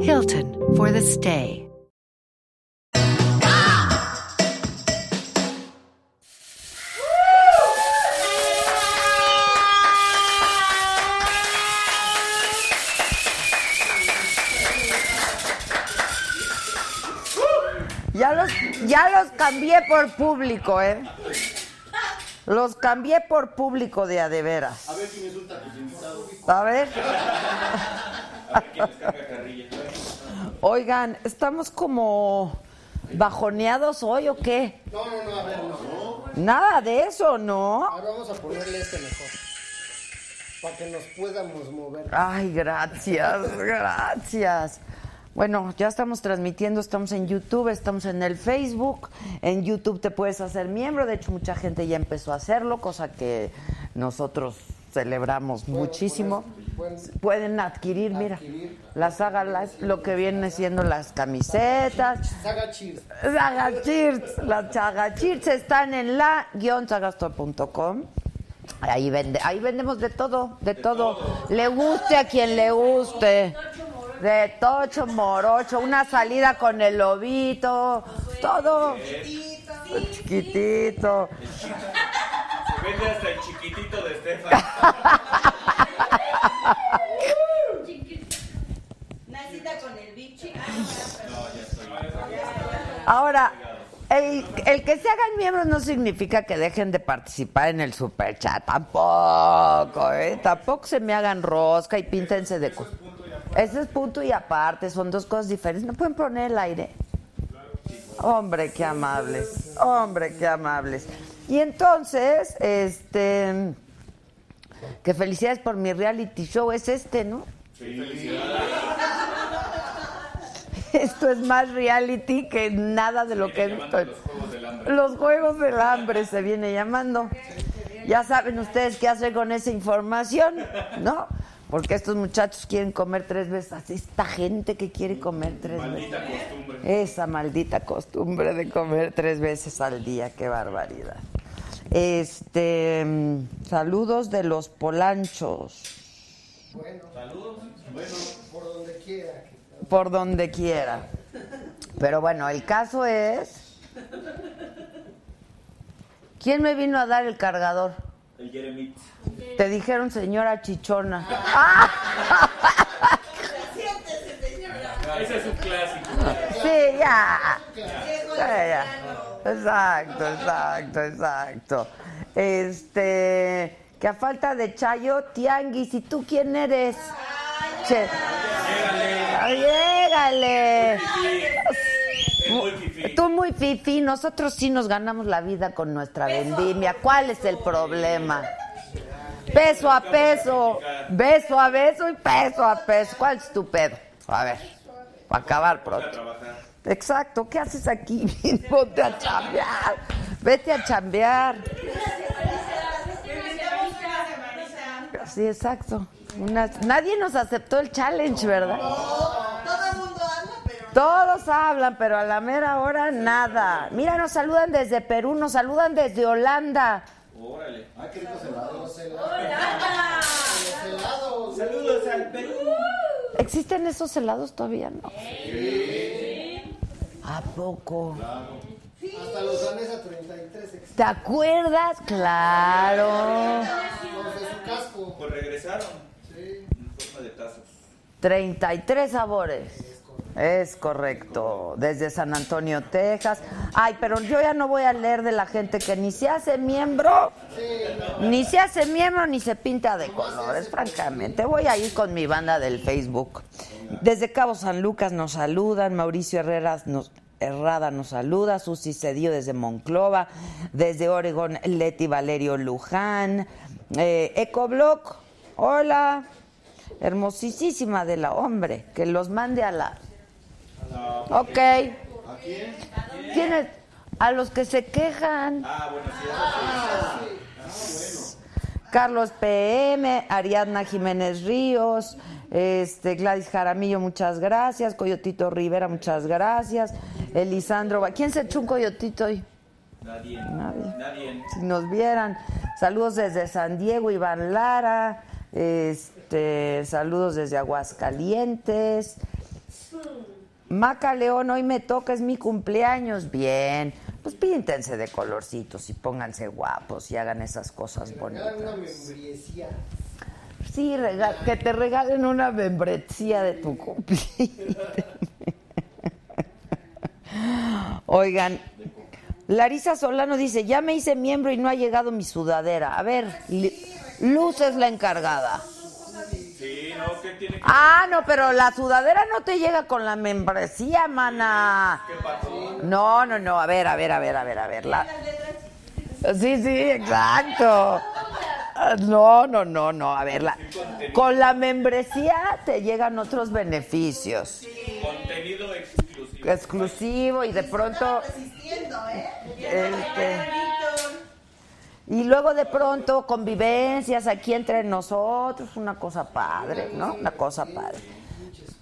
Hilton for the stay. Ya los, ya los cambié por público, ¿eh? Los cambié por público de a de veras. A ver quién tus invitados. A ver. A ver quién les carga carrilla. Oigan, ¿estamos como bajoneados hoy o qué? No, no, no, a ver, no. Nada de eso, ¿no? Ahora vamos a ponerle este mejor. Para que nos podamos mover. Ay, gracias, gracias. Bueno, ya estamos transmitiendo, estamos en YouTube, estamos en el Facebook. En YouTube te puedes hacer miembro, de hecho mucha gente ya empezó a hacerlo, cosa que nosotros celebramos muchísimo. Pueden- Pueden adquirir, mira, la saga lo que viene siendo las camisetas. Saga Cheers. Saga Cheers, las Saga Cheers están en la-sagastore.com. Ahí, vende, ahí vendemos de todo, de todo. Le guste a quien le guste. De tocho, morocho, una salida con el lobito, todo. Chiquitito. Se vende hasta el chiquitito de Estefan. Nacita con el bichi. Ahora, el, que se hagan miembros no significa que dejen de participar en el superchat. Tampoco, ¿eh? Tampoco se me hagan rosca y píntense de... Ese es punto y aparte, son dos cosas diferentes. ¿No pueden poner el aire? Hombre, qué amables. Hombre, qué amables. Y entonces, este... Que felicidades por mi reality show. Es este, ¿no? Esto es más reality que nada de lo que he visto. Los Juegos del Hambre se viene llamando. Ya saben ustedes qué hacer con esa información, ¿no? Porque estos muchachos quieren comer tres veces. Esta gente que quiere comer tres veces. Esa maldita costumbre de comer tres veces al día, qué barbaridad. Este, mm, saludos de los polanchos. Saludos. Bueno, por donde quiera. Por donde quiera. Pero bueno, el caso es. ¿Quién me vino a dar el cargador? El Jeremy. Te dijeron señora chichona. Ese es un clásico. Sí, ya. Ya, ya. Exacto, exacto, exacto. Este, que a falta de Chayo, Tianguis, ¿y tú quién eres? Che. Ay, Llégale. Fifí. Tú muy fifi, nosotros sí nos ganamos la vida con nuestra vendimia. ¿Cuál es el problema? Peso a peso, beso a beso y peso a peso. ¿Cuál es tu pedo? A ver, para acabar pronto. Exacto, ¿qué haces aquí? Ponte a chambear. Vete a chambear. Sí, exacto. Una- nadie nos aceptó el challenge, ¿verdad? Todo el mundo habla, pero Todos hablan, pero a la mera hora nada. Mira, nos saludan desde Perú, nos saludan desde Holanda. Órale. Ay, qué ricos helados. Saludos al Perú. ¿Existen esos helados todavía? No. ¿A poco? Hasta los danes a 33 existen. ¿Te acuerdas? Claro. Los de su casco. Pues regresaron. Sí. En forma de tazos. 33 sabores. Es correcto, desde San Antonio, Texas. Ay, pero yo ya no voy a leer de la gente que ni se hace miembro, ni se hace miembro, ni se pinta de colores, francamente. Voy a ir con mi banda del Facebook. Desde Cabo San Lucas nos saludan, Mauricio Herrera nos, Herrada nos saluda, Susi Cedillo desde Monclova, desde Oregón, Leti Valerio Luján, eh, Ecoblock, hola, hermosísima de la hombre, que los mande a la... Ok. ¿Quiénes? A los que se quejan. Carlos PM, Ariadna Jiménez Ríos, este Gladys Jaramillo, muchas gracias, Coyotito Rivera, muchas gracias, Elisandro, ¿quién se echó un coyotito hoy? Nadie. Nadie. Nadie. Si nos vieran. Saludos desde San Diego, Iván Lara. Este, saludos desde Aguascalientes. Maca León, hoy me toca, es mi cumpleaños. Bien. Pues píntense de colorcitos y pónganse guapos y hagan esas cosas una bonitas. membresía. Sí, que te regalen una membresía de tu cumpleaños. Oigan, Larisa Solano dice, ya me hice miembro y no ha llegado mi sudadera. A ver, Li- Luz es la encargada. Sí, no, ¿qué tiene que Ah, no, pero la sudadera no te llega con la membresía, mana. ¿Qué pasó? No, no, no, a ver, a ver, a ver, a ver, a ver. la- Sí, sí, exacto. No, no, no, no, a ver, la- con la membresía te llegan otros beneficios. Contenido exclusivo. Exclusivo y de pronto... Resistiendo, y luego de pronto convivencias aquí entre nosotros, una cosa padre, ¿no? Una cosa padre.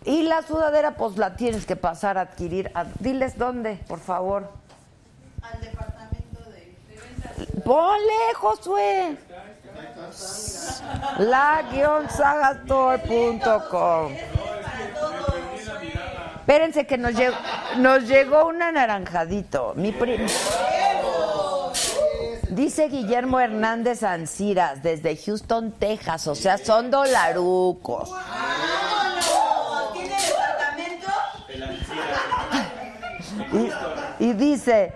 Y la sudadera, pues la tienes que pasar a adquirir. A- diles dónde, por favor. Al departamento de. Ponle, Josué. La-sagastore.com. Espérense que nos llegó, nos llegó un anaranjadito. Mi prim- Dice Guillermo Hernández Anciras desde Houston, Texas. O sea, son dolarucos. ¿Tiene departamento? Y, y dice,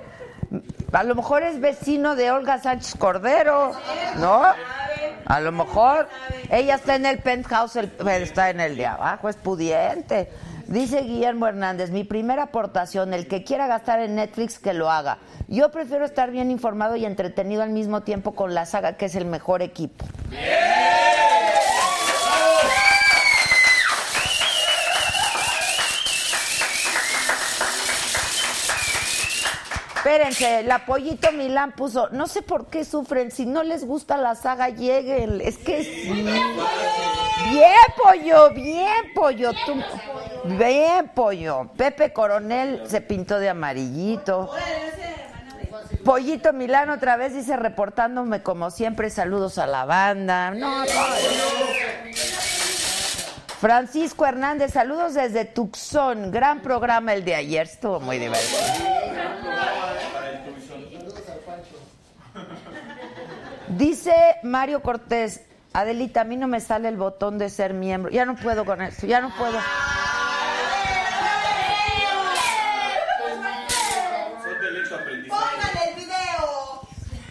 a lo mejor es vecino de Olga Sánchez Cordero, ¿no? A lo mejor ella está en el penthouse, él está en el de abajo, es pudiente. Dice Guillermo Hernández, mi primera aportación, el que quiera gastar en Netflix, que lo haga. Yo prefiero estar bien informado y entretenido al mismo tiempo con la saga, que es el mejor equipo. Espérense, la Pollito Milán puso, no sé por qué sufren, si no les gusta la saga, lleguen. Es que sí. Bien, pollo, bien, pollo. Tú, bien, pollo. Pepe Coronel se pintó de amarillito. Pollito Milán otra vez dice reportándome como siempre, saludos a la banda. No, no. Francisco Hernández, saludos desde Tucson. Gran programa el de ayer, estuvo muy divertido. Dice Mario Cortés, Adelita, a mí no me sale el botón de ser miembro. Ya no puedo con esto, ya no puedo.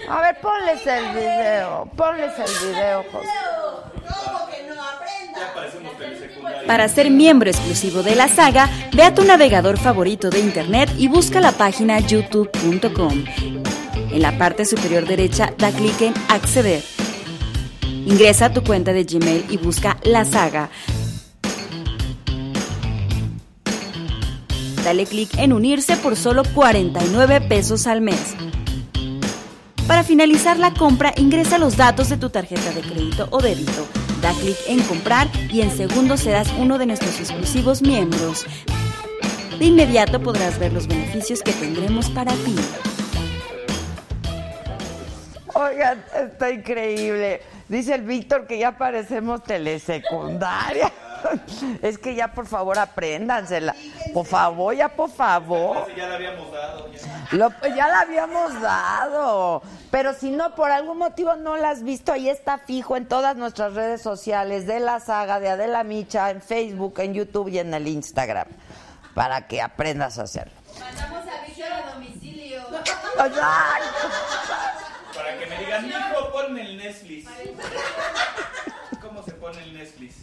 A ver, ponles el video, ponles el video, José. Para ser miembro exclusivo de la saga, ve a tu navegador favorito de internet y busca la página youtube.com. En la parte superior derecha da clic en Acceder. Ingresa a tu cuenta de Gmail y busca la saga. Dale clic en unirse por solo 49 pesos al mes. Para finalizar la compra, ingresa los datos de tu tarjeta de crédito o débito. Da clic en comprar y en segundos serás uno de nuestros exclusivos miembros. De inmediato podrás ver los beneficios que tendremos para ti. Oigan, está increíble. Dice el Víctor que ya parecemos telesecundaria. Es que ya, por favor, apréndansela. Por favor, ya, por favor. Ya la habíamos dado. ya. Lo, ya la habíamos dado. Pero si no, por algún motivo no la has visto, ahí está fijo en todas nuestras redes sociales de la saga de Adela Micha, en Facebook, en YouTube y en el Instagram. para que aprendas a hacerlo. Mandamos aviso a domicilio. Hijo, ponme el Netflix. ¿Cómo se pone el Netflix?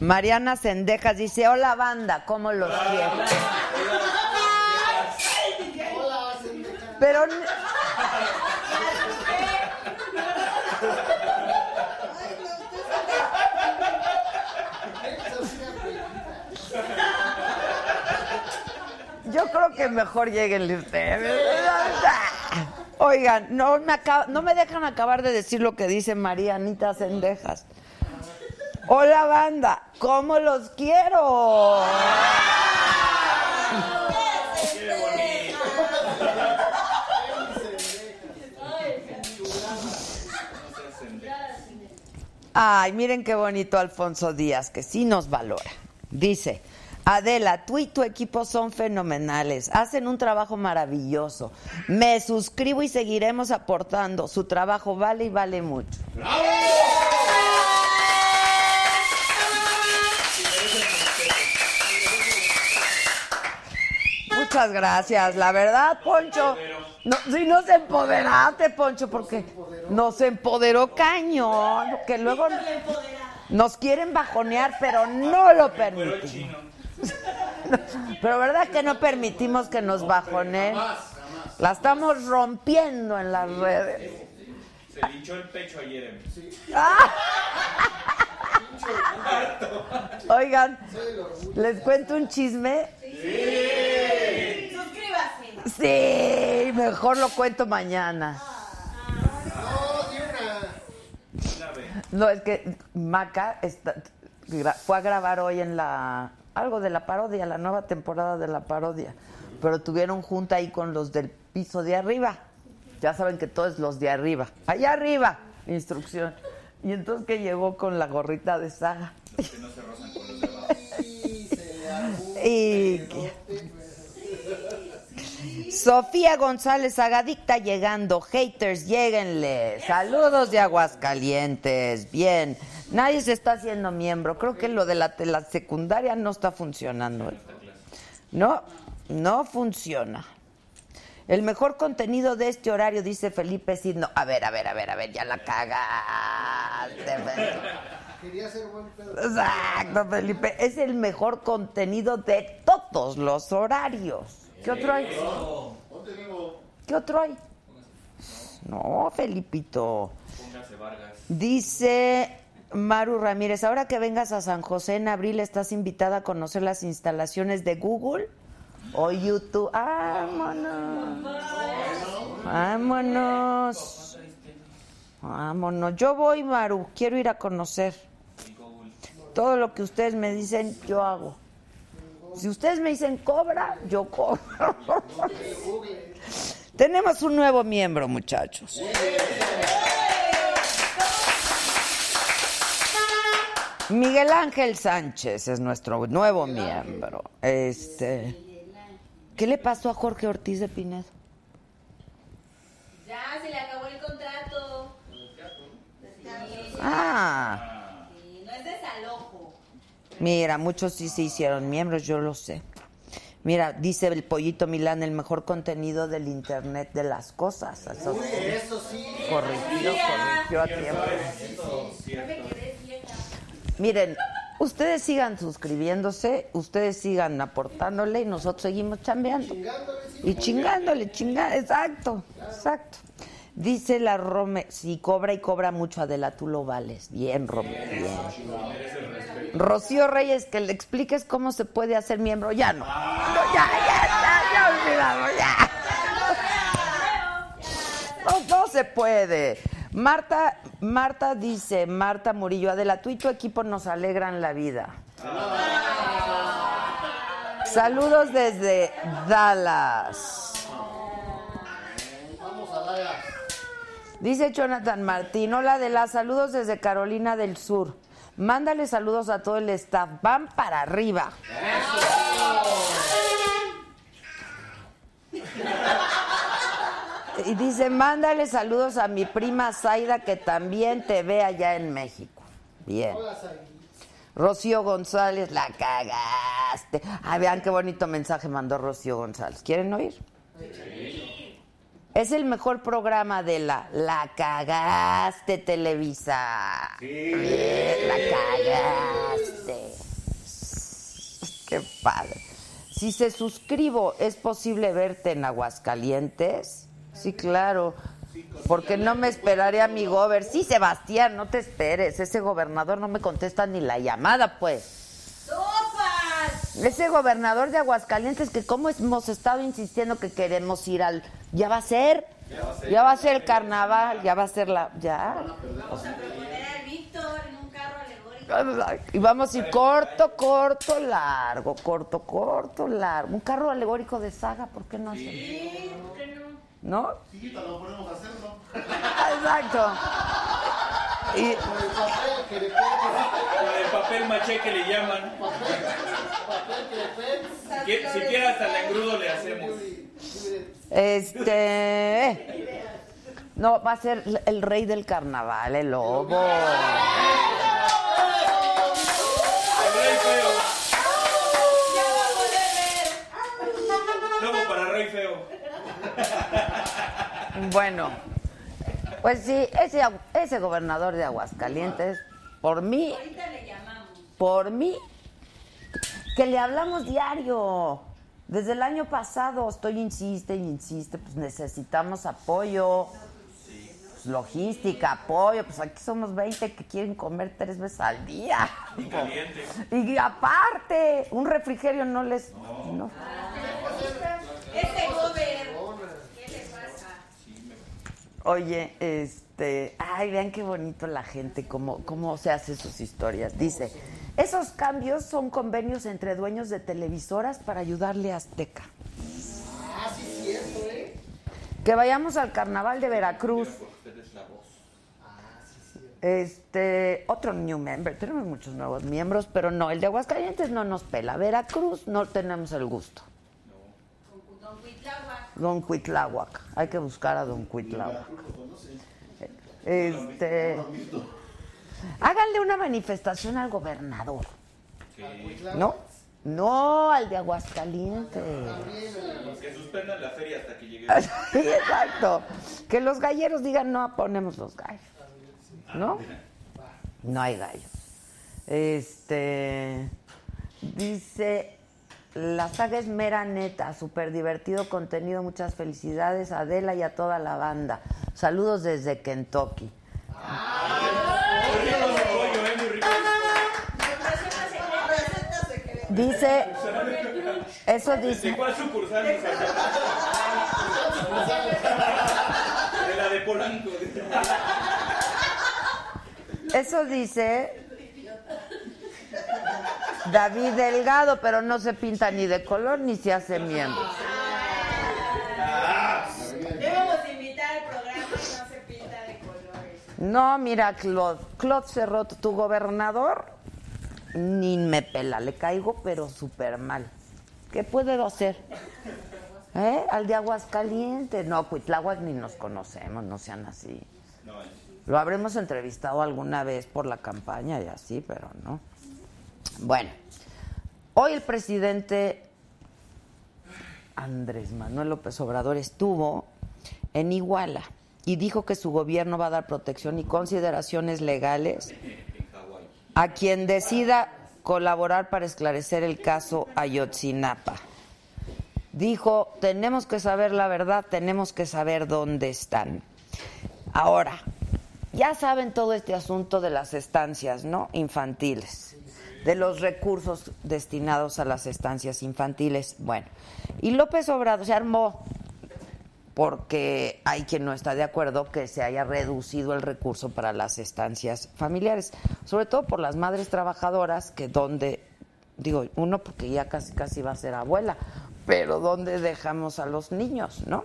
Mariana Sendejas dice, hola banda, ¿cómo los quiero? Pero... n- Yo que mejor lleguen ustedes. Oigan, no me, dejan acabar de decir lo que dice María Anita Sendejas. Hola banda, ¿cómo los quiero? Ay, miren qué bonito Alfonso Díaz, que sí nos valora. Dice, Adela, tú y tu equipo son fenomenales, hacen un trabajo maravilloso. Me suscribo y seguiremos aportando. Su trabajo vale y vale mucho. Muchas gracias, la verdad, Poncho. No, si nos empoderaste, Poncho, porque nos empoderó cañón, que luego nos quieren bajonear, pero no lo Pero el permitimos. chino. Pero verdad que no permitimos que nos bajoneen. La estamos rompiendo en las redes. Se hinchó el pecho ayer. em. Oigan, les cuento un chisme. Suscríbase. Sí, mejor lo cuento mañana. No, es que Maca está- fue a grabar hoy en la algo de la parodia, la nueva temporada de la parodia. Pero tuvieron junta ahí con los del piso de arriba. Ya saben que todos los de arriba. Allá arriba, instrucción. Y entonces que llegó con la gorrita de saga. Que no se rozan con los de abajo. Y Sofía González Agadicta llegando. Haters, lléguenle. Saludos de Aguascalientes. Bien. Nadie se está haciendo miembro. Creo que lo de la, de la secundaria no está funcionando. No, no funciona. El mejor contenido de este horario, dice Felipe Cid. No, a ver, a ver, a ver, a ver, ya la cagaste. Felipe. Quería ser buen pedo. Exacto, Felipe. Es el mejor contenido de todos los horarios. ¿Qué otro hay? ¿Qué otro hay? No, Felipito. Póngase Vargas. Dice Maru Ramírez, ahora que vengas a San José en abril, ¿estás invitada a conocer las instalaciones de Google o YouTube? ¡Vámonos! ¡Vámonos! Vámonos. Yo voy, Maru. Quiero ir a conocer. Todo lo que ustedes me dicen, yo hago. Si ustedes me dicen cobra, yo cobro. Tenemos un nuevo miembro, muchachos. Miguel Ángel Sánchez es nuestro nuevo miembro. Este, ¿qué le pasó a Jorge Ortiz de Pinedo? Ya se le acabó el contrato. Sí, Ah, sí, no es desalojo. mira, muchos sí se hicieron miembros, yo lo sé. Mira, dice el pollito Milán, el mejor contenido del internet de las cosas. Eso sí. Eso sí. Corrigió, corrigió a tiempo. Miren, ustedes sigan suscribiéndose, ustedes sigan aportándole y nosotros seguimos chambeando. Y chingándole, chinga, exacto, exacto. Dice la Rome, si cobra y cobra mucho, Adela, tú lo vales. Bien, Rome, bien. Rocío Reyes, que le expliques cómo se puede hacer miembro. Ya no. Ya, ya, ya, ya, olvídalo, ya. No, no se puede. Marta, Marta dice, Marta Murillo, Adela, tú y tu equipo nos alegran la vida. Saludos desde Dallas. Dice Jonathan Martín, hola Adela, saludos desde Carolina del Sur. Mándale saludos a todo el staff. Van para arriba. Y dice, mándale saludos a mi prima Zaida que también te ve allá en México. Bien. Rocío González, la cagaste. Ah, vean qué bonito mensaje mandó Rocío González. ¿Quieren oír? Es el mejor programa de la La cagaste Televisa. Bien, la cagaste. Qué padre. Si se suscribo, ¿es posible verte en Aguascalientes? Sí, claro. Porque no me esperaré a mi gober. Sí, Sebastián, no te esperes. Ese gobernador no me contesta ni la llamada, pues. Ese gobernador de Aguascalientes que como hemos estado insistiendo que queremos ir al... Ya va a ser. Ya va a ser el carnaval, ya va a ser la... Ya. Vamos a proponer al Víctor en un carro alegórico. Y vamos a ir corto, corto, largo, corto, corto, largo. Un carro alegórico de saga, ¿por qué no hacemos? Sí, ¿por qué no? ¿No? Sí, lo podemos hacerlo. Exacto. Y, Papel, que le Con el papel maché que le llaman. papel, que le Si qui- siquiera hasta el engrudo le hacemos. este. No, va a ser el rey del carnaval, el lobo. Bueno, pues sí, ese, ese gobernador de Aguascalientes, por mí, Ahorita le llamamos. por mí, que le hablamos diario. Desde el año pasado estoy insiste y insiste, pues necesitamos apoyo, pues, logística, apoyo, pues aquí somos 20 que quieren comer tres veces al día. Y caliente. Y aparte, un refrigerio no les... no. Este gober. Oye, este, ay, vean qué bonito la gente, cómo, cómo se hace sus historias. Dice, esos cambios son convenios entre dueños de televisoras para ayudarle a Azteca. Ah, sí, es cierto, ¿eh? Que vayamos al carnaval de Veracruz. Este, otro new member, tenemos muchos nuevos miembros, pero no, el de Aguascalientes no nos pela. Veracruz no tenemos el gusto. Don Cuitláhuac. Hay que buscar a Don Cuitláhuac. Este, háganle una manifestación al gobernador. ¿No? No, al de Aguascalientes. Que suspendan la feria hasta que llegue. Sí, exacto. Que los galleros digan, no ponemos los gallos. ¿No? No hay gallos. Este. Dice. La saga es mera neta, súper divertido contenido, muchas felicidades a Adela y a toda la banda. Saludos desde Kentucky. Dice, eso ¿De dice, cuál sucursal? De la de Polanco. eso dice David Delgado, pero no se pinta ni de color ni se hace miembro. Debemos invitar al programa y no se pinta de colores. No, mira, Claude, Claude Cerrot, tu gobernador, ni me pela, le caigo, pero súper mal. ¿Qué puedo hacer? ¿Eh? Al de Aguascalientes. No, Cuitláhuac ni nos conocemos, no sean así. Lo habremos entrevistado alguna vez por la campaña y así, pero no. Bueno, hoy el presidente Andrés Manuel López Obrador estuvo en Iguala y dijo que su gobierno va a dar protección y consideraciones legales a quien decida colaborar para esclarecer el caso Ayotzinapa. Dijo, tenemos que saber la verdad, tenemos que saber dónde están. Ahora, ya saben todo este asunto de las estancias, ¿no? Infantiles, de los recursos destinados a las estancias infantiles. Bueno, y López Obrador se armó porque hay quien no está de acuerdo que se haya reducido el recurso para las estancias familiares, sobre todo por las madres trabajadoras que donde digo, uno porque ya casi casi va a ser abuela, pero ¿dónde dejamos a los niños, no?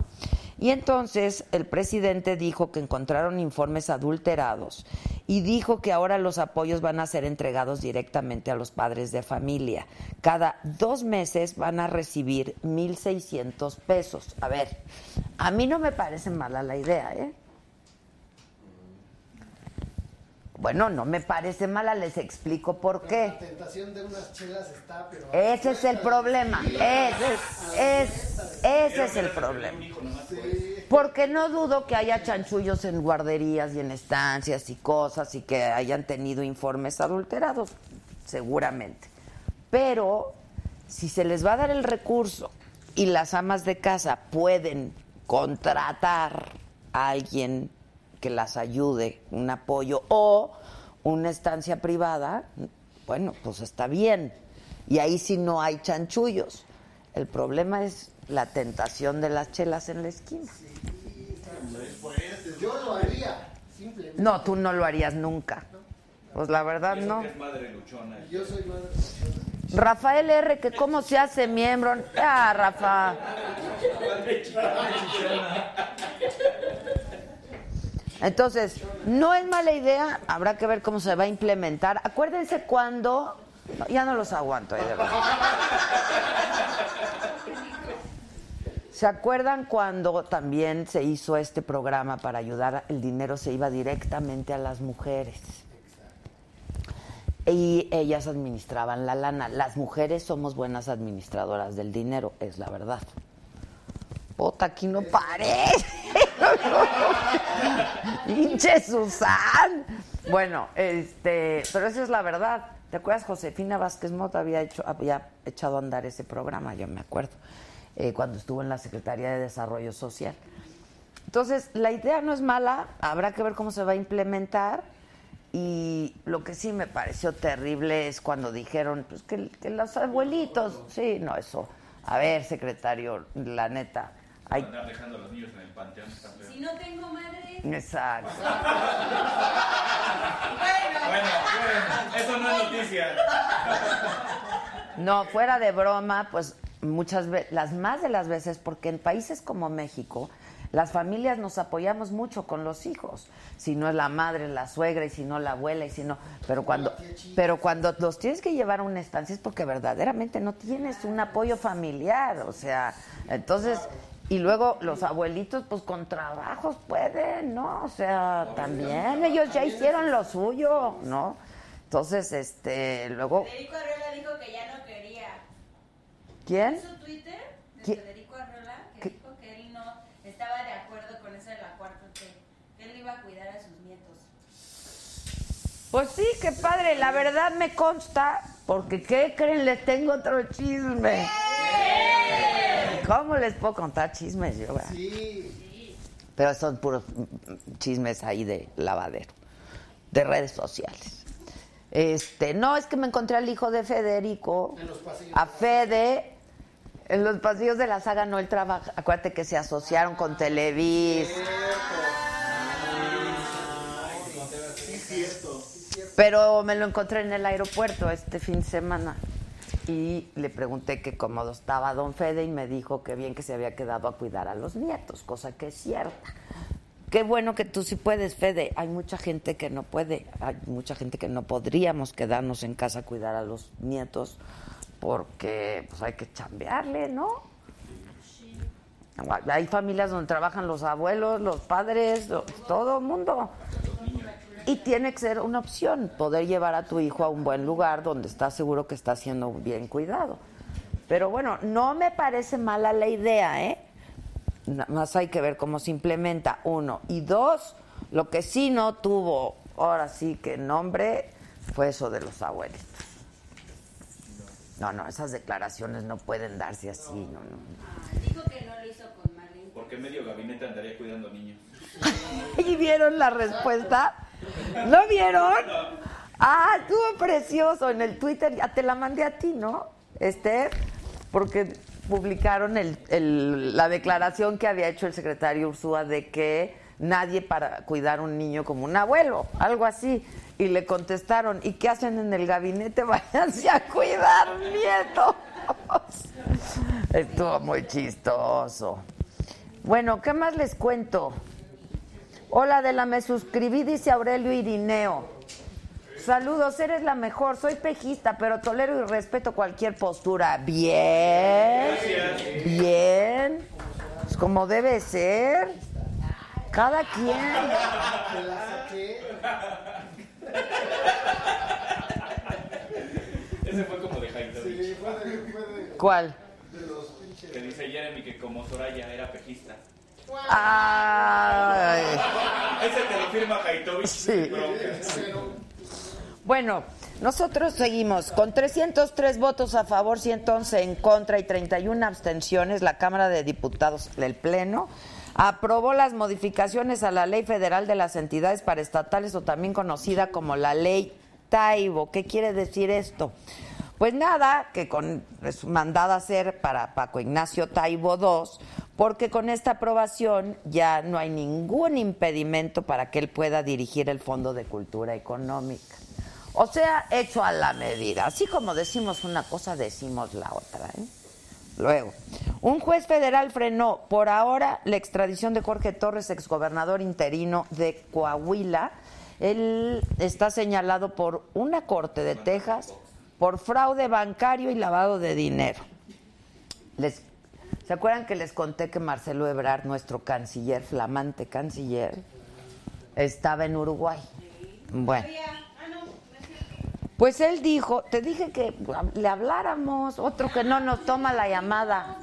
Y entonces el presidente dijo que encontraron informes adulterados y dijo que ahora los apoyos van a ser entregados directamente a los padres de familia. Cada dos meses van a recibir 1.600 pesos. A ver, a mí no me parece mala la idea, ¿eh? Bueno, no me parece mala, les explico por La qué. tentación de unas chelas está, pero. Ese es el problema. Ese es, es- ese es el problema. Porque no dudo que haya chanchullos en guarderías y en estancias y cosas y que hayan tenido informes adulterados, seguramente. Pero si se les va a dar el recurso y las amas de casa pueden contratar a alguien que las ayude, un apoyo o una estancia privada, bueno, pues está bien. Y ahí sí no hay chanchullos. El problema es la tentación de las chelas en la esquina. Yo lo haría, simplemente. No, tú no lo harías nunca. Pues la verdad no. Yo soy madre. Rafael R, que cómo se hace miembro. Ah, Rafa. Entonces, no es mala idea, habrá que ver cómo se va a implementar. Acuérdense cuando. ya no los aguanto ahí de verdad. ¿Se acuerdan cuando también se hizo este programa para ayudar? El dinero se iba directamente a las mujeres. Y ellas administraban la lana. Las mujeres somos buenas administradoras del dinero, es la verdad. Puta, aquí no parece. Pinche Susan. Bueno, este, pero esa es la verdad. ¿Te acuerdas? Josefina Vázquez Mota había hecho, había echado a andar ese programa, yo me acuerdo, eh, cuando estuvo en la Secretaría de Desarrollo Social. Entonces, la idea no es mala, habrá que ver cómo se va a implementar. Y lo que sí me pareció terrible es cuando dijeron pues, que, que los abuelitos, sí, no, eso. A ver, secretario, la neta. Hay, Andar dejando a los niños en el panteón está feo. Si no tengo madre. exacto. Bueno, Bueno, bueno, eso no es noticia. No, fuera de broma, pues muchas veces, las más de las veces, porque en países como México, las familias nos apoyamos mucho con los hijos. Si no es la madre, la suegra, y si no la abuela, y si no. Pero cuando, pero cuando los tienes que llevar a una estancia es porque verdaderamente no tienes un apoyo familiar. O sea, entonces. Y luego los abuelitos, pues con trabajos pueden, ¿no? O sea, también ellos ya hicieron lo suyo, ¿no? Entonces, este, luego, Federico Arreola dijo que ya no quería. ¿quién? ¿Es su Twitter de ¿Qué? Federico Arreola? Que ¿Qué? dijo que él no estaba de acuerdo con eso de la cuarta T. Que él iba a cuidar a sus nietos. Pues sí, qué padre, la verdad me consta, porque ¿qué creen? Les tengo otro chisme. ¿Cómo les puedo contar chismes yo? verdad? Sí. Pero son puros chismes ahí de lavadero, de redes sociales. Este, no, es que me encontré al hijo de Federico, En los a Fede, en los pasillos de la saga, no, él trabaja, acuérdate que se asociaron con Televis. Pero me lo encontré en el aeropuerto este fin de semana y le pregunté que cómo estaba don Fede y me dijo que bien que se había quedado a cuidar a los nietos, cosa que es cierta. Qué bueno que tú sí puedes, Fede. Hay mucha gente que no puede, hay mucha gente que no podríamos quedarnos en casa a cuidar a los nietos porque pues hay que chambearle, ¿no? Hay familias donde trabajan los abuelos, los padres, todo el mundo. Y tiene que ser una opción poder llevar a tu hijo a un buen lugar donde estás seguro que está siendo bien cuidado. Pero bueno, no me parece mala la idea, ¿eh? Nada más hay que ver cómo se implementa, uno. Y dos, lo que sí no tuvo, ahora sí que nombre, fue eso de los abuelitos. No, no, esas declaraciones no pueden darse así, no, no. Dijo que no lo hizo con Marlene. Porque medio gabinete andaría cuidando niños. ¿Y vieron la respuesta? ¿No vieron? Ah, estuvo precioso en el Twitter. Ya te la mandé a ti, ¿no? Esther, porque publicaron la declaración que había hecho el secretario Ursúa de que nadie para cuidar un niño como un abuelo, algo así. Y le contestaron, ¿y qué hacen en el gabinete? Váyanse a cuidar nietos. Estuvo muy chistoso. Bueno, ¿qué más les cuento? Hola, de la me suscribí, dice Aurelio Irineo. Saludos, eres la mejor. Soy pejista, pero tolero y respeto cualquier postura. Bien. Bien. Pues como debe ser. Cada quien. Te la saqué. Ese fue como de Haitovich. Sí, ¿Cuál? de los pinches. Que dice Jeremy que como Soraya era pejista. Ay. Ese te lo firma Haitovich. Sí. Bueno, nosotros seguimos con 303 votos a favor, 111 en contra y 31 abstenciones. La Cámara de Diputados del Pleno aprobó las modificaciones a la Ley Federal de las Entidades Paraestatales o también conocida como la Ley Taibo. ¿Qué quiere decir esto? Pues nada, que con mandada a hacer para Paco Ignacio Taibo II, porque con esta aprobación ya no hay ningún impedimento para que él pueda dirigir el Fondo de Cultura Económica. O sea, hecho a la medida. Así como decimos una cosa, decimos la otra. ¿eh? Luego, un juez federal frenó por ahora la extradición de Jorge Torres, exgobernador interino de Coahuila. Él está señalado por una corte de Texas por fraude bancario y lavado de dinero. Les, ¿Se acuerdan que les conté que Marcelo Ebrard, nuestro canciller, flamante canciller, estaba en Uruguay? Bueno. Pues él dijo, te dije que le habláramos, otro que no nos toma la llamada.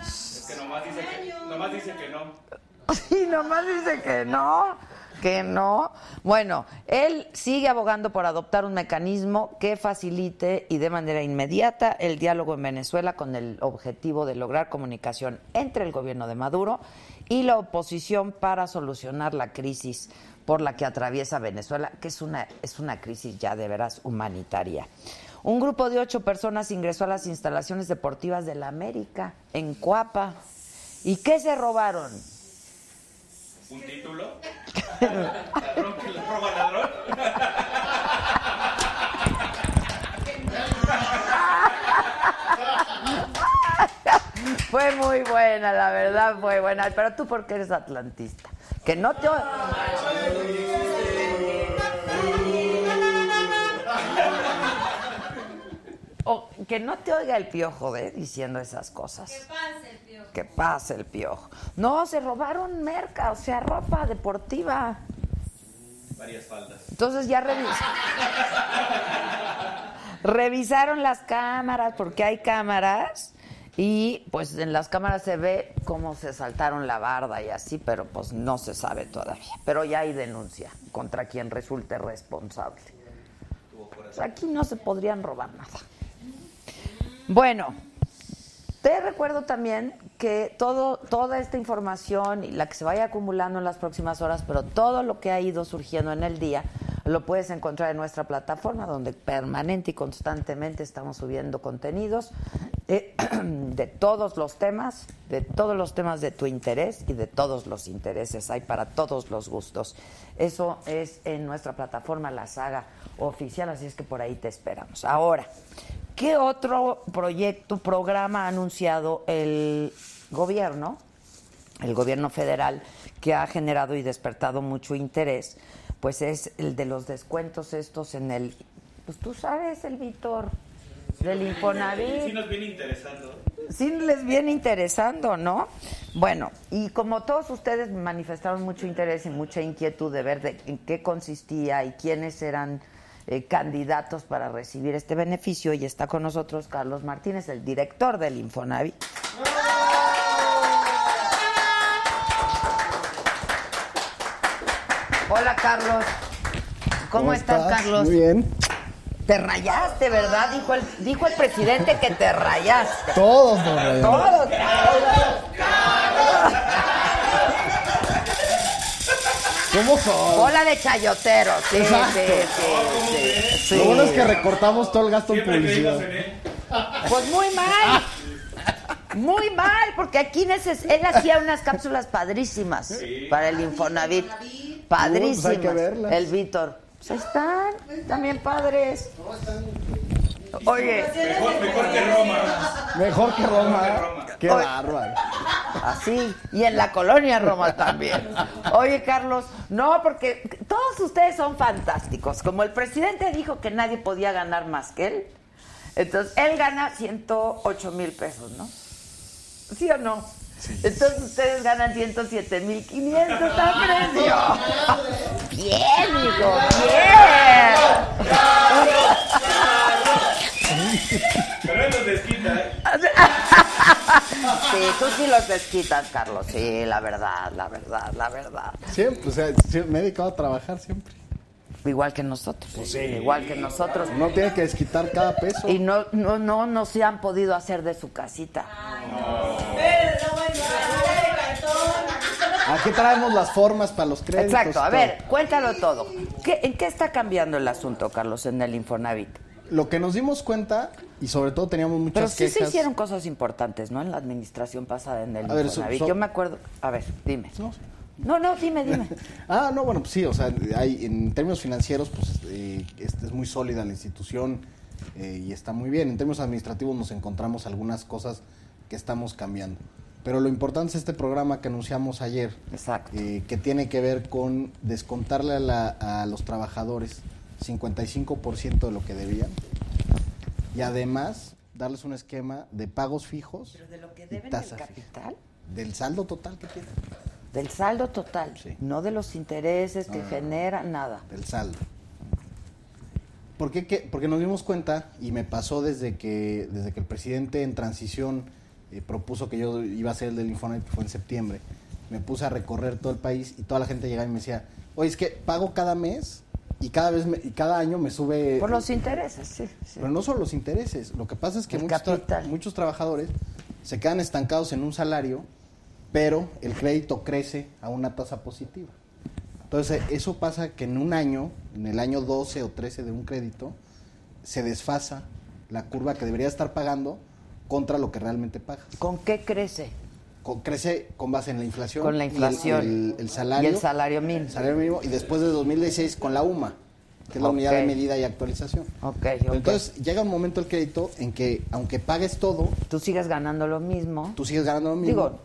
Es que nomás dice que, nomás dice que no. Sí, nomás dice que no, que no. Bueno, él sigue abogando por adoptar un mecanismo que facilite y de manera inmediata el diálogo en Venezuela con el objetivo de lograr comunicación entre el gobierno de Maduro y la oposición para solucionar la crisis por la que atraviesa Venezuela, que es una, es una crisis ya de veras humanitaria. Un grupo de ocho personas ingresó a las instalaciones deportivas de la América, en Cuapa. ¿Y qué se robaron? ¿Un título? ¿Ladrón que le roba ladrón? Fue muy buena, la verdad fue buena. Pero tú porque eres atlantista. Que no te... O que no te oiga el piojo, ¿eh? Diciendo esas cosas. Que pase el piojo. Que pase el piojo. No, se robaron merca, o sea, ropa deportiva. Varias faldas. Entonces ya revisaron. revisaron las cámaras, porque hay cámaras, y pues en las cámaras se ve cómo se saltaron la barda y así, pero pues no se sabe todavía. Pero ya hay denuncia contra quien resulte responsable. Pues aquí no se podrían robar nada. Bueno, te recuerdo también que todo, toda esta información y la que se vaya acumulando en las próximas horas, pero todo lo que ha ido surgiendo en el día, lo puedes encontrar en nuestra plataforma, donde permanente y constantemente estamos subiendo contenidos eh, de todos los temas, de todos los temas de tu interés y de todos los intereses. Hay para todos los gustos. Eso es en nuestra plataforma, la saga oficial, así es que por ahí te esperamos. Ahora, ¿qué otro proyecto, programa ha anunciado el gobierno, el gobierno federal, que ha generado y despertado mucho interés? Pues es el de los descuentos estos en el, pues tú sabes, el Víctor, del Infonavit Sí nos viene interesando. sí les viene interesando, ¿no? Bueno, y como todos ustedes manifestaron mucho interés y mucha inquietud de ver de en qué consistía y quiénes eran eh, candidatos para recibir este beneficio, y está con nosotros Carlos Martínez, el director del Infonavit. Hola, Carlos. ¿Cómo, estás, Carlos? Muy bien. Te rayaste, ¿verdad? Dijo el, dijo el presidente que te rayaste. Todos nos rayamos. Todos. ¿Cómo son? Bola de chayotero, sí, sí, Exacto. sí, sí, sí. Lo bueno es que recortamos todo el gasto en publicidad. Pues muy mal. Muy mal, porque aquí neces- él hacía unas cápsulas padrísimas para el Infonavit. Padrísimas. Uh, pues hay que verlas. El Víctor. Pues están, también padres. Oye, Mejor, mejor que Roma. Mejor que Roma. que Roma. Qué bárbaro. así. Y en la colonia Roma también. Oye, Carlos, no, porque todos ustedes son fantásticos. Como el presidente dijo que nadie podía ganar más que él, entonces él gana 108 mil pesos, ¿no? ¿Sí o no? Entonces ustedes ganan 107.500 a precio. Bien, hijo, bien. Pero él nos desquita, ¿eh? Sí, tú sí los desquitas, Carlos. Sí, la verdad, la verdad, la verdad. Siempre, o sea, me he dedicado a trabajar siempre. Igual que nosotros. Igual que nosotros. No tiene que desquitar cada peso. Y no, no, no, no se han podido hacer de su casita. Aquí traemos las formas para los créditos. Exacto. A ver, cuéntalo todo. ¿Qué- ¿En qué está cambiando el asunto, Carlos, en el Infonavit? Lo que nos dimos cuenta, y sobre todo teníamos muchas Pero sí quejas. se hicieron cosas importantes, ¿no? En la administración pasada, en el A ver, so- Infonavit. so- Yo me acuerdo... A ver, dime. No, No, no, dime, dime. Ah, no, bueno, pues sí, o sea, hay, en términos financieros, pues eh, este es muy sólida la institución eh, y está muy bien. En términos administrativos nos encontramos algunas cosas que estamos cambiando. Pero lo importante es este programa que anunciamos ayer, Exacto. eh, que tiene que ver con descontarle a, la- a los trabajadores 55% de lo que debían y además darles un esquema de pagos fijos ¿Pero de lo que deben del tasa fija. capital? del saldo total que tienen, Del saldo total, Sí. no de los intereses que No, no, no. genera, nada. del saldo. ¿Por qué? que- Porque nos dimos cuenta, y me pasó desde que, desde que el presidente en transición eh, propuso que yo iba a ser el del Infonavit, que fue en septiembre, me puse a recorrer todo el país y toda la gente llegaba y me decía, oye, es que pago cada mes y cada vez me- y cada año me sube... Por los intereses, sí. sí. Pero no solo los intereses, lo que pasa es que muchos, tra- muchos trabajadores se quedan estancados en un salario, pero el crédito crece a una tasa positiva. Entonces, eso pasa que en un año, en el año 12 o 13 de un crédito, se desfasa la curva que debería estar pagando contra lo que realmente pagas. ¿Con qué crece? Con- crece con base en la inflación. Con la y el- inflación. El, el salario. Y el salario mínimo. el salario mínimo, y después de 2016 con la UMA, que es la unidad de medida y actualización. Ok, Pero ok. Entonces llega un momento el crédito en que aunque pagues todo, Tú sigues ganando lo mismo. tú sigues ganando lo mismo. Digo,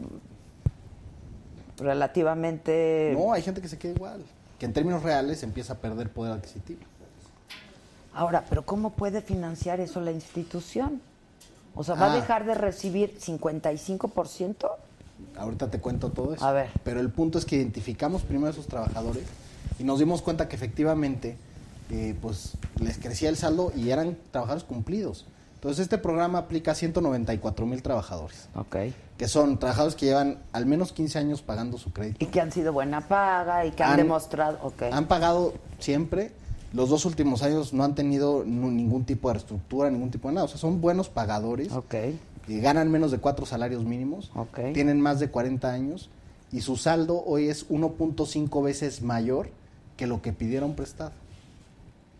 relativamente... no, hay gente que se queda igual, que en términos reales empieza a perder poder adquisitivo. Ahora, pero ¿cómo puede financiar eso la institución? O sea, ¿va a Ah. dejar de recibir 55%? Ahorita te cuento todo eso. A ver. Pero el punto es que identificamos primero a esos trabajadores y nos dimos cuenta que efectivamente eh, pues les crecía el saldo y eran trabajadores cumplidos. Entonces este programa aplica a 194 mil trabajadores, Ok. que son trabajadores que llevan al menos 15 años pagando su crédito. Y que han sido buena paga y que han, Han- demostrado... Ok. Han pagado siempre. Los dos últimos años no han tenido ningún tipo de reestructura, ningún tipo de nada. O sea, son buenos pagadores. Ok. eh, ganan menos de cuatro salarios mínimos. Ok. Tienen más de 40 años. Y su saldo hoy es 1.5 veces mayor que lo que pidieron prestado.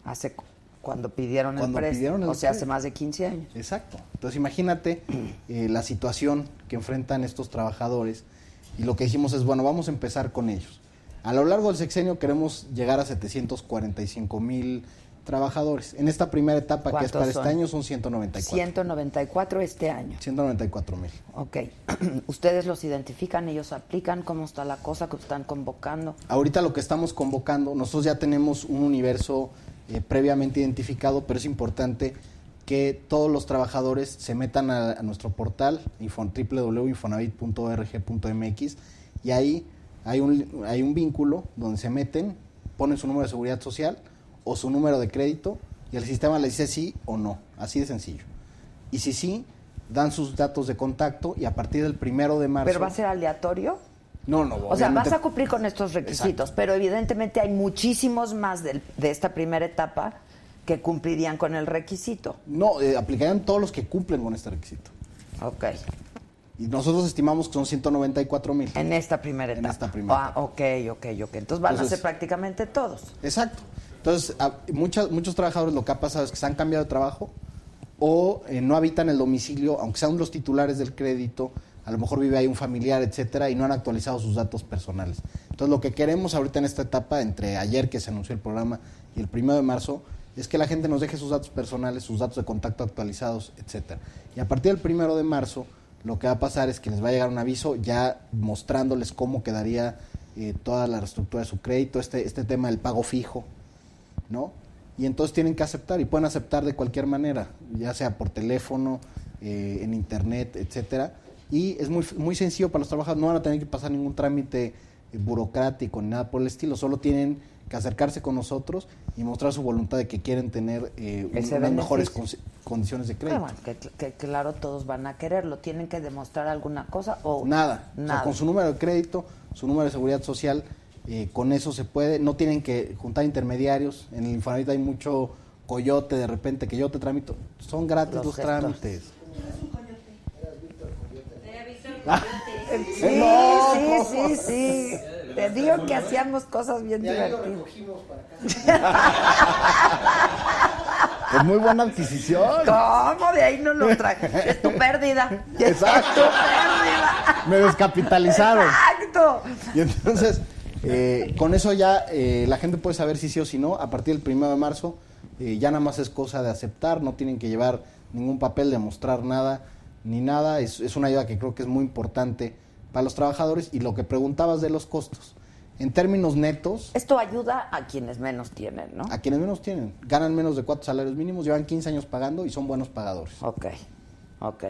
Hace cuando pidieron Cuando el préstamo. pidieron el o sea, hace más de 15 años. Exacto. Entonces imagínate eh, la situación que enfrentan estos trabajadores y lo que dijimos es, bueno, vamos a empezar con ellos. A lo largo del sexenio queremos llegar a 745 mil trabajadores. En esta primera etapa, que es ¿Cuántos para son? este año, son 194. 194 este año. 194 mil. Ok. ¿Ustedes los identifican? ¿Ellos aplican? ¿Cómo está la cosa que están convocando? Ahorita lo que estamos convocando, nosotros ya tenemos un universo eh, previamente identificado, pero es importante que todos los trabajadores se metan a, a nuestro portal info- www.infonavit.org.mx y ahí hay un, hay un vínculo donde se meten, ponen su número de seguridad social o su número de crédito y el sistema les dice sí o no, así de sencillo. Y si sí, dan sus datos de contacto y a partir del primero de marzo... ¿Pero va a ser aleatorio? No, no, O sea, vas a cumplir con estos requisitos, Exacto. pero evidentemente hay muchísimos más de esta primera etapa que cumplirían con el requisito. No, eh, aplicarían todos los que cumplen con este requisito. Ok. Y nosotros estimamos que son 194 mil. En esta primera En etapa. esta primera Ah, ok, ok, ok. Entonces van a ser prácticamente todos. Exacto. Entonces, a- muchas, muchos trabajadores lo que ha pasado es que se han cambiado de trabajo o eh, no habitan el domicilio, aunque sean los titulares del crédito, a lo mejor vive ahí un familiar, etcétera, y no han actualizado sus datos personales. Entonces, lo que queremos ahorita en esta etapa, entre ayer que se anunció el programa y el primero de marzo, es que la gente nos deje sus datos personales, sus datos de contacto actualizados, etcétera. Y a partir del primero de marzo, lo que va a pasar es que les va a llegar un aviso ya mostrándoles cómo quedaría eh, toda la reestructura de su crédito, este, este tema del pago fijo, ¿no? Y entonces tienen que aceptar y pueden aceptar de cualquier manera, ya sea por teléfono, eh, en internet, etcétera. Y es muy, muy sencillo para los trabajadores, no van a tener que pasar ningún trámite eh, burocrático ni nada por el estilo, solo tienen que acercarse con nosotros y mostrar su voluntad de que quieren tener eh, un- Ese unas mejores con- condiciones de Ah, crédito. bueno, que, que claro, todos van a quererlo. ¿Tienen que demostrar alguna cosa o Nada. O sea, Nada. con su número de crédito, su número de seguridad social, eh, con eso se puede. No tienen que juntar intermediarios. En el Infonavit hay mucho coyote de repente que yo te tramito. Son gratis Los los, trámites. Sí, No, sí, sí, sí. Te digo que hacíamos cosas bien divertidas. recogimos para acá. Es muy buena adquisición. ¿Cómo? De ahí no lo traje. Es tu pérdida. Es Exacto. tu pérdida. Me descapitalizaron. Exacto. Y entonces, eh, con eso ya eh, la gente puede saber si sí o si no. A partir del 1 de marzo, eh, ya nada más es cosa de aceptar, no tienen que llevar ningún papel, demostrar nada, ni nada. Es, es una ayuda que creo que es muy importante para los trabajadores. Y lo que preguntabas de los costos, en términos netos, Esto ayuda a quienes menos tienen, ¿no? a quienes menos tienen, ganan menos de cuatro salarios mínimos, llevan 15 años pagando y son buenos pagadores. Ok, ok.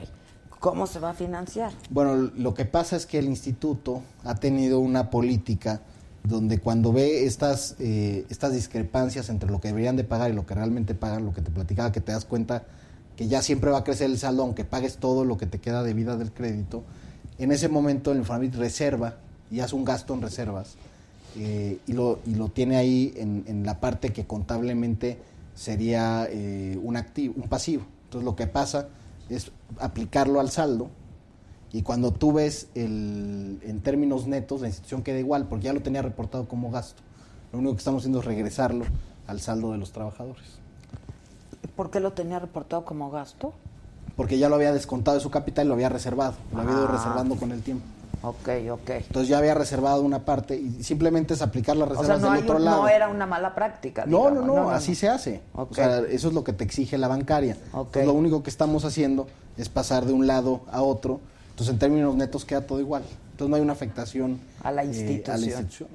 ¿Cómo se va a financiar? Bueno, lo que pasa es que el instituto ha tenido una política donde cuando ve estas, eh, estas discrepancias entre lo que deberían de pagar y lo que realmente pagan, lo que te platicaba, que te das cuenta que ya siempre va a crecer el saldo, aunque pagues todo lo que te queda de vida del crédito, en ese momento el Infonavit reserva y hace un gasto en reservas eh, y, lo, y lo tiene ahí en, en la parte que contablemente sería eh, un activo, un pasivo. Entonces lo que pasa es aplicarlo al saldo y cuando tú ves el, en términos netos la institución queda igual porque ya lo tenía reportado como gasto. Lo único que estamos haciendo es regresarlo al saldo de los trabajadores. ¿Por qué lo tenía reportado como gasto? Porque ya lo había descontado de su capital y lo había reservado. Lo había ido Ah. reservando con el tiempo. Ok, ok. Entonces ya había reservado una parte y simplemente es aplicar las O reservas sea, no, del hay otro lado. no era una mala práctica. No, digamos. no, no, así se hace. Ok. O sea, eso es lo que te exige la bancaria. Ok. Entonces, lo único que estamos haciendo es pasar de un lado a otro. Entonces, en términos netos queda todo igual. Entonces, no hay una afectación A la eh, institución. a la institución.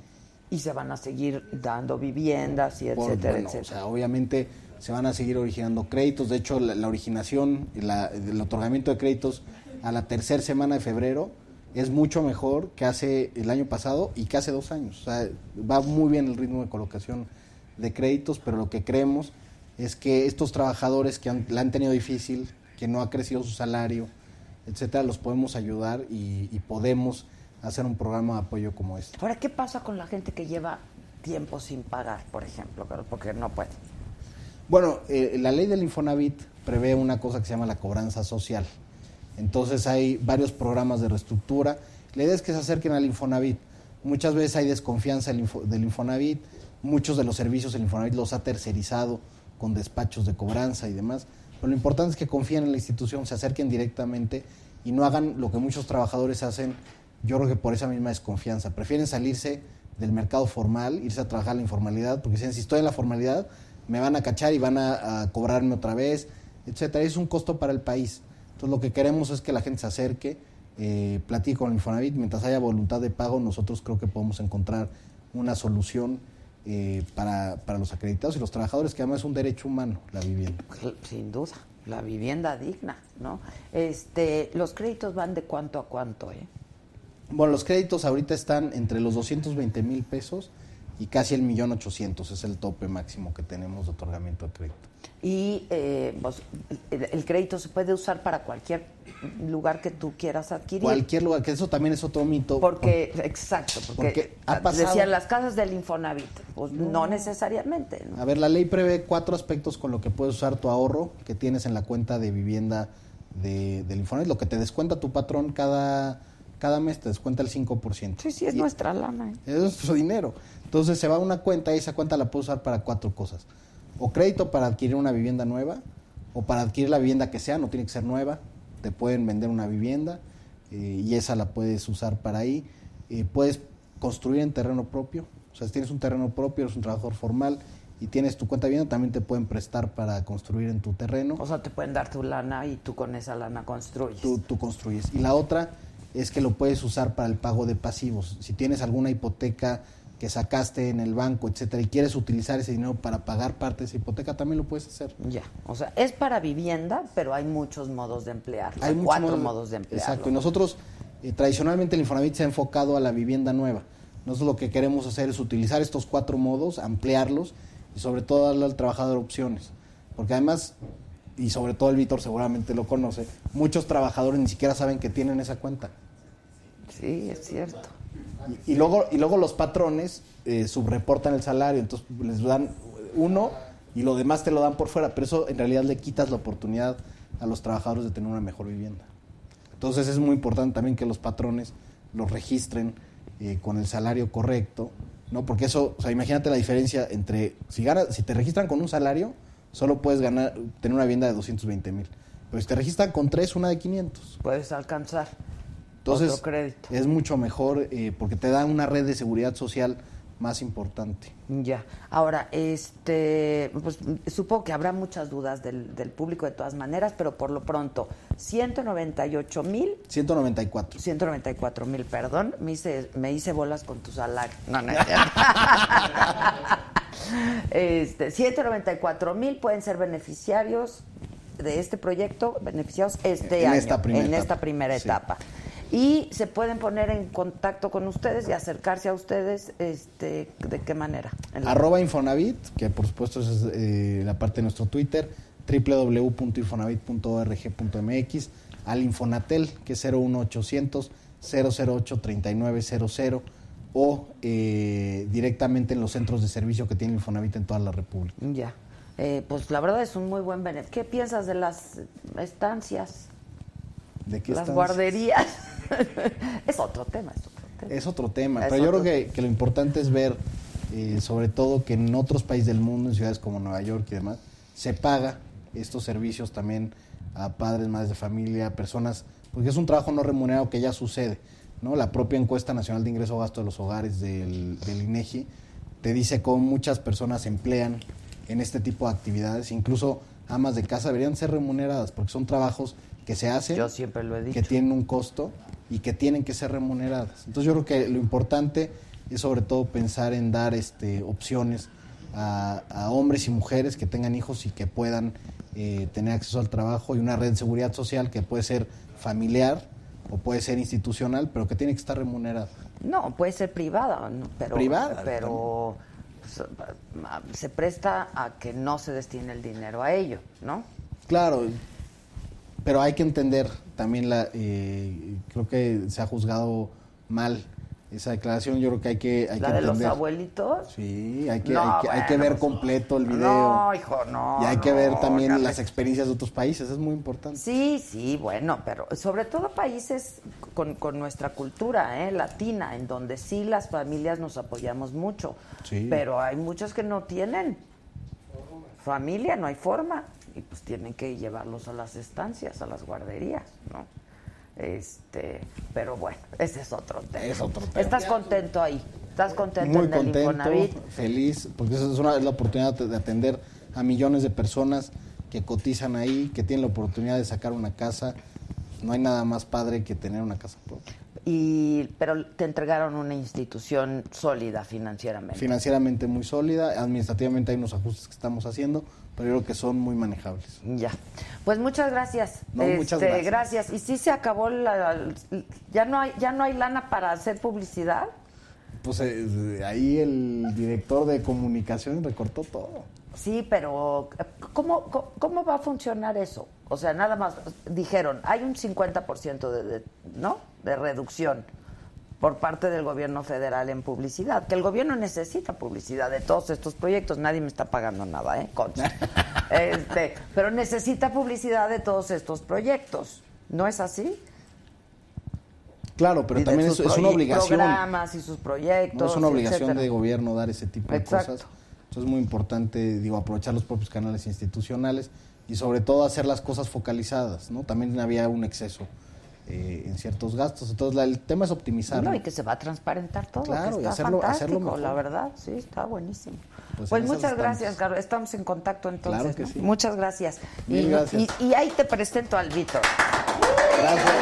Y se van a seguir dando viviendas y Por- etcétera, bueno, etcétera. O sea, obviamente se van a seguir originando créditos. De hecho, la, la originación, la- el otorgamiento de créditos a la tercera semana de febrero es mucho mejor que hace el año pasado y que hace dos años. O sea, va muy bien el ritmo de colocación de créditos, pero lo que creemos es que estos trabajadores que han- la han tenido difícil, que no ha crecido su salario, etcétera, los podemos ayudar y, y podemos hacer un programa de apoyo como este. Ahora, ¿qué pasa con la gente que lleva tiempo sin pagar, por ejemplo? Porque no puede. Bueno, eh, la ley del Infonavit prevé una cosa que se llama la cobranza social. Entonces hay varios programas de reestructura. La idea es que se acerquen al Infonavit. Muchas veces hay desconfianza del, Info- del Infonavit. Muchos de los servicios el Infonavit los ha tercerizado con despachos de cobranza y demás. Pero lo importante es que confíen en la institución, se acerquen directamente y no hagan lo que muchos trabajadores hacen, yo creo que por esa misma desconfianza. Prefieren salirse del mercado formal, irse a trabajar la informalidad, porque si estoy en la formalidad, me van a cachar y van a, a cobrarme otra vez, etcétera. Es un costo para el país. Entonces lo que queremos es que la gente se acerque, eh, platique con el Infonavit, mientras haya voluntad de pago, nosotros creo que podemos encontrar una solución eh, para, para los acreditados y los trabajadores, que además es un derecho humano la vivienda. Sin duda. La vivienda digna, ¿no? Este, los créditos van de cuánto a cuánto, ¿eh? Bueno, los créditos ahorita están entre los 220 mil pesos y casi el millón ochocientos, es el tope máximo que tenemos de otorgamiento de crédito. Y eh, pues, el, crédito se puede usar para cualquier lugar que tú quieras adquirir. Cualquier lugar, que eso también es otro mito. Porque, exacto, porque, Porque ha pasado- decían las casas del Infonavit, pues no, necesariamente, ¿no? A ver, la ley prevé cuatro aspectos con lo que puedes usar tu ahorro que tienes en la cuenta de vivienda de, del Infonavit. Lo que te descuenta tu patrón cada, cada mes, te descuenta el 5%. Sí, sí, es Y- nuestra lana. ¿eh? Es nuestro dinero. Entonces se va a una cuenta y esa cuenta la puedes usar para cuatro cosas. O crédito para adquirir una vivienda nueva, o para adquirir la vivienda que sea, no tiene que ser nueva. Te pueden vender una vivienda eh, y esa la puedes usar para ahí. Eh, puedes construir en terreno propio. O sea, si tienes un terreno propio, eres un trabajador formal y tienes tu cuenta de vivienda, también te pueden prestar para construir en tu terreno. O sea, te pueden dar tu lana y tú con esa lana construyes. tú, tú construyes. Y la otra es que lo puedes usar para el pago de pasivos. Si tienes alguna hipoteca que sacaste en el banco, etcétera, y quieres utilizar ese dinero para pagar parte de esa hipoteca, también lo puedes hacer. Ya, o sea, es para vivienda, pero hay muchos modos de emplearlo. Hay muchos cuatro modos, de emplearlo. Exacto, y nosotros eh, tradicionalmente el Infonavit se ha enfocado a la vivienda nueva. Nosotros lo que queremos hacer es utilizar estos cuatro modos, ampliarlos y sobre todo darle al trabajador opciones. Porque además, y sobre todo el Víctor seguramente lo conoce, muchos trabajadores ni siquiera saben que tienen esa cuenta. Sí, es cierto. Y, luego, y luego los patrones eh, subreportan el salario, entonces les dan uno y lo demás te lo dan por fuera, pero eso en realidad le quitas la oportunidad a los trabajadores de tener una mejor vivienda. Entonces es muy importante también que los patrones los registren eh, con el salario correcto, ¿no? Porque eso, o sea, imagínate la diferencia entre, si, ganas, si te registran con un salario, solo puedes ganar, tener una vivienda de 220 mil. Pero si te registran con tres, una de 500. Puedes alcanzar Entonces, otro crédito. es mucho mejor eh, porque te da una red de seguridad social más importante. Ya. Ahora, este, pues supongo que habrá muchas dudas del, del público de todas maneras, pero por lo pronto, 198 mil 194. 194 mil, perdón, me hice, me hice bolas con tu salario. No, no este, 194 mil pueden ser beneficiarios de este proyecto, beneficiados este En año, esta en esta primera sí. etapa. Y se pueden poner en contacto con ustedes y acercarse a ustedes, este, ¿de qué manera? Arroba Infonavit, que por supuesto es eh, la parte de nuestro Twitter, www.infonavit.org.mx, al Infonatel, que es 01800 008 3900 o eh, directamente en los centros de servicio que tiene Infonavit en toda la República. Ya. Eh, pues la verdad es un muy buen beneficio. ¿Qué piensas de las estancias? ¿De qué las guarderías. es otro tema, es otro tema. Es otro tema, Es pero yo creo que, que lo importante es ver, eh, sobre todo que en otros países del mundo, en ciudades como Nueva York y demás, se paga estos servicios también a padres, madres de familia, personas, porque es un trabajo no remunerado que ya sucede. ¿no? La propia encuesta nacional de ingreso gasto de los hogares del, del INEGI te dice cómo muchas personas se emplean en este tipo de actividades, incluso amas de casa deberían ser remuneradas porque son trabajos que se hacen Yo siempre lo he dicho. que tienen un costo y que tienen que ser remuneradas. Entonces yo creo que lo importante es sobre todo pensar en dar este, opciones a, a hombres y mujeres que tengan hijos y que puedan eh, tener acceso al trabajo y una red de seguridad social que puede ser familiar o puede ser institucional, pero que tiene que estar remunerada. No, puede ser privada, pero, Privada, pero pues, se presta a que no se destine el dinero a ello, ¿no? Claro, pero hay que entender también la, eh, creo que se ha juzgado mal esa declaración. Yo creo que hay que, hay La que de los entender. abuelitos. Sí, hay que, No, hay que, hay que ver completo el video. No, hijo, no. y hay que no, ver también las experiencias de otros países, es muy importante. Sí, sí, bueno, pero sobre todo países con, con nuestra cultura ¿eh? latina, en donde sí las familias nos apoyamos mucho, Sí. pero hay muchos que no tienen familia, no hay forma, y pues tienen que llevarlos a las estancias, a las guarderías, ¿no? Este, pero bueno, ese es otro tema. Es otro tema. ¿Estás contento ahí? ¿Estás contento Muy en el contento, Infonavit? feliz, porque esa es, una, es la oportunidad de atender a millones de personas que cotizan ahí, que tienen la oportunidad de sacar una casa. No hay nada más padre que tener una casa propia. Y, pero te entregaron una institución sólida financieramente. Financieramente muy sólida, administrativamente hay unos ajustes que estamos haciendo, pero yo creo que son muy manejables. Ya. Pues muchas gracias. No, muchas Este, gracias. Y sí se acabó la, ya no hay ya no hay lana para hacer publicidad. Pues eh, ahí el director de comunicación recortó todo. Sí, pero ¿cómo, cómo, cómo va a funcionar eso? O sea, nada más dijeron, hay un 50% de, de ¿no? de reducción por parte del gobierno federal en publicidad, que el gobierno necesita publicidad de todos estos proyectos, nadie me está pagando nada, ¿eh? Conste. este, pero necesita publicidad de todos estos proyectos, ¿no es así? Claro, pero también es, una obligación. Programas y sus proyectos. No es una obligación etcétera. de gobierno dar ese tipo de Exacto. cosas. Entonces es muy importante, digo, aprovechar los propios canales institucionales y sobre todo hacer las cosas focalizadas, ¿no? También había un exceso eh, en ciertos gastos. Entonces la- el tema es optimizar. No, y que se va a transparentar todo, Claro, que y está hacerlo- fantástico, hacerlo mejor. la verdad, sí, está buenísimo. Pues Pues, muchas gracias, Carlos. Estamos en contacto entonces. Claro que ¿no? sí. Muchas gracias. Mil y, gracias. y- y ahí te presento al Víctor. Gracias.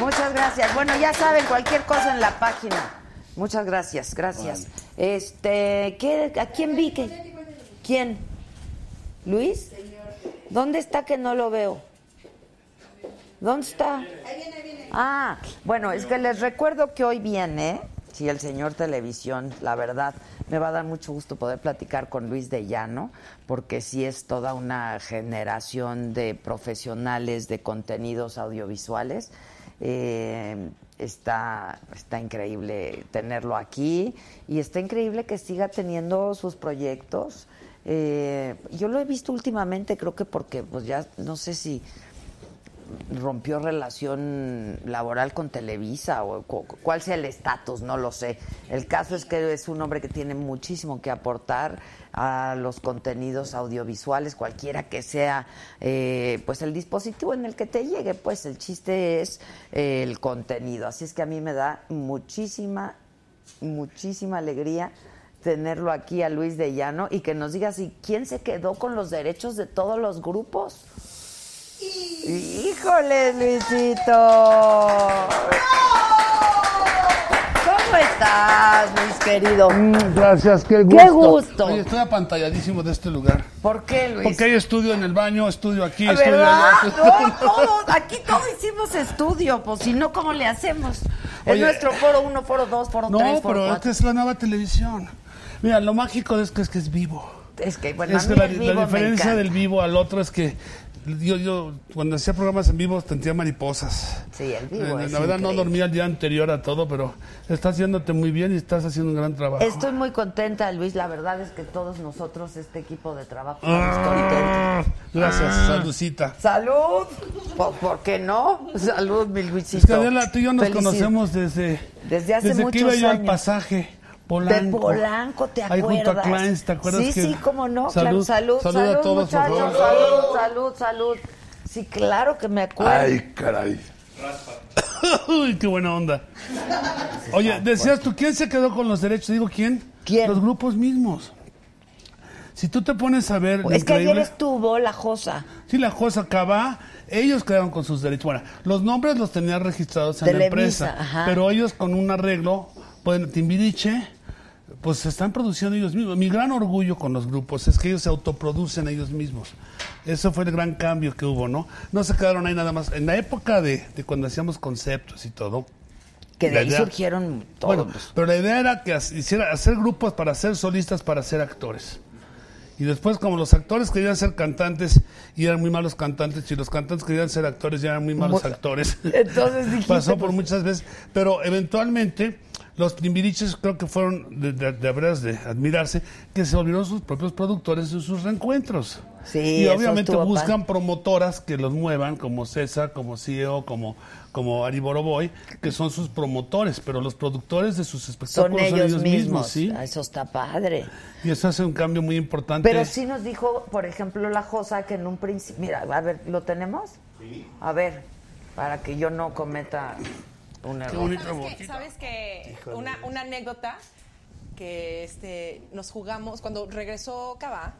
Muchas gracias. Bueno, ya saben, cualquier cosa en la página Muchas gracias, gracias. Este, ¿qué, ¿a quién vi que? ¿Quién? ¿Luis? ¿Dónde está que no lo veo? ¿Dónde está? Ah, bueno, es que les recuerdo que hoy viene, si el señor Televisión, la verdad, me va a dar mucho gusto poder platicar con Luis de Llano, porque sí es toda una generación de profesionales de contenidos audiovisuales. Eh, está, está increíble tenerlo aquí y está increíble que siga teniendo sus proyectos. Eh, yo lo he visto últimamente, creo que porque, pues ya no sé si rompió relación laboral con Televisa o cu- cuál sea el estatus, no lo sé. El caso es que es un hombre que tiene muchísimo que aportar a los contenidos audiovisuales, cualquiera que sea eh, pues el dispositivo en el que te llegue, pues el chiste es eh, el contenido. Así es que a mí me da muchísima, muchísima alegría tenerlo aquí a Luis de Llano y que nos diga si quién se quedó con los derechos de todos los grupos. Híjole, Luisito. ¿Cómo estás, Luis querido? Gracias, qué gusto. Qué gusto. Oye, estoy apantalladísimo de este lugar. ¿Por qué, Luis? Porque hay estudio en el baño, estudio aquí, estudio ¿Verdad? allá. No, todo, aquí todos hicimos estudio, pues si no, ¿cómo le hacemos? Es Oye, nuestro foro 1, foro 2, foro 3, No, foro pero 4. esta es la nueva televisión. Mira, lo mágico es que es, que es vivo. Es que, bueno, Es a mí que la, el vivo diferencia del vivo al otro es que yo, yo cuando hacía programas en vivo sentía mariposas. Sí, el vivo Eh, es la verdad no increíble. dormía el día anterior a todo, pero estás haciéndote muy bien y estás haciendo un gran trabajo. Estoy muy contenta, Luis. La verdad es que todos nosotros, este equipo de trabajo, estamos Ah, contentos. Gracias, Ah. saludcita. ¡Salud! Pues, ¿Por qué no? Salud, mi Luisito. Es que Adela, tú y yo nos Felici- conocemos desde, Desde hace desde que muchos iba yo al años. pasaje. Polanco. De Polanco, ¿te Ahí acuerdas? junto a Kleins, ¿te acuerdas? Sí, que- sí, cómo no. Salud, claro, salud, salud salud, a todos, por muchachos. favor. Salud, salud, salud. Sí, claro que me acuerdo. Ay, caray. Uy, qué buena onda. Oye, decías tú, ¿quién se quedó con los derechos? Digo, ¿quién? ¿Quién? Los grupos mismos. Si tú te pones a ver... es que ayer estuvo la Josa. Sí, la cosa acaba. Ellos quedaron con sus derechos. Bueno, los nombres los tenían registrados en Televisa, la empresa, ajá. pero ellos con un arreglo, pueden, Timbiriche, pues se están produciendo ellos mismos. Mi gran orgullo con los grupos es que ellos se autoproducen ellos mismos. Eso fue el gran cambio que hubo, ¿no? No se quedaron ahí nada más. En la época de, de cuando hacíamos conceptos y todo. Que de ahí idea- surgieron todos. Bueno, pero la idea era que hiciera hacer grupos para ser solistas, para ser actores. Y después, como los actores querían ser cantantes y eran muy malos cantantes, y los cantantes querían ser actores y eran muy malos actores. Entonces dijiste, Pasó por pues- muchas veces. Pero eventualmente, los timbiriches creo que fueron de, de, de veras de admirarse, que se volvieron sus propios productores en sus reencuentros. Sí, y obviamente buscan promotoras que los muevan, como César, como CEO, como, como Ari Boroboy, que son sus promotores, pero los productores de sus son espectáculos ellos, mismos. ¿sí? Ah, Eso está padre. Y eso hace un cambio muy importante. Pero sí nos dijo, por ejemplo, la Josa que en un principio. Mira, a ver, ¿lo tenemos? A ver, para que yo no cometa un error. ¿Sabes que, sabes que una, una anécdota que este, nos jugamos cuando regresó Cava,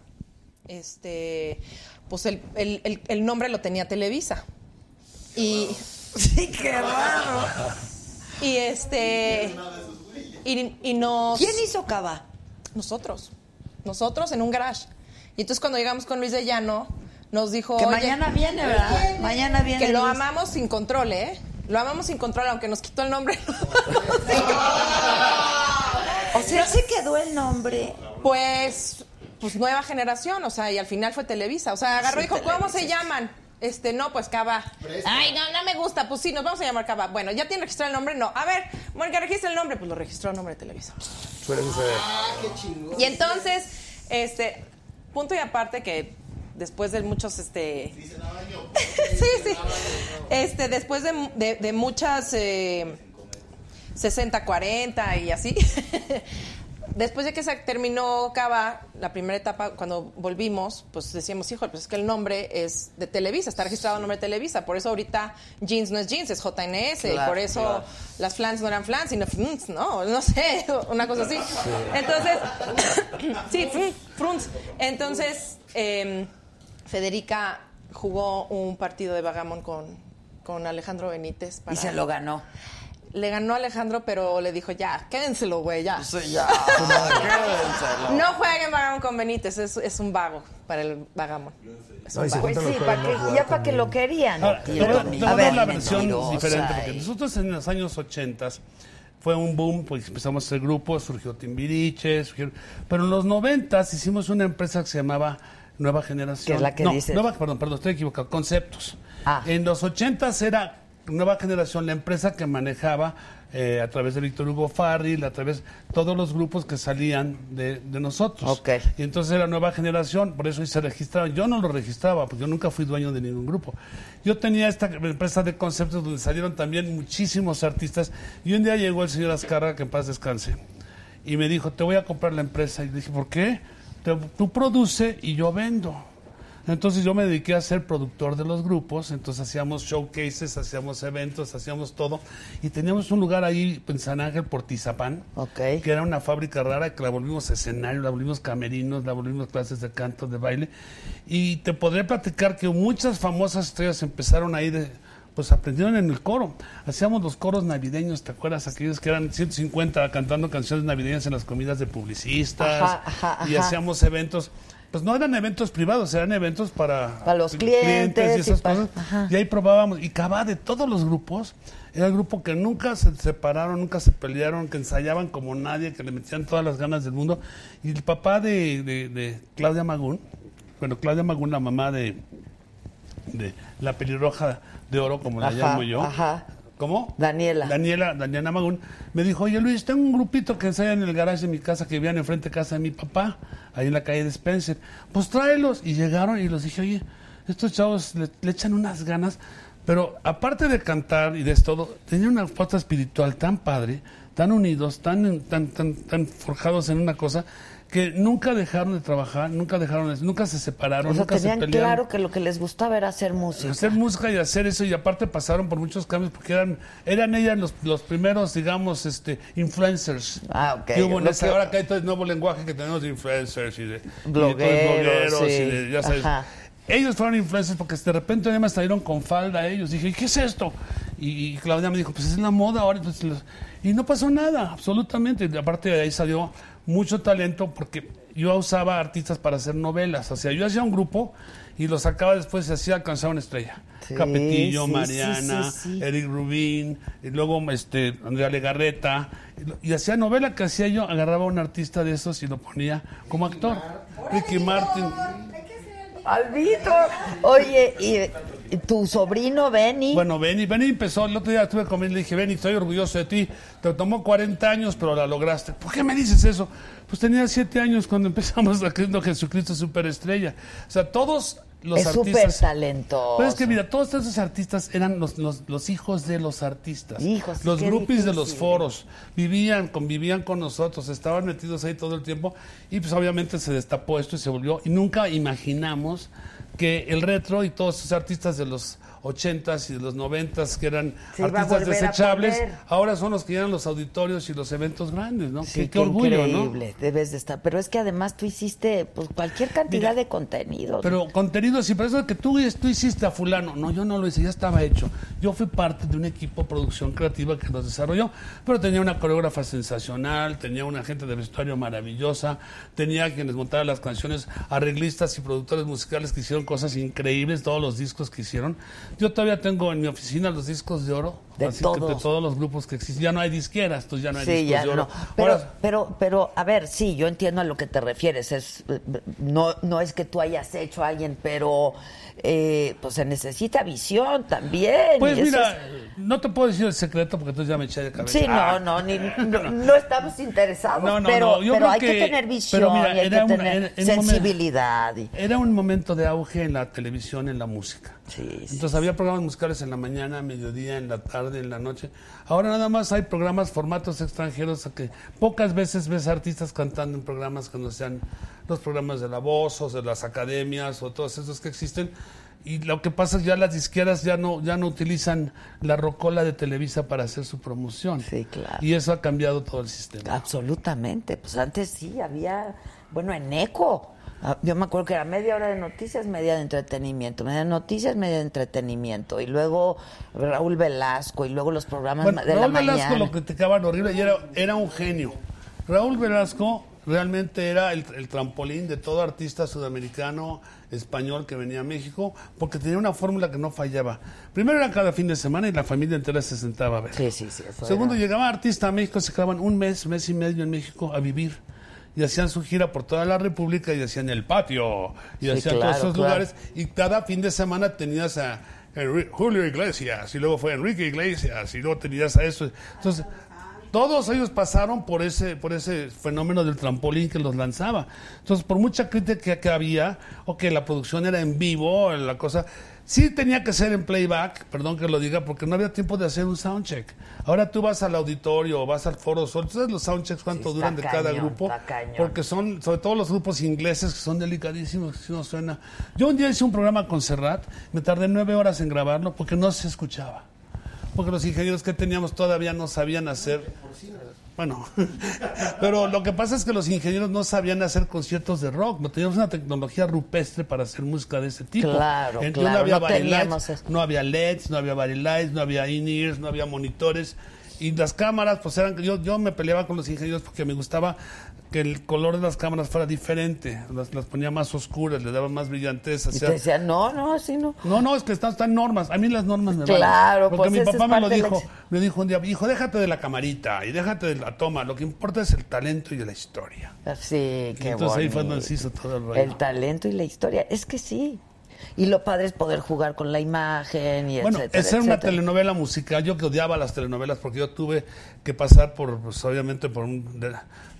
este, pues el, el- el- el nombre lo tenía Televisa. Y sí, qué raro. Y este y, y nos ¿Quién hizo Cava? Nosotros. Nosotros en un garage. Y entonces cuando llegamos con Luis de Llano nos dijo Que "Oye, mañana viene, ¿verdad? Mañana viene Que lo amamos sin control, ¿eh? Lo amamos sin control, aunque nos quitó el nombre. O sea, se quedó el nombre. Pues, pues nueva generación, o sea, y al final fue Televisa. O sea, agarró y Sí, dijo, ¿cómo Televisa. se llaman? Este, no, pues Cava. Ay, no, no me gusta. Pues sí, nos vamos a llamar Cava. Bueno, ¿ya tiene registrado el nombre? No. A ver, Mónica, registra el nombre. Pues lo registró el nombre de Televisa. Y entonces, este, punto y aparte que después de muchos, este... sí, sí. Este, después de, de- de muchas eh, 60-40 y así, después de que se terminó Cava, la primera etapa, cuando volvimos, pues decíamos, hijo, pues es que el nombre es de Televisa, está registrado el nombre de Televisa, por eso ahorita Jeans no es Jeans, es JNS, y Claro, por eso claro. las flans no eran flans, sino fruns, no, no sé, una cosa así. Entonces, sí, fruns. Entonces, eh, Federica jugó un partido de Vagamon con, con Alejandro Benítez. Y se lo ganó. le ganó a Alejandro, pero le dijo, ya, quédenselo, güey, ya. Sí, ya, quédenselo. No jueguen Vagamon con Benítez, es, es un vago para el Vagamon. Es un No, vago. Pues sí, para que, ya para que lo querían. Ahora, te voy a- lo- te voy a a ver, dar la versión mentirosa, diferente, porque y- nosotros en los años 80 fue un boom, pues empezamos a hacer grupos, surgió Timbiriche, surgió- pero en los 90 hicimos una empresa que se llamaba Nueva Generación. Que es la que no, dices. Nueva, perdón, perdón, estoy equivocado, Conceptos. Ah. En los 80 era Nueva Generación la empresa que manejaba eh, a través de Víctor Hugo Farril, a través de todos los grupos que salían de, de nosotros. Ok. Y entonces era nueva generación, por eso se registraban. Yo no lo registraba, porque yo nunca fui dueño de ningún grupo. Yo tenía esta empresa de conceptos donde salieron también muchísimos artistas. Y un día llegó el señor Azcarra, que en paz descanse, y me dijo, te voy a comprar la empresa. Y dije, ¿por qué? Te- tú produce y yo vendo. Entonces yo me dediqué a ser productor de los grupos, entonces hacíamos showcases, hacíamos eventos, hacíamos todo. Y teníamos un lugar ahí en San Ángel, por Tizapán, Ok. que era una fábrica rara que la volvimos escenario, la volvimos camerinos, la volvimos clases de canto, de baile. Y te podré platicar que muchas famosas estrellas empezaron ahí de pues aprendieron en el coro. Hacíamos los coros navideños, ¿te acuerdas? Aquellos que eran 150 cantando canciones navideñas en las comidas de publicistas. Ajá, ajá, Y hacíamos eventos, pues no eran eventos privados, eran eventos para, Para los clientes y esas y para- cosas. ajá. Y ahí probábamos. Y Cabá de todos los grupos, era el grupo que nunca se separaron, nunca se pelearon, que ensayaban como nadie, que le metían todas las ganas del mundo. Y el papá de, de- de Claudia Magún, bueno, Claudia Magún, la mamá de, de la pelirroja de oro, como la Ajá, llamo yo. ajá. ¿Cómo? Daniela. Daniela, Daniela Magún, me dijo, oye Luis, tengo un grupito que ensaya en el garage de mi casa, que vivían enfrente de casa de mi papá, ahí en la calle de Spencer. Pues tráelos. Y llegaron y los dije, oye, estos chavos le, le echan unas ganas, pero aparte de cantar y de todo, tenían una fuerza espiritual tan padre, tan unidos, tan, tan, tan, tan forjados en una cosa, que nunca dejaron de trabajar, nunca dejaron, de- nunca se separaron, O sea, nunca se tenían pelearon. claro que lo que les gustaba era hacer música. Hacer música y hacer eso, y aparte pasaron por muchos cambios, porque eran, eran ellas los, los primeros, digamos, este, influencers. Ah, ok. Que hubo en esa- que- ahora que hay todo el nuevo lenguaje que tenemos de influencers y de, y de Blogueros, blogueros y sí. de- ya sabes. Ajá. Ellos fueron influencers porque de repente además salieron con falda a ellos. Dije, ¿y qué es esto? Y, y Claudia me dijo, pues es la moda ahora. Entonces, y no pasó nada, absolutamente. Aparte de ahí salió mucho talento porque yo usaba artistas para hacer novelas. O sea, yo hacía un grupo y lo sacaba después y así alcanzaba una estrella. Sí, Capetillo, sí, Mariana, sí, sí, sí. Eric Rubín, y luego este, Andrea Legarreta. Y, y hacía novela que hacía yo, agarraba a un artista de esos y lo ponía como actor. Ricky Martin. Albito. Oye, ¿y, tu sobrino Benny? Bueno, Benny, Benny empezó, el otro día estuve él y le dije, Benny, estoy orgulloso de ti, te tomó 40 años, pero la lograste. ¿Por qué me dices eso? Pues tenía 7 años cuando empezamos haciendo Jesucristo Superestrella. O sea, todos los es súper artistas... talentoso. Pero es que mira, todos esos artistas eran los, los, los hijos de los artistas. Hijos, los qué groupies de los foros. Vivían, convivían con nosotros, estaban metidos ahí todo el tiempo. Y pues obviamente se destapó esto y se volvió. Y nunca imaginamos que el retro y todos esos artistas de los 80s y de los 90s que eran Se artistas desechables, ahora son los que llenan los auditorios y los eventos grandes, ¿no? Sí, qué, qué orgullo, ¿no? increíble, debes de estar. Pero es que además tú hiciste pues cualquier cantidad Mira, de contenido. Pero contenido sí, pero eso que tú, tú hiciste a fulano, no, yo no lo hice, ya estaba hecho. Yo fui parte de un equipo de producción creativa que los desarrolló, pero tenía una coreógrafa sensacional, tenía una gente de vestuario maravillosa, tenía quienes montaban las canciones, arreglistas y productores musicales que hicieron cosas increíbles, todos los discos que hicieron. Yo todavía tengo en mi oficina los discos de oro, De así que todos. de todos los grupos que existen. Ya no hay disqueras, entonces ya no hay Sí, ya no. Pero, Ahora- pero, pero, a ver, sí, yo entiendo a lo que te refieres. Es, no, no es que tú hayas hecho a alguien, pero eh, pues se necesita visión también. Pues mira, es- no te puedo decir el secreto porque entonces ya me eché de cabeza. Sí, Ah. no, no, ni- no, no estamos interesados, No, no, pero, no, yo pero creo hay que, que- tener visión pero mira, y hay era que una- tener era- era un momento- sensibilidad. Era un momento de auge en la televisión, en la música. Sí, sí, Entonces había programas musicales en la mañana, mediodía, en la tarde, en la noche. Ahora nada más hay programas, formatos extranjeros, que pocas veces ves artistas cantando en programas que no sean los programas de la voz o de las academias o todos esos que existen. Y lo que pasa es que ya las disqueras ya no, ya no utilizan la rocola de Televisa para hacer su promoción. Sí, claro. Y eso ha cambiado todo el sistema. Absolutamente. Pues antes sí había Bueno, en Eco. Ah, Yo me acuerdo que era media hora de noticias, media de entretenimiento, media de noticias, media de entretenimiento. Y luego Raúl Velasco, y luego los programas Bueno, de la Raúl Velasco mañana. lo criticaban horrible y era, era un genio. Raúl Velasco realmente era el, el trampolín de todo artista sudamericano, español que venía a México, porque tenía una fórmula que no fallaba. Primero era cada fin de semana y la familia entera se sentaba a ver. Sí, sí, sí. Segundo, era. llegaba artista a México, se quedaban un mes, mes y medio en México a vivir. Y hacían su gira por toda la República y hacían el patio. Y Sí, hacían claro, todos esos claro. lugares. Y cada fin de semana tenías a Enri- Julio Iglesias. Y luego fue Enrique Iglesias. Y luego tenías a eso. Entonces, todos ellos pasaron por ese, por ese fenómeno del trampolín que los lanzaba. Entonces, por mucha crítica que había, o que la producción era en vivo, la cosa, sí tenía que ser en playback, perdón que lo diga, porque no había tiempo de hacer un soundcheck. Ahora tú vas al auditorio o vas al foro sol, ¿tú sabes los soundchecks cuánto Sí, duran de cada grupo? está cañón. Porque son, sobre todo los grupos ingleses, que son delicadísimos, que si no suena. Yo un día hice un programa con Serrat, me tardé nueve horas en grabarlo porque no se escuchaba porque los ingenieros que teníamos todavía no sabían hacer. Bueno, pero lo que pasa es que los ingenieros no sabían hacer conciertos de rock, no teníamos una tecnología rupestre para hacer música de ese tipo. Claro, Entonces, claro, no había no teníamos lights, no había LEDs, no había body lights, no había in-ears, no había monitores. Y las cámaras, pues eran. Yo, yo me peleaba con los ingenieros porque me gustaba que el color de las cámaras fuera diferente. Las, las ponía más oscuras, le daba más brillantez. Y te decían, no, no, así no. no, no, es que están, están normas. A mí las normas me Claro, valen. Porque pues mi papá me lo la dijo. Me dijo un día, hijo, déjate de la camarita y déjate de la toma. Lo que importa es el talento y la historia. Sí, qué Entonces ahí fue donde se hizo todo el rollo. El talento y la historia. Es que sí. Y lo padre es poder jugar con la imagen y Bueno, etcétera, esa era una telenovela musical. Yo que odiaba las telenovelas porque yo tuve que pasar por, pues, obviamente, por un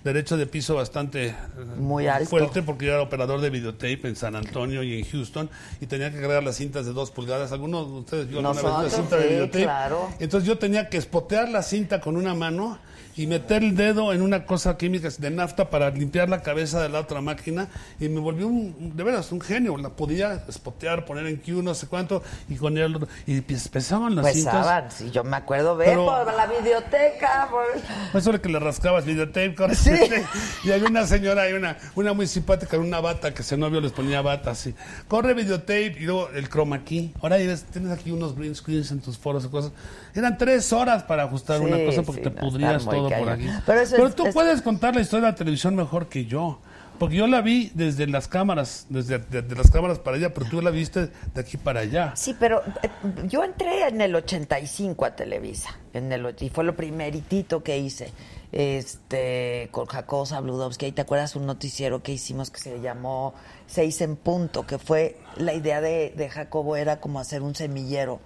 derecho de piso bastante eh, Muy alto. fuerte porque yo era operador de videotape en San Antonio y en Houston y tenía que cargar las cintas de dos pulgadas. Algunos de ustedes vio alguna vez una cinta de videotape. claro. Entonces yo tenía que espotear la cinta con una mano y meter el dedo en una cosa química de nafta para limpiar la cabeza de la otra máquina y me volví un, de veras, un genio. La podía espotear, poner en Q, no sé cuánto, y con el y pues, pesaban las Pesaban, cintas. sí, yo me acuerdo, ve Pero- por la videoteca. por- Eso de que le rascabas videotape, corre. Sí. Y había una señora, y una, una muy simpática, una bata, que ese novio les ponía bata así. Corre videotape y luego el chroma key. Ahora tienes aquí unos green screens en tus foros y cosas. Eran tres horas para ajustar Sí, una cosa porque sí, te no, pudrías muy todo por aquí. Pero eso es- tú es- puedes contar la historia de la televisión mejor que yo. Porque yo la vi desde las cámaras, desde de- de las cámaras para allá, pero tú la viste de aquí para allá. Sí, pero eh, yo entré en el 85 a Televisa, en el, y fue lo primeritito que hice, este, con Jacob Zabludovsky, ahí te acuerdas un noticiero que hicimos que se llamó Seis en Punto, que fue, la idea de, de Jacobo era como hacer un semillero.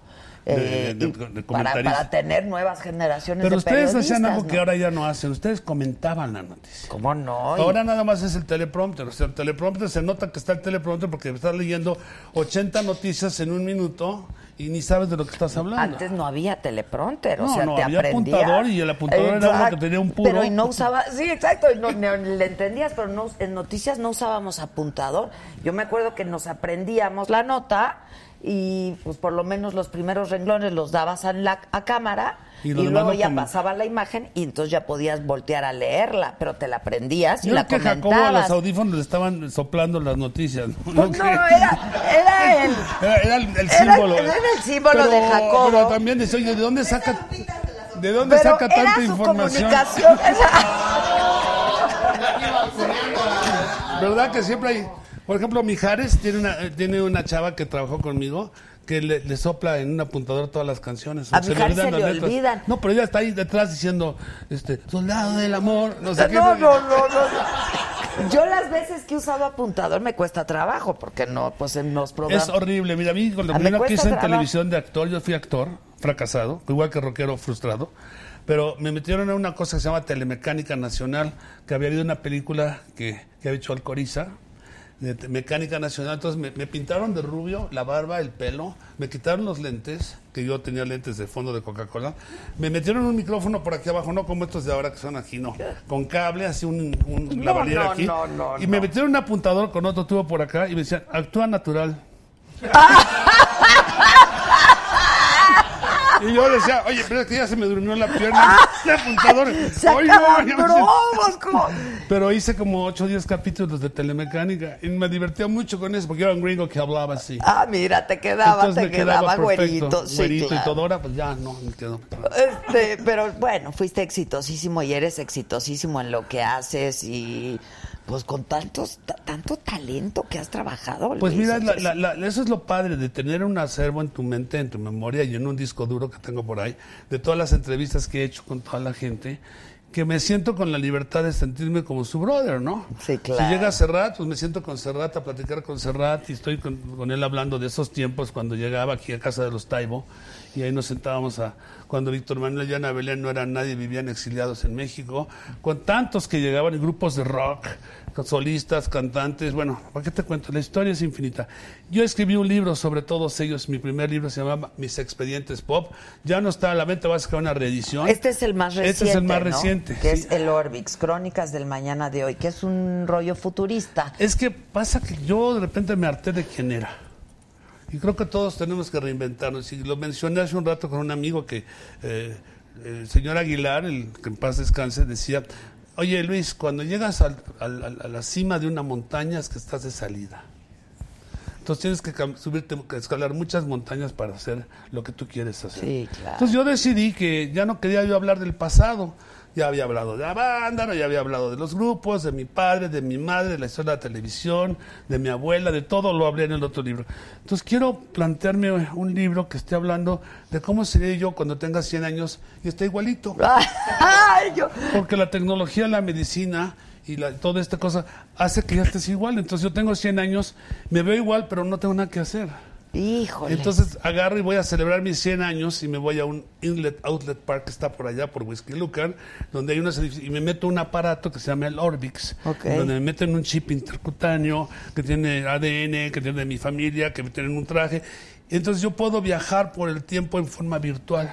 De- eh, de- de para, tener nuevas generaciones Pero de ustedes hacían algo ¿no? que ahora ya no hacen. Ustedes comentaban la noticia. ¿Cómo no? Y- Ahora nada más es el teleprompter. O sea, el teleprompter se nota que está el teleprompter porque estás leyendo 80 noticias en un minuto y ni sabes de lo que estás hablando. Antes no había teleprompter, o sea, no, te había aprendías. apuntador y el apuntador era uno que tenía un puro. Pero y no usaba, sí, exacto, y no, no- le entendías, pero no, en noticias no usábamos apuntador. Yo me acuerdo que nos aprendíamos la nota y pues por lo menos los primeros renglones los dabas a, la, a cámara Y y, luego ya pasaba la imagen y entonces ya podías voltear a leerla, pero te la aprendías y Yo la que Jacobo a comentabas. los audífonos le estaban soplando las noticias. Pues no, era, era el... Era, era el, el Era- símbolo. era el símbolo de Jacobo. Pero también decía, oye, ¿de dónde saca, de dónde Pero saca era tanta su información? comunicación. ¿Verdad que siempre hay? Por ejemplo, Mijares tiene una, eh, tiene una chava que trabajó conmigo que le, le sopla en un apuntador todas las canciones. A Mijares se las le olvidan. No, pero ella está ahí detrás diciendo, este, soldado del amor, no sé qué. No, no, no, no. Yo las veces que he usado apuntador me cuesta trabajo porque no, pues en los programas. Es horrible. Mira, a mí con lo Ah, me primero que hice en televisión de actor, yo fui actor, fracasado, igual que rockero frustrado, pero me metieron en una cosa que se llama Telemecánica Nacional, que había habido una película que, que había hecho Alcoriza, de Mecánica Nacional, entonces me, me pintaron de rubio la barba, el pelo, me quitaron los lentes, que yo tenía lentes de fondo de Coca-Cola, me metieron un micrófono por aquí abajo, no como estos de ahora que son aquí, no, con cable, así un, un No, lavalier no, aquí, no, y me metieron un apuntador con otro tubo por acá y me decían, actúa natural. Y yo, decía, oye, pero es que ya se me durmió la pierna. de apuntador. Se Oye, me- bromas, como... Pero hice como 8 o 10 capítulos de telemecánica y me divertía mucho con eso porque era un gringo que hablaba así. Ah, mira, te quedaba, Entonces te quedaba quedaba perfecto, güerito. Sí, güerito claro. y todo. Ahora pues ya no, me quedo. Este, pero bueno, fuiste exitosísimo y eres exitosísimo en lo que haces y pues con tantos, ta- tanto talento que has trabajado. Pues mira, la- la- la- eso es lo padre de tener un acervo en tu mente, en tu memoria y en un disco duro que tengo por ahí, de todas las entrevistas que he hecho con toda la gente, que me siento con la libertad de sentirme como su brother, ¿no? Sí, claro. Si llega Serrat, pues me siento con Serrat a platicar con Serrat y estoy con, con él hablando de esos tiempos cuando llegaba aquí a casa de los Taibo y ahí nos sentábamos a cuando Víctor Manuel y Ana Belén no eran nadie, vivían exiliados en México, con tantos que llegaban en grupos de rock, solistas, cantantes, bueno, ¿para qué te cuento? La historia es infinita. Yo escribí un libro sobre todos ellos, mi primer libro se llamaba Mis Expedientes Pop, ya no está a la venta, va a sacar una reedición. Este es el más reciente. Este es el más ¿no? reciente. Que sí. es el Orbix, Crónicas del Mañana de hoy, que es un rollo futurista. Es que pasa que yo de repente me harté de quién era. Y creo que todos tenemos que reinventarnos. Y lo mencioné hace un rato con un amigo que eh, el señor Aguilar, el que en paz descanse, decía, oye Luis, cuando llegas al- al- al- a la cima de una montaña es que estás de salida. Entonces tienes que subirte, escalar muchas montañas para hacer lo que tú quieres hacer. Sí, claro. Entonces yo decidí que ya no quería yo hablar del pasado. Ya había hablado de la banda, ¿no? ya había hablado de los grupos, de mi padre, de mi madre, de la historia de la televisión, de mi abuela, de todo lo hablé en el otro libro. Entonces quiero plantearme un libro que esté hablando de cómo sería yo cuando tenga 100 años y esté igualito. Porque la tecnología, la medicina y la- toda esta cosa hace que ya estés igual. Entonces yo tengo 100 años, me veo igual, pero no tengo nada que hacer. Híjole. Entonces agarro y voy a celebrar mis 100 años y me voy a un Inlet Outlet Park que está por allá, por Whiskey Lucan, donde hay unos edificios, y me meto un aparato que se llama el Orbix, donde me meten un chip intercutáneo que tiene ADN, que tiene mi familia, que me tienen un traje. Y entonces yo puedo viajar por el tiempo en forma virtual.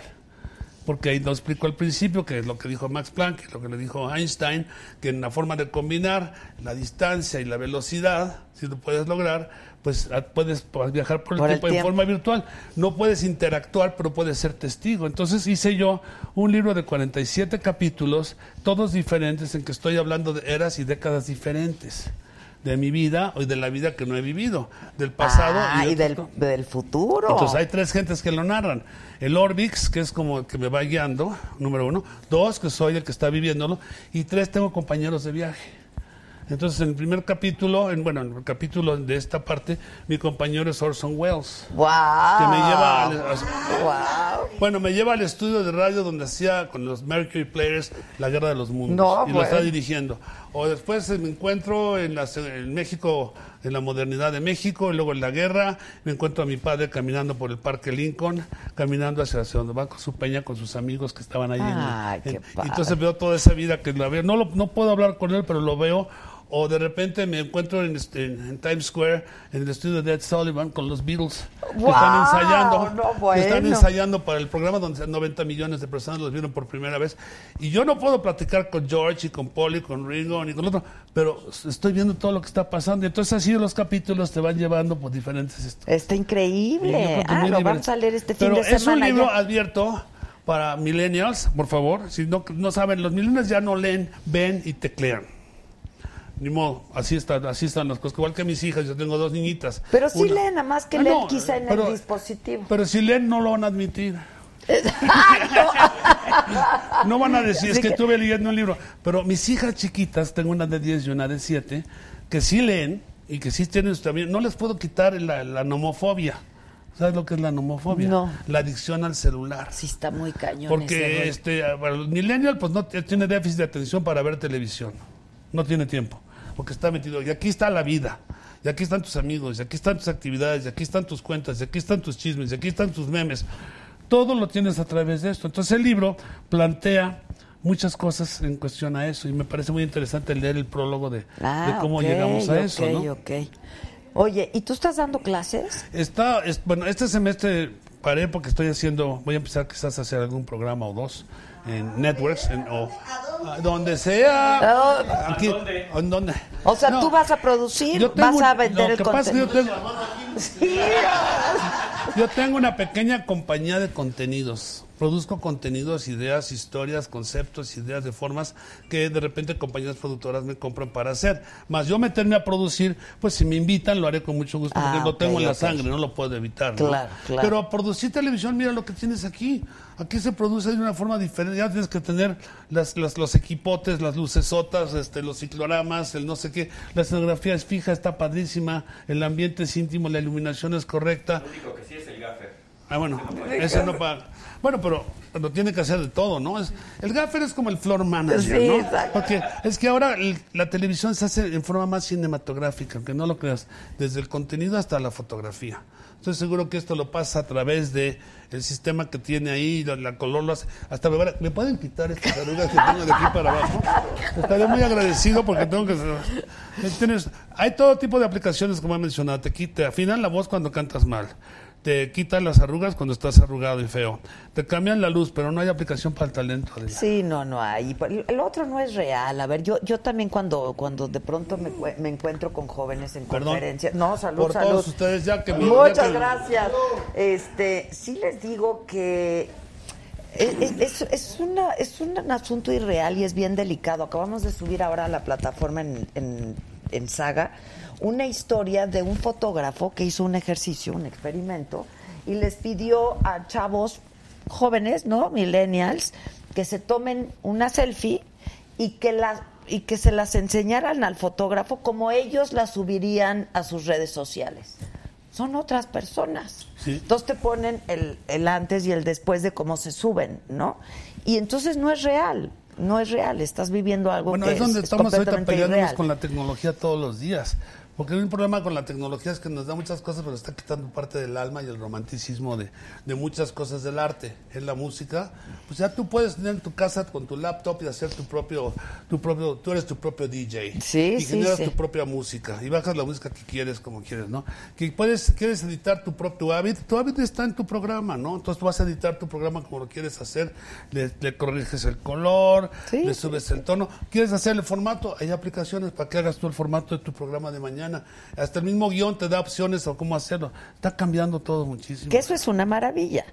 Porque ahí lo explico al principio, que es lo que dijo Max Planck, lo que le dijo Einstein, que en la forma de combinar la distancia y la velocidad, si lo puedes lograr, pues ah, puedes viajar por el, Por el tiempo, en forma virtual. No puedes interactuar, pero puedes ser testigo. Entonces hice yo un libro de 47 capítulos, todos diferentes, en que estoy hablando de eras y décadas diferentes de mi vida y de la vida que no he vivido, del pasado Ah, y, y de del, del futuro. entonces hay tres gentes que lo narran. El Orbix, que es como el que me va guiando, número uno. Dos, que soy el que está viviéndolo. Y tres, tengo compañeros de viaje. Entonces, en el primer capítulo, en, bueno, en el capítulo de esta parte, mi compañero es Orson Welles. ¡Wow! Que me lleva al, ¡Wow! bueno, me lleva al estudio de radio donde hacía con los Mercury Players la Guerra de los Mundos. No, y lo está bueno. dirigiendo. O después me encuentro en, la- en México, en la modernidad de México, y luego en la guerra. Me encuentro a mi padre caminando por el Parque Lincoln, caminando hacia, hacia donde va con su peña, con sus amigos que estaban ahí. en qué en- entonces veo toda esa vida que la veo. No, lo- no puedo hablar con él, pero lo veo. O de repente me encuentro en, este- en Times Square, en el estudio de Ed Sullivan, con los Beatles. que ¡Guau! están ensayando. No, que Están bueno. ensayando para el programa donde 90 millones de personas los vieron por primera vez. Y yo no puedo platicar con George y con Paul y con Ringo ni con otro, pero estoy viendo todo lo que está pasando. Entonces así los capítulos te van llevando por diferentes historias. Está increíble. que Ah, lo vamos a leer este fin Pero de semana. es un libro ya. abierto para millennials, por favor. Si no, no saben, los millennials ya no leen, ven y teclean. Ni modo, así, está, así están las cosas. Igual que mis hijas, yo tengo dos niñitas. Pero sí Una- leen, nada más que Ah, leen no, quizá en pero- el dispositivo. Pero si leen, no lo van a admitir. No van a decir, es que que- estuve leyendo un libro. Pero mis hijas chiquitas, tengo una de 10 y una de 7, que sí leen y que sí tienen también. No les puedo quitar la, la nomofobia. ¿Sabes lo que es la nomofobia? No. La adicción al celular. Sí, está muy cañón. ese Porque rollo. este, para los millennials, pues no tiene déficit de atención para ver televisión. No tiene tiempo. Porque está metido. Y aquí está la vida. Y aquí están tus amigos. Y aquí están tus actividades. Y aquí están tus cuentas. Y aquí están tus chismes. Y aquí están tus memes. Todo lo tienes a través de esto. Entonces el libro plantea muchas cosas en cuestión a eso. Y me parece muy interesante leer el prólogo de, de Ah, cómo llegamos a eso. ¿no? ok. Oye, ¿y tú estás dando clases? Está, es- bueno, este semestre paré porque estoy haciendo, voy a empezar quizás a hacer algún programa o dos en networks, en, o a donde sea. Ah. Aquí, ¿en dónde? O sea, No, tú vas a producir, yo tengo vas a vender lo el que pasa es que yo contenido. tengo- Sí. Yo tengo una pequeña compañía de contenidos produzco contenidos, ideas, historias, conceptos, ideas de formas que de repente compañías productoras me compran para hacer. Más yo meterme a producir, pues si me invitan lo haré con mucho gusto porque Ah, lo tengo en la sangre, no lo puedo evitar. ¿no? Claro, claro. Pero a producir televisión, mira lo que tienes aquí. Aquí se produce de una forma diferente. Ya tienes que tener las, las- los equipotes, las lucesotas, este, los cicloramas, el no sé qué. La escenografía es fija, está padrísima. El ambiente es íntimo, la iluminación es correcta. Lo único que sí es el gaffer. Ah, bueno, ese no paga. Bueno, pero lo tiene que hacer de todo, ¿no? Es, el gaffer es como el floor manager, Sí, ¿no? exacto. Porque es que ahora el- la televisión se hace en forma más cinematográfica, aunque no lo creas, desde el contenido hasta la fotografía. Estoy seguro que esto lo pasa a través de el sistema que tiene ahí, la, color lo. Hasta me, ¿me pueden quitar estas arrugas que tengo de aquí para abajo. Estaré muy agradecido porque tengo que. Tienes, hay todo tipo de aplicaciones, como he mencionado. Te quita, afinan la voz cuando cantas mal. Te quitan las arrugas cuando estás arrugado y feo. Te cambian la luz, pero no hay aplicación para el talento. Adela. Sí, no, no hay. El otro no es real. A ver, yo, yo también cuando, cuando de pronto me, me encuentro con jóvenes en Perdón. conferencias. No, salud, Por salud. todos ustedes, ya que me- Muchas ya que- gracias. Este, sí les digo que es, es- es una, es un asunto irreal y es bien delicado. Acabamos de subir ahora a la plataforma en, en, en Saga una historia de un fotógrafo que hizo un ejercicio, un experimento, y les pidió a chavos jóvenes, ¿no? Millennials, que se tomen una selfie y que la y que se las enseñaran al fotógrafo como ellos las subirían a sus redes sociales. Son otras personas. Sí. Entonces te ponen el, el antes y el después de cómo se suben, ¿no? Y entonces no es real, no es real. Estás viviendo algo Bueno, que es donde es, estamos ahorita peleándonos irreal. con la tecnología todos los días. Porque hay un problema con la tecnología es que nos da muchas cosas, pero está quitando parte del alma y el romanticismo de, de muchas cosas del arte. En la música, pues ya tú puedes tener en tu casa con tu laptop y hacer tu propio, tu propio, tú eres tu propio DJ. Sí, y generas sí. tu propia música y bajas la música que quieres como quieres, ¿no? Que puedes, quieres editar tu propio hábito, tu hábito está en tu programa, ¿no? Entonces tú vas a editar tu programa como lo quieres hacer, le, le corriges el color, Sí, le subes el tono, quieres hacer el formato, hay aplicaciones para que hagas tú el formato de tu programa de mañana. Hasta el mismo guion te da opciones o cómo hacerlo. Está cambiando todo muchísimo. Que eso es una maravilla.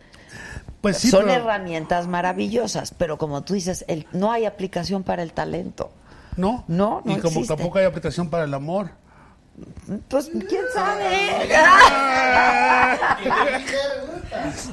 Pues sí, Son pero- herramientas maravillosas, pero como tú dices, el, no hay aplicación para el talento. No, No, no y como existe. tampoco hay aplicación para el amor. Pues, ¿quién sabe?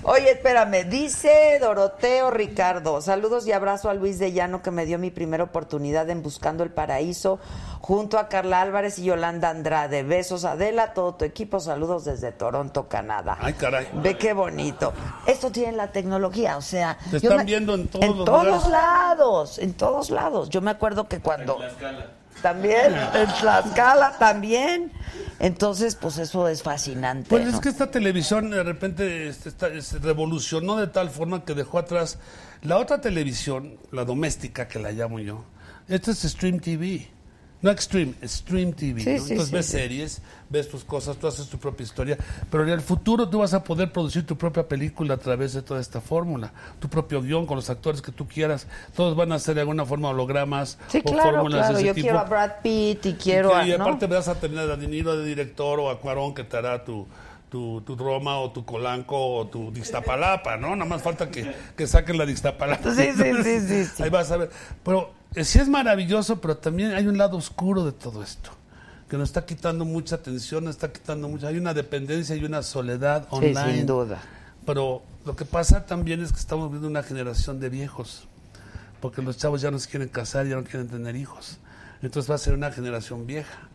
Oye, espérame, dice Doroteo Ricardo, saludos y abrazo a Luis de Llano que me dio mi primera oportunidad en Buscando el Paraíso, junto a Carla Álvarez y Yolanda Andrade. Besos Adela, todo tu equipo, saludos desde Toronto, Canadá. Ay, caray. Ve qué bonito. Esto tiene la tecnología, o sea... Te están viendo en todos en los todos lugares. lados, en todos lados. Yo me acuerdo que cuando... Tlaxcala. También, en Tlaxcala también. Entonces, pues eso es fascinante. Pues ¿no? es que esta televisión de repente este, está- se revolucionó de tal forma que dejó atrás la otra televisión, la doméstica que la llamo yo. Esta es Stream TV. No Extreme, Stream TV. Sí, ¿no? sí, Entonces sí, ves series, ves tus cosas, tú haces tu propia historia. Pero en el futuro tú vas a poder producir tu propia película a través de toda esta fórmula. Tu propio guion con los actores que tú quieras. Todos van a ser de alguna forma hologramas o claro, fórmulas claro. de ese Yo tipo. quiero a Brad Pitt y quiero y, a... y ¿no? aparte vas a tener a De Niro de director o a Cuarón que te hará tu, tu, tu Roma o tu Colanco o tu Dixtapalapa, ¿no? Nada más falta que, que saquen la Dixtapalapa. Sí, sí, sí, sí, sí. Ahí vas a ver. Pero sí es maravilloso, pero también hay un lado oscuro de todo esto. Que nos está quitando mucha atención, nos está quitando mucha. Hay una dependencia y una soledad Sí, online. sin duda. Pero lo que pasa también es que estamos viendo una generación de viejos, porque los chavos ya no se quieren casar, ya no quieren tener hijos. Entonces va a ser una generación vieja.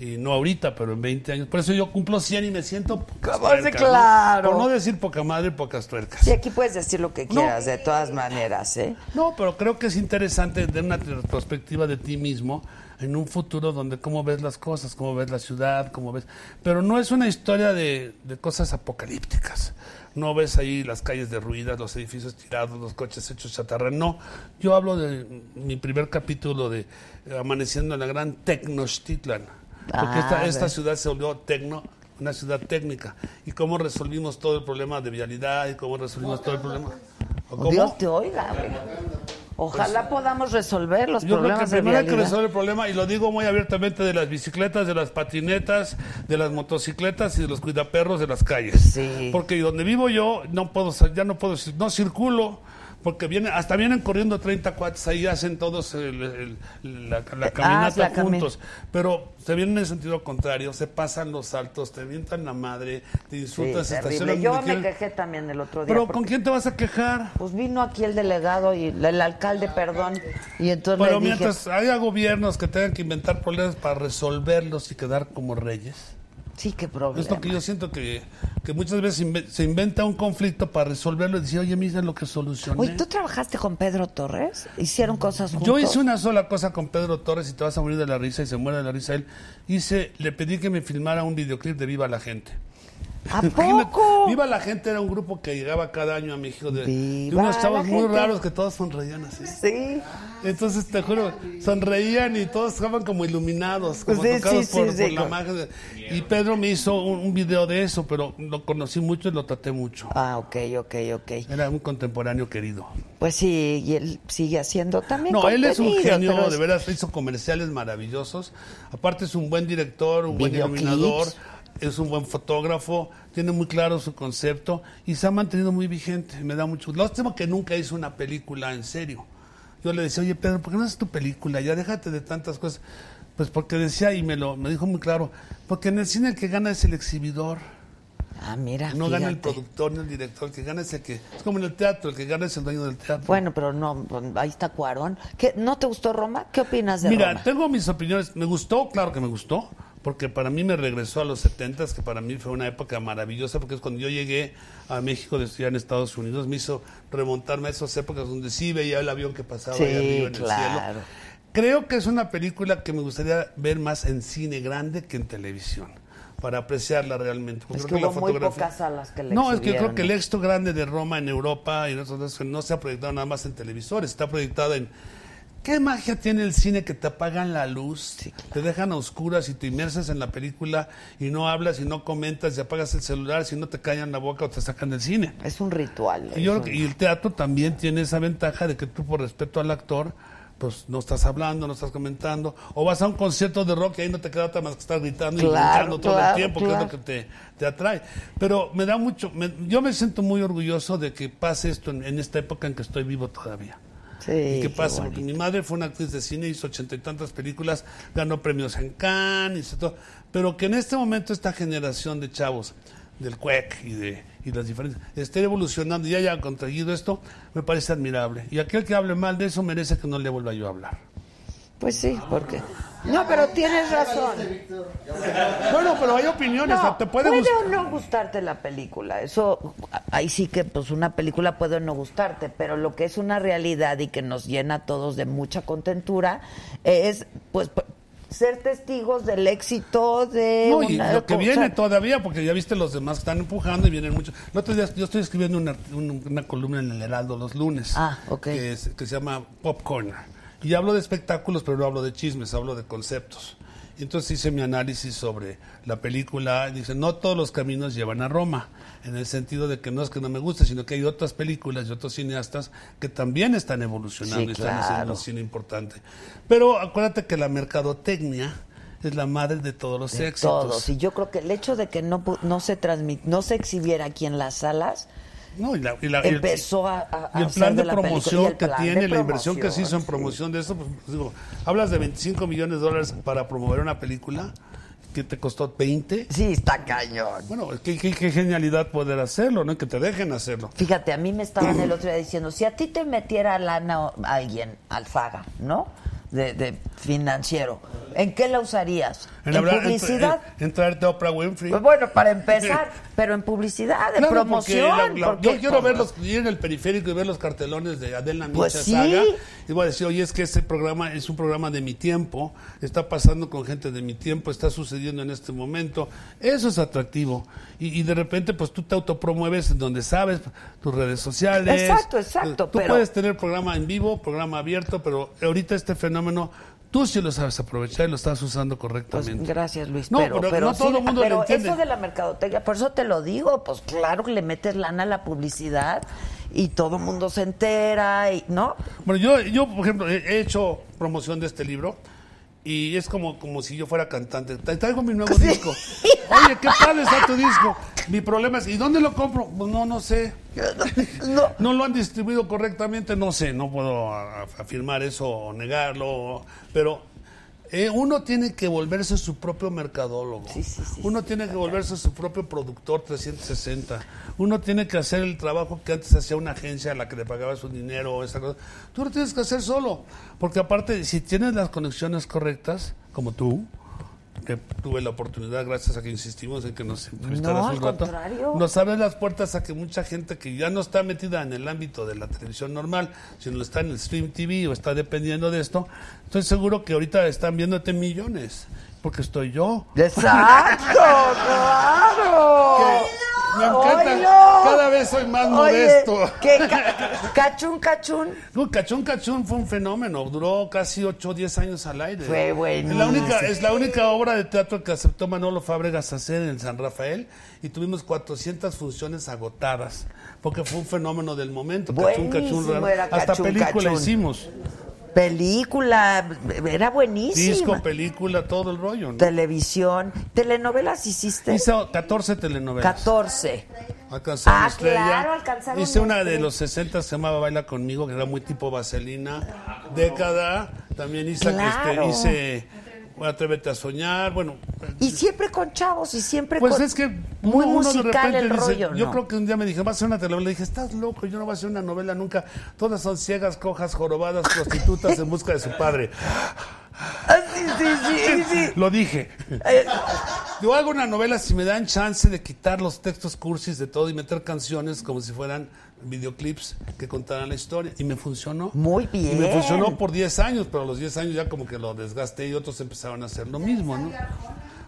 Y no ahorita, pero en 20 años. Por eso yo cumplo 100 y me siento pocas ¿Cómo se- tuercas, ¿no? claro? Por no decir poca madre, pocas tuercas. Sí, aquí puedes decir lo que quieras, de todas maneras, ¿eh? No, pero creo que es interesante de una retrospectiva de ti mismo en un futuro donde cómo ves las cosas, cómo ves la ciudad, cómo ves... Pero no es una historia de, de cosas apocalípticas. No ves ahí las calles derruidas, los edificios tirados, los coches hechos chatarra. No, yo hablo de mi primer capítulo de eh, Amaneciendo en la Gran Tecnochtitlan. Porque Ah, esta, esta ciudad se volvió tecno, una ciudad técnica. Y cómo resolvimos todo el problema de vialidad y cómo resolvimos todo el problema. ¿O cómo? Dios te oiga, güey. Ojalá podamos resolver los Yo creo que problemas de primero hay que resolver el problema, y lo digo muy abiertamente, de las bicicletas, de las patinetas, de las motocicletas y de los cuidaperros de las calles. Sí. Porque donde vivo yo, no puedo, ya no puedo, no circulo, porque vienen, hasta vienen corriendo 30 cuates, ahí hacen todos el- el- la, la caminata Ah, la cami- juntos. Pero se vienen en sentido contrario, se pasan los saltos, te mientan la madre, te Sí, insultan, se estacionan Yo me quieren. quejé también el otro día. Pero ¿con quién te vas a quejar? Pues vino aquí el delegado y el alcalde, perdón, y entonces Pero le dije, mientras haya gobiernos que tengan que inventar problemas para resolverlos y quedar como reyes. Sí, qué problema. Es lo que yo siento que, que muchas veces inve- se inventa un conflicto para resolverlo y decir, oye, mira lo que solucioné. Oye, ¿tú trabajaste con Pedro Torres? ¿Hicieron cosas juntos? Yo hice una sola cosa con Pedro Torres y te vas a morir de la risa y se muere de la risa él. Hice, le pedí que me filmara un videoclip de Viva la Gente. ¿A poco? Viva la Gente era un grupo que llegaba cada año a México de, de unos chavos muy raros que todos sonreían así. Sí. Entonces, te juro, sonreían y todos estaban como iluminados, como Sí, tocados sí, por, sí, por sí. la magia. de- Y Pedro me hizo un, un video de eso, pero lo conocí mucho y lo traté mucho. Ah, ok, ok, ok. Era un contemporáneo querido. Pues sí, y él sigue haciendo también No, él es un genio, es- de veras, hizo comerciales maravillosos. Aparte es un buen director, un buen iluminador, es un buen fotógrafo, tiene muy claro su concepto y se ha mantenido muy vigente. Me da mucho lástima que nunca hizo una película en serio. Yo le decía, oye Pedro, ¿por qué no haces tu película? Ya déjate de tantas cosas. Pues porque decía, y me lo me dijo muy claro, porque en el cine el que gana es el exhibidor. Ah, mira, No gana el productor ni el director, el que gana es el que... Es como en el teatro, el que gana es el dueño del teatro. Bueno, pero no, pues, ahí está Cuarón. ¿Qué, ¿No te gustó Roma? ¿Qué opinas de Mira, Roma? tengo mis opiniones. Me gustó, claro que me gustó, porque para mí me regresó a los 70 que para mí fue una época maravillosa, porque es cuando yo llegué a México de estudiar en Estados Unidos, me hizo remontarme a esas épocas donde sí veía el avión que pasaba Sí, ahí arriba en claro. el cielo. Creo que es una película que me gustaría ver más en cine grande que en televisión, para apreciarla realmente. porque Es creo que hubo la muy fotografía- pocas salas que le No, es que yo creo que el ¿no? éxito grande de Roma en Europa y en otros no se ha proyectado nada más en televisores, está proyectada en... ¿Qué magia tiene el cine que te apagan la luz, te dejan a oscuras y te inmersas en la película y no hablas y no comentas y apagas el celular si no te callan la boca o te sacan del cine? Es un ritual. Y, yo es creo que- un- y el teatro también tiene esa ventaja de que tú por respeto al actor pues no estás hablando, no estás comentando, o vas a un concierto de rock y ahí no te queda otra más que estar gritando y gritando todo claro, el tiempo, que es lo que te, te atrae. Pero me da mucho, me- yo me siento muy orgulloso de que pase esto en, en esta época en que estoy vivo todavía. Sí, y que qué pasa, porque mi madre fue una actriz de cine, hizo ochenta y tantas películas, ganó premios en Cannes, hizo todo, pero que en este momento esta generación de chavos del CUEC y de y las diferencias esté evolucionando y haya conseguido esto, me parece admirable. Y aquel que hable mal de eso merece que no le vuelva yo a hablar. Pues sí, porque... No, pero tienes razón. Bueno, pero hay opiniones, No, te puede, puede o no gustarte la película. Eso, ahí sí que pues una película puede o no gustarte, pero lo que es una realidad y que nos llena a todos de mucha contentura es pues ser testigos del éxito de No, y una lo que cosa. viene todavía, porque ya viste los demás que están empujando y vienen muchos. El otro día yo estoy escribiendo una, un- una columna en el Heraldo los lunes, Ah, ok. que, es- que se llama Popcorn. Y hablo de espectáculos, pero no hablo de chismes, hablo de conceptos. Entonces hice mi análisis sobre la película. Dice, no todos los caminos llevan a Roma, en el sentido de que no es que no me guste, sino que hay otras películas y otros cineastas que también están evolucionando Sí, y están haciendo un cine importante. Pero acuérdate que la mercadotecnia es la madre de todos los de éxitos. todos. Y yo creo que el hecho de que no, no se transmit, no se exhibiera aquí en las salas, No, y la- y la- y el- empezó a, a- Y el plan de promoción que tiene, la inversión que se hizo en promoción, de esto, pues, pues, digo, hablas de 25 millones de dólares para promover una película que te costó 20. Sí, está cañón. Bueno, qué, qué- qué genialidad poder hacerlo, ¿no? Que te dejen hacerlo. Fíjate, a mí me estaban el otro día diciendo, si a ti te metiera lana alguien, Alfaga, ¿no? De, de financiero, ¿en qué la usarías? ¿En, hablar- publicidad? En, en traerte a Oprah Winfrey. Pues bueno, para empezar, pero en publicidad, en Claro, promoción. porque la- la- porque- yo quiero ver los, ir en el periférico y ver los cartelones de Adela Micha Pues sí. Saga. Y voy a decir, oye, es que este programa es un programa de mi tiempo, está pasando con gente de mi tiempo, está sucediendo en este momento. Eso es atractivo. Y, y de repente, pues tú te autopromueves en donde sabes, tus redes sociales. Exacto, exacto, Tú pero- puedes tener programa en vivo, programa abierto, pero ahorita este fenómeno. Tú sí lo sabes aprovechar y lo estás usando Pues correctamente. gracias, Luis. No, pero, pero pero no todo sí, el mundo lo pero entiende. eso de la mercadotecnia, por eso te lo digo, pues claro que le metes lana a la publicidad y todo el mundo se entera, y, ¿no? Bueno, yo, yo por ejemplo, he hecho promoción de este libro y es como, como si yo fuera cantante. Te traigo mi nuevo disco. Oye, ¿qué tal está tu disco? Mi problema es, ¿y dónde lo compro? Pues no, no sé. No, lo han distribuido correctamente, no sé, no puedo afirmar eso o negarlo, pero eh, uno tiene que volverse su propio mercadólogo. uno tiene que volverse su propio productor 360. Uno tiene que hacer el trabajo que antes hacía una agencia a la que le pagabas un dinero o esa cosa. Tú lo tienes que hacer solo. Porque aparte, si tienes las conexiones correctas, como tú, tuve la oportunidad, gracias a que insistimos en que nos entrevistaras No, un rato, contrario. nos abre las puertas a que mucha gente que ya no está metida en el ámbito de la televisión normal, sino está en el stream TV o está dependiendo de esto, estoy seguro que ahorita están viéndote millones, porque estoy yo. ¡Exacto! ¡Claro! Me encanta. Cada vez soy más Oye, modesto. ¿qué ca- cachún, cachún. No, Cachón Cachón fue un fenómeno, duró casi 8 o 10 años al aire. Fue Es buenísimo. la, única, es la única obra de teatro que aceptó Manolo Fábregas hacer en San Rafael y tuvimos 400 funciones agotadas, porque fue un fenómeno del momento. Cachún Cachún, Buenísimo era hasta Cachún película Cachún. hicimos. Película, era buenísima. Disco, película, todo el rollo. ¿no? Televisión, telenovelas hiciste. Hizo 14 telenovelas. 14. Alcanzar Ah, claro, alcanzaron Hice una de estrella. los 60 se llamaba Baila conmigo, que era muy tipo vaselina. Década. También hice, Claro. este, hice Atrévete a soñar. Bueno, Y siempre con chavos y siempre pues con... es que muy uno, uno de musical repente el dice, rollo, yo ¿no? creo que un día me dije, vas a hacer una telenovela. Le dije, estás loco, yo no voy a hacer una novela nunca. Todas son ciegas, cojas, jorobadas, prostitutas en busca de su padre. Sí, sí, sí, sí. Lo dije. Eh, Yo hago una novela si me dan chance de quitar los textos cursis de todo y meter canciones como si fueran videoclips que contaran la historia. Y me funcionó. Muy Y bien. me funcionó por 10 años, pero a los 10 años ya como que lo desgasté y otros empezaron a hacer lo mismo, ¿no?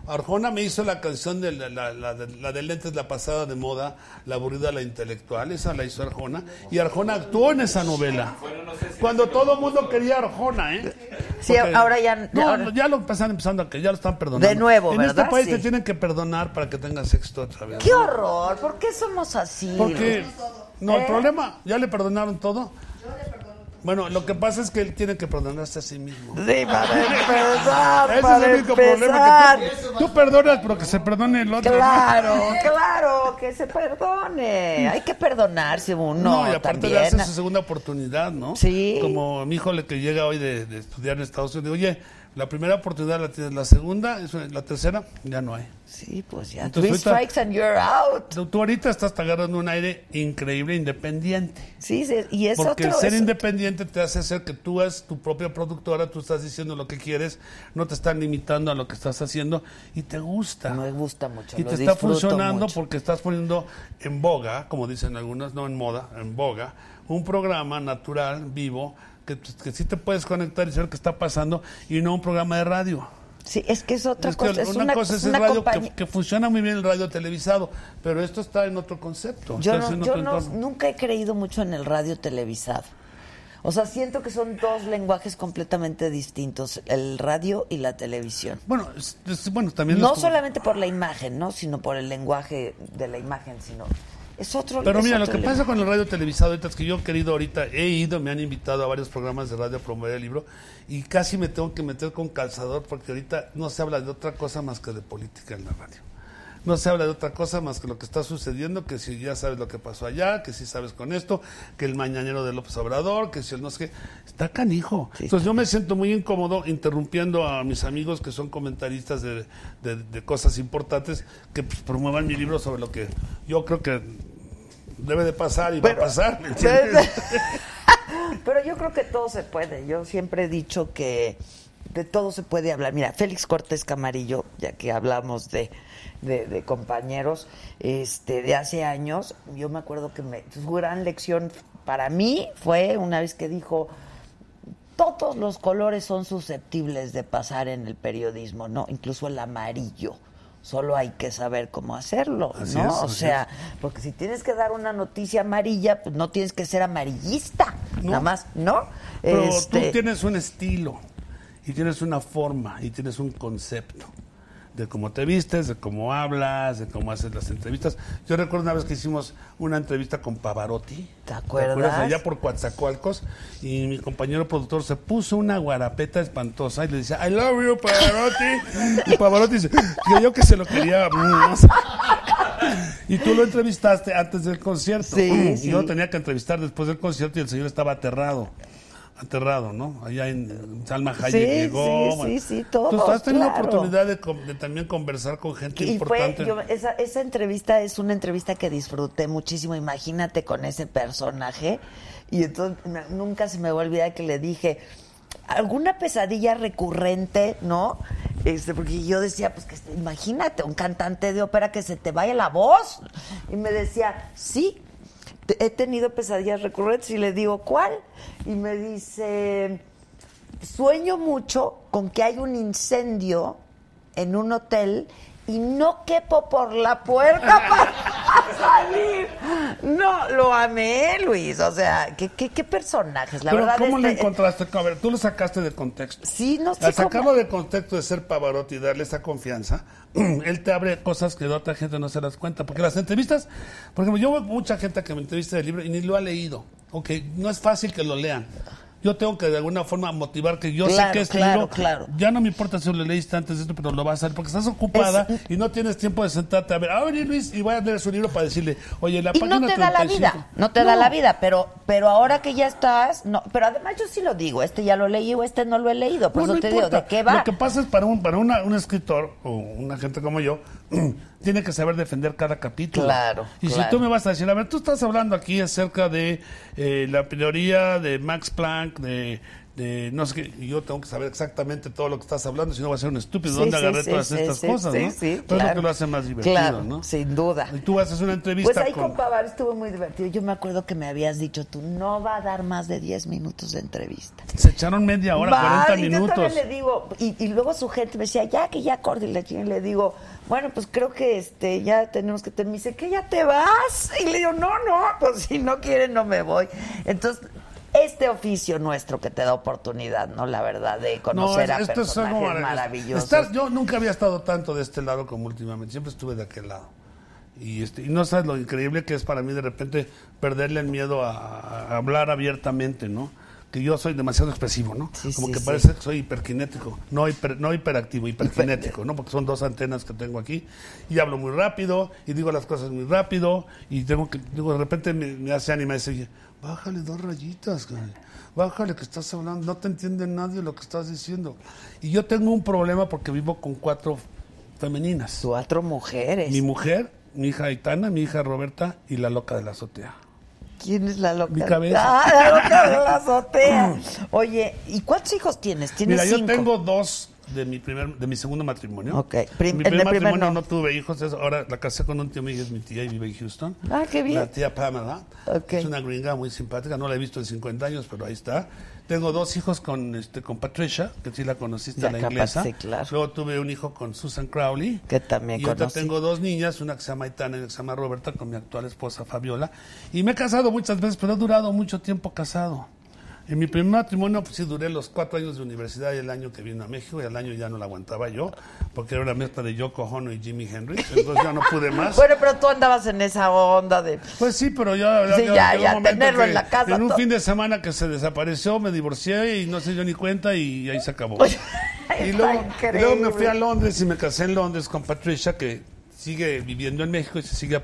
Arjona me hizo la canción de la, la, la de, la de lentes, la pasada de moda, la aburrida, la intelectual, esa la hizo Arjona. Y Arjona actuó en esa novela. Cuando todo el mundo quería Arjona, ¿eh? Sí, ahora ya- No, ahora- ya lo están empezando a que ya lo están perdonando. De nuevo, En ¿verdad? este país Sí. te tienen que perdonar para que tengas éxito otra vez. ¡Qué horror! ¿Por qué somos así? Porque, no, el ¿Eh? problema, ¿ya le perdonaron todo? Bueno, lo que pasa es que él tiene que perdonarse a sí mismo. Sí, para empezar, Ese para es el único empezar. problema que tú, tú perdonas, pero que se perdone el otro. ¿no? Claro, claro, que se perdone. Hay que perdonarse uno No, y aparte también. le hace su segunda oportunidad, ¿no? Sí. Como mi hijo le que llega hoy de, de estudiar en Estados Unidos, oye, la primera oportunidad la tienes, la segunda, la tercera, ya no hay. Sí, pues ya. Entonces, Three ahorita- strikes and you're out. Tú, ahorita estás agarrando un aire increíble, independiente. Sí, sí, y es Porque otro... el ser es- independiente te hace hacer que tú eres tu propia productora, tú estás diciendo lo que quieres, no te están limitando a lo que estás haciendo y te gusta. Me gusta mucho, Y te está funcionando mucho. porque estás poniendo en boga, como dicen algunas, no en moda, en boga, un programa natural, vivo, que, que sí te puedes conectar y saber qué está pasando y no un programa de radio. Sí, es que es otra Es que cosa. es una, una, cosa es el radio que, que funciona muy bien el radio televisado, pero esto está en otro concepto. Yo, no, yo no- nunca he creído mucho en el radio televisado. O sea, siento que son dos lenguajes completamente distintos, el radio y la televisión. Bueno, es- bueno, también No los- solamente por la imagen, ¿no? Sino por el lenguaje de la imagen, sino es otro Pero es mira, lo que pasa con el radio televisado ahorita es que yo he querido ahorita, he ido, me han invitado a varios programas de radio a promover el libro y casi me tengo que meter con calzador porque ahorita no se habla de otra cosa más que de política en la radio. No se habla de otra cosa más que lo que está sucediendo, que si ya sabes lo que pasó allá, que si sabes con esto, que el mañanero de López Obrador, que si el no sé qué. Está canijo. Entonces yo me siento muy incómodo interrumpiendo a mis amigos que son comentaristas de, de- de cosas importantes que pues, promuevan mi libro sobre lo que yo creo que debe de pasar y va a pasar. ¿me entiendes? Pero yo creo que todo se puede. Yo siempre he dicho que de todo se puede hablar. Mira, Félix Cortés Camarillo, ya que hablamos de, de, de compañeros este, de hace años, yo me acuerdo que me, su gran lección para mí fue una vez que dijo, todos los colores son susceptibles de pasar en el periodismo, ¿no? Incluso el amarillo. Solo hay que saber cómo hacerlo, Así ¿no? es, o sea, porque si tienes que dar una noticia amarilla, pues no tienes que ser amarillista, nada más, ¿no? Pero Este, tú tienes un estilo y tienes una forma y tienes un concepto de cómo te vistes, de cómo hablas, de cómo haces las entrevistas. Yo recuerdo una vez que hicimos una entrevista con Pavarotti. ¿Te acuerdas? Allá por Coatzacoalcos. Y mi compañero productor se puso una guarapeta espantosa y le decía, I love you, Pavarotti. y Pavarotti dice, yo que se lo quería. Y tú lo entrevistaste antes del concierto. Sí, y sí. yo tenía que entrevistar después del concierto y el señor estaba aterrado. Aterrado, ¿no? Allá en, Salma Hayek Sí, llegó. sí, sí, sí, todo, Entonces, has tenido claro. oportunidad de, también conversar con gente Y fue, importante. yo, esa, esa entrevista es una entrevista que disfruté muchísimo. Imagínate con ese personaje. Y entonces nunca se me va a olvidar que le dije, ¿alguna pesadilla recurrente, no? Este, porque yo decía, pues que imagínate, un cantante de ópera que se te vaya la voz. Y me decía, sí, he tenido pesadillas recurrentes. Y le digo, ¿cuál? Y me dice, sueño mucho con que hay un incendio en un hotel y no quepo por la puerta para salir. No, lo amé, Luis. O sea, ¿qué, qué, qué personajes? La Pero verdad ¿cómo lo este- encontraste? A ver, tú lo sacaste de contexto. Sí, no sé Al cómo- sacarlo de contexto de ser Pavarotti y darle esa confianza, él te abre cosas que de otra gente no se das cuenta. Porque las entrevistas, por ejemplo, yo veo mucha gente que me entrevista del libro y ni lo ha leído. Ok, no es fácil que lo lean. Yo tengo que de alguna forma motivar que yo sé que este claro, libro, claro. ya no me importa si lo leíste antes de esto, pero lo vas a leer porque estás ocupada y no tienes tiempo de sentarte a ver, a ver Luis, y voy a leer su libro para decirle, oye, la Y página no te da la 35. vida, no te da la vida, pero pero ahora que ya estás, no, pero además yo sí lo digo, este ya lo leí o este no lo he leído, por No, eso no te importa. digo, ¿de qué va? Lo que pasa es para un para una- un escritor o una gente como yo tiene que saber defender cada capítulo. Claro, Y si tú me vas a decir, a ver, tú estás hablando aquí acerca de eh, la teoría de Max Planck, de, de no sé qué, yo tengo que saber exactamente todo lo que estás hablando, si no voy a ser un estúpido. Sí, ¿Dónde sí, agarré sí, todas estas cosas, sí, no? claro. lo que lo hace más divertido, Claro, ¿no? sin duda. Y tú haces una entrevista Pues ahí con... con Pavar estuvo muy divertido. Yo me acuerdo que me habías dicho, tú no va a dar más de 10 minutos de entrevista. Se echaron media hora, Va, 40 y yo minutos. le digo, y, y luego su gente me decía, ya que ya corte y la chingada", y le digo, bueno, pues creo que este ya tenemos que terminar. Me dice, ¿qué ya te vas? Y le digo, no, no, pues si no quieren no me voy. Entonces, este oficio nuestro que te da oportunidad, ¿no? La verdad, de conocer a es- es algo personajes maravillosos. Estar- yo nunca había estado tanto de este lado como últimamente, siempre estuve de aquel lado. Y, este, y no sabes lo increíble que es para mí de repente perderle el miedo a, a hablar abiertamente, ¿no? Que yo soy demasiado expresivo, ¿no? Sí, como sí, que sí. parece que soy hiperkinético, no, hiper, no hiperactivo, hiperkinético, ¿no? Porque son dos antenas que tengo aquí y hablo muy rápido y digo las cosas muy rápido y tengo que, digo, de repente me, me hace ánima y dice, bájale dos rayitas, güey. Bájale que estás hablando, no te entiende nadie lo que estás diciendo. Y yo tengo un problema porque vivo con cuatro femeninas. Cuatro mujeres. Mi mujer, mi hija Aitana, mi hija Roberta y la loca de la azotea. ¿Quién es la loca? Mi cabeza. Ah, la loca de la azotea. Oye, ¿y cuántos hijos tienes? Tienes Mira, yo cinco. tengo dos de mi primer, de mi segundo matrimonio. Ok. Prim- mi primer primer matrimonio no. no. tuve hijos, es- ahora la casé con un tío mío, es mi tía y vive en Houston. Ah, qué bien. La tía Pamela. Ok. Es una gringa muy simpática, no la he visto en 50 años, pero ahí está. Tengo dos hijos con este con Patricia, que sí la conociste, Ya, la inglesa. sí, claro. Luego tuve un hijo con Susan Crowley. Que también Y conocí. tengo dos niñas, una que se llama Aitana y una que se llama Roberta, con mi actual esposa Fabiola. Y me he casado muchas veces, pero he durado mucho tiempo casado. En mi primer matrimonio, pues sí, duré los cuatro años de universidad y el año que vino a México, y al año ya no la aguantaba yo, porque era una mezcla de Yoko Ono y Jimi Hendrix, entonces ya no pude más. Bueno, pero tú andabas en esa onda de... Pues sí, pero ya, Sí, ya, ya, tenerlo en la casa, En un todo. fin de semana que se desapareció, me divorcié y no sé yo ni cuenta y ahí se acabó. y, luego, y luego me fui a Londres y me casé en Londres con Patricia, que sigue viviendo en México y se sigue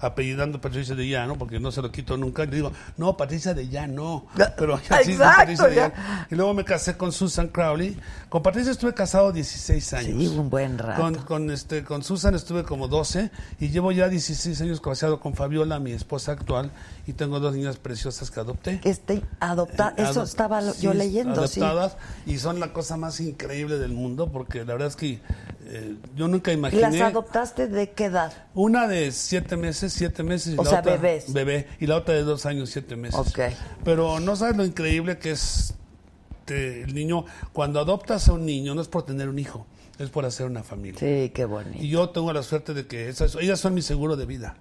apellidando Patricia de ya, ¿no? Porque no se lo quito nunca. Y le digo, no, Patricia de ya no. Pero ya sí, Exacto, Patricia de ya. Y luego me casé con Susan Crowley. Con Patricia estuve casado 16 años. Sí, un buen rato. Con, con, este, con Susan estuve como 12 y llevo ya 16 años casado con Fabiola, mi esposa actual, y tengo dos niñas preciosas que adopté. Este, adopta, Eh, eso adop- estaba sí, yo leyendo, sí. adoptadas, y son la cosa más increíble del mundo porque la verdad es que eh, yo nunca imaginé ¿Las adoptaste de qué edad? una de siete meses siete meses y O la sea, otra, bebés. bebé y la otra de dos años siete meses Ok. pero no sabes lo increíble que es te- el niño cuando adoptas a un niño no es por tener un hijo es por hacer una familia Sí, qué bonito. y yo tengo la suerte de que esas, ellas son mi seguro de vida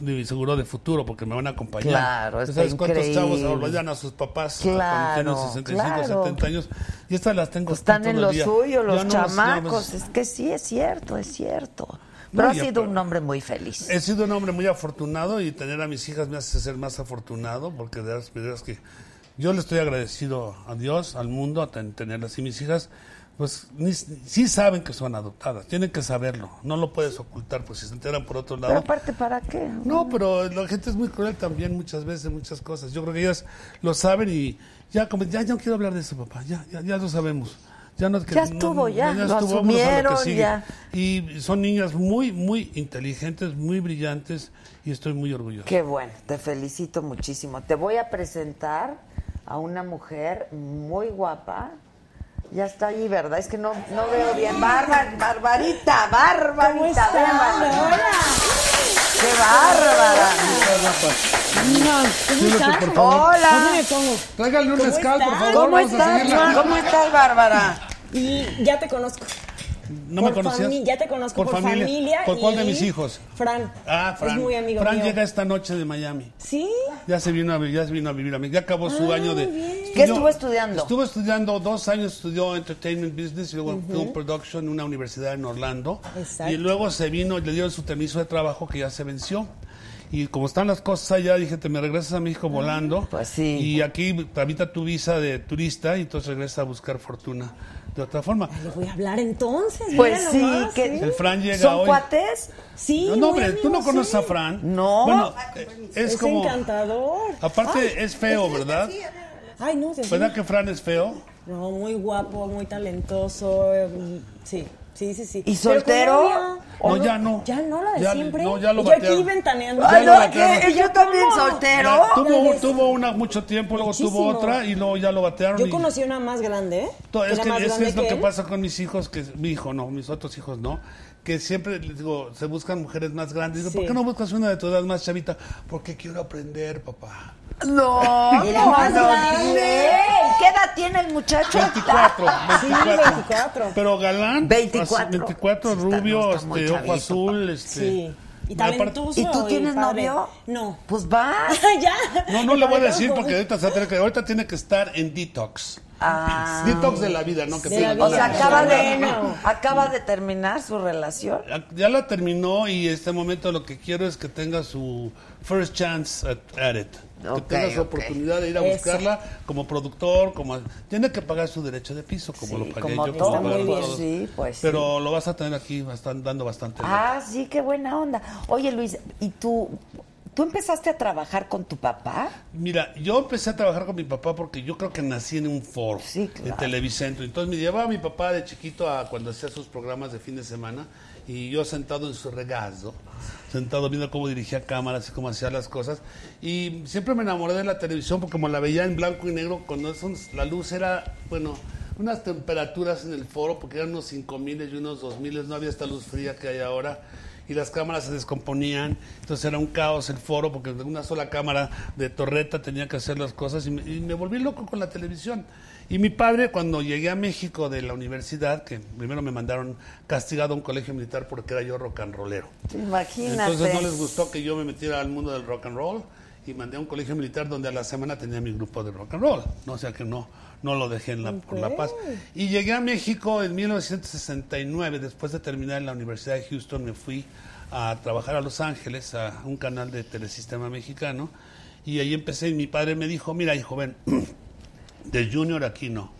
mi seguro de futuro porque me van a acompañar. Claro, ¿Tú está ¿Sabes cuántos increíble. chavos vayan a sus papás Claro, cuando tienen 65, claro. 70 años? Y estas las tengo Están en lo día. suyo, los no chamacos. Es que sí, es cierto, es cierto. Pero ha sido un hombre muy feliz. He sido un hombre muy afortunado y tener a mis hijas me hace ser más afortunado porque de que yo le estoy agradecido a Dios, al mundo, a ten- tenerlas. Y mis hijas, pues ni- sí saben que son adoptadas, tienen que saberlo, no lo puedes ocultar, pues si se enteran por otro lado. Pero aparte, ¿para qué? No, pero la gente es muy cruel también muchas veces, muchas cosas. Yo creo que ellas lo saben y ya, como, ya, ya no quiero hablar de eso, papá, ya, ya, ya lo sabemos. Ya, no, que Ya no- estuvo, ya, lo vámonos a lo asumieron, ya. Y son niñas muy, muy inteligentes, muy brillantes y estoy muy orgulloso. Qué bueno, te felicito muchísimo. Te voy a presentar a una mujer muy guapa. Ya está ahí, ¿verdad? Es que no, no veo bien. Bárbara, Barbarita, Barbarita. ¿Cómo? Bárbara. Hola. ¡Qué bárbara! ¿Cómo están? por favor. Hola. Tráigale un ¿Cómo mezcal, por favor. ¿Cómo vamos a estás, seguirla. ¿Cómo estás, Bárbara? Y ya te conozco. ¿No me Por conocías? fami- ya te conozco por, familia. ¿Por cuál de mis hijos? Fran. Ah, Fran. Es muy amigo Fran mío. llega esta noche de Miami. ¿Sí? Ya se vino a, ya se vino a vivir a mí. Ya acabó su Ah, año de. ¿Qué estuvo estudiando? Estuvo estudiando dos años, estudió Entertainment Business y luego Film Production en una universidad en Orlando. Exacto. Y luego se vino, le dieron su permiso de trabajo que ya se venció. Y como están las cosas allá, dije, te me regresas a México volando. Pues sí. Y aquí tramita tu visa de turista y entonces regresas a buscar fortuna de otra forma. Le voy a hablar entonces. Pues sí, que El Fran llega ¿Son hoy. cuates? Sí, No, muy hombre, tú no conoces sí. a Fran. No. Bueno, eh, es, Es, como. encantador. Aparte, es feo, ¿verdad? Ay, no, ¿Verdad que Fran es feo? No, muy guapo, muy talentoso. eh, Sí, sí, sí, sí. ¿Y soltero? No, ya no. Ya no, la de Ya- siempre. no, ya lo yo aquí ventaneando. Lo no. ¿Yo también ¿Cómo? soltero? La- tuvo, tuvo una mucho tiempo, luego tuvo Muchísimo. otra y luego ya lo batearon. Yo y- conocí una más grande, ¿eh? To- Es que, más es, que grande es lo que él. pasa con mis hijos, que mi hijo no, mis otros hijos no, que siempre les digo, se buscan mujeres más grandes. Digo, ¿por Sí. qué no buscas una de tu edad más chavita? Porque quiero aprender, papá. No, Era no, más no, grande. ¿Qué edad tiene el muchacho? 24, 24. 24. Pero galán. 24. así, 24, Sí, está- rubio, no, está muy este, ojo chavito, azul, este. Sí. Y talentoso. ¿Y tú tienes novio? No. Pues va. ya. No, no le voy a decir porque ahorita, se que, ahorita tiene que estar en detox. Ah. Detox de la vida, ¿no? Que vida. O sea, acaba de, acaba de terminar su relación. Ya la terminó y este momento lo que quiero es que tenga su first chance at, at it. Que tenga su ok. oportunidad de ir a Eso. buscarla como productor, como tiene que pagar su derecho de piso, como Sí, lo pagué como yo. todo, como pagaron muy bien. todos. Sí, pues sí. Pero lo vas a tener aquí bastan- dando bastante. Ah, sí, qué buena onda. Oye, Luis, ¿y tú, tú empezaste a trabajar con tu papá? Mira, yo empecé a trabajar con mi papá porque yo creo que nací en un foro Sí, claro. de Televicentro. Entonces me llevaba mi papá de chiquito a cuando hacía sus programas de fin de semana y yo sentado en su regazo, sentado viendo cómo dirigía cámaras y cómo hacía las cosas. Y siempre me enamoré de la televisión porque como la veía en blanco y negro, cuando eso- la luz era, bueno, unas temperaturas en el foro porque eran unos 5000 y unos 2000, no había esta luz fría que hay ahora y las cámaras se descomponían, entonces era un caos el foro porque una sola cámara de torreta tenía que hacer las cosas y me, y me volví loco con la televisión. Y mi padre, cuando llegué a México de la universidad, que primero me mandaron castigado a un colegio militar porque era yo rock and rollero. Imagínate. Entonces no les gustó que yo me metiera al mundo del rock and roll y mandé a un colegio militar donde a la semana tenía mi grupo de rock and roll. No o sea que no, no lo dejé en la, por la paz. Y llegué a México en 1969, después de terminar en la Universidad de Houston, me fui a trabajar a Los Ángeles, a un canal de telesistema mexicano, y ahí empecé y mi padre me dijo, mira hijo, ven, de junior aquí no.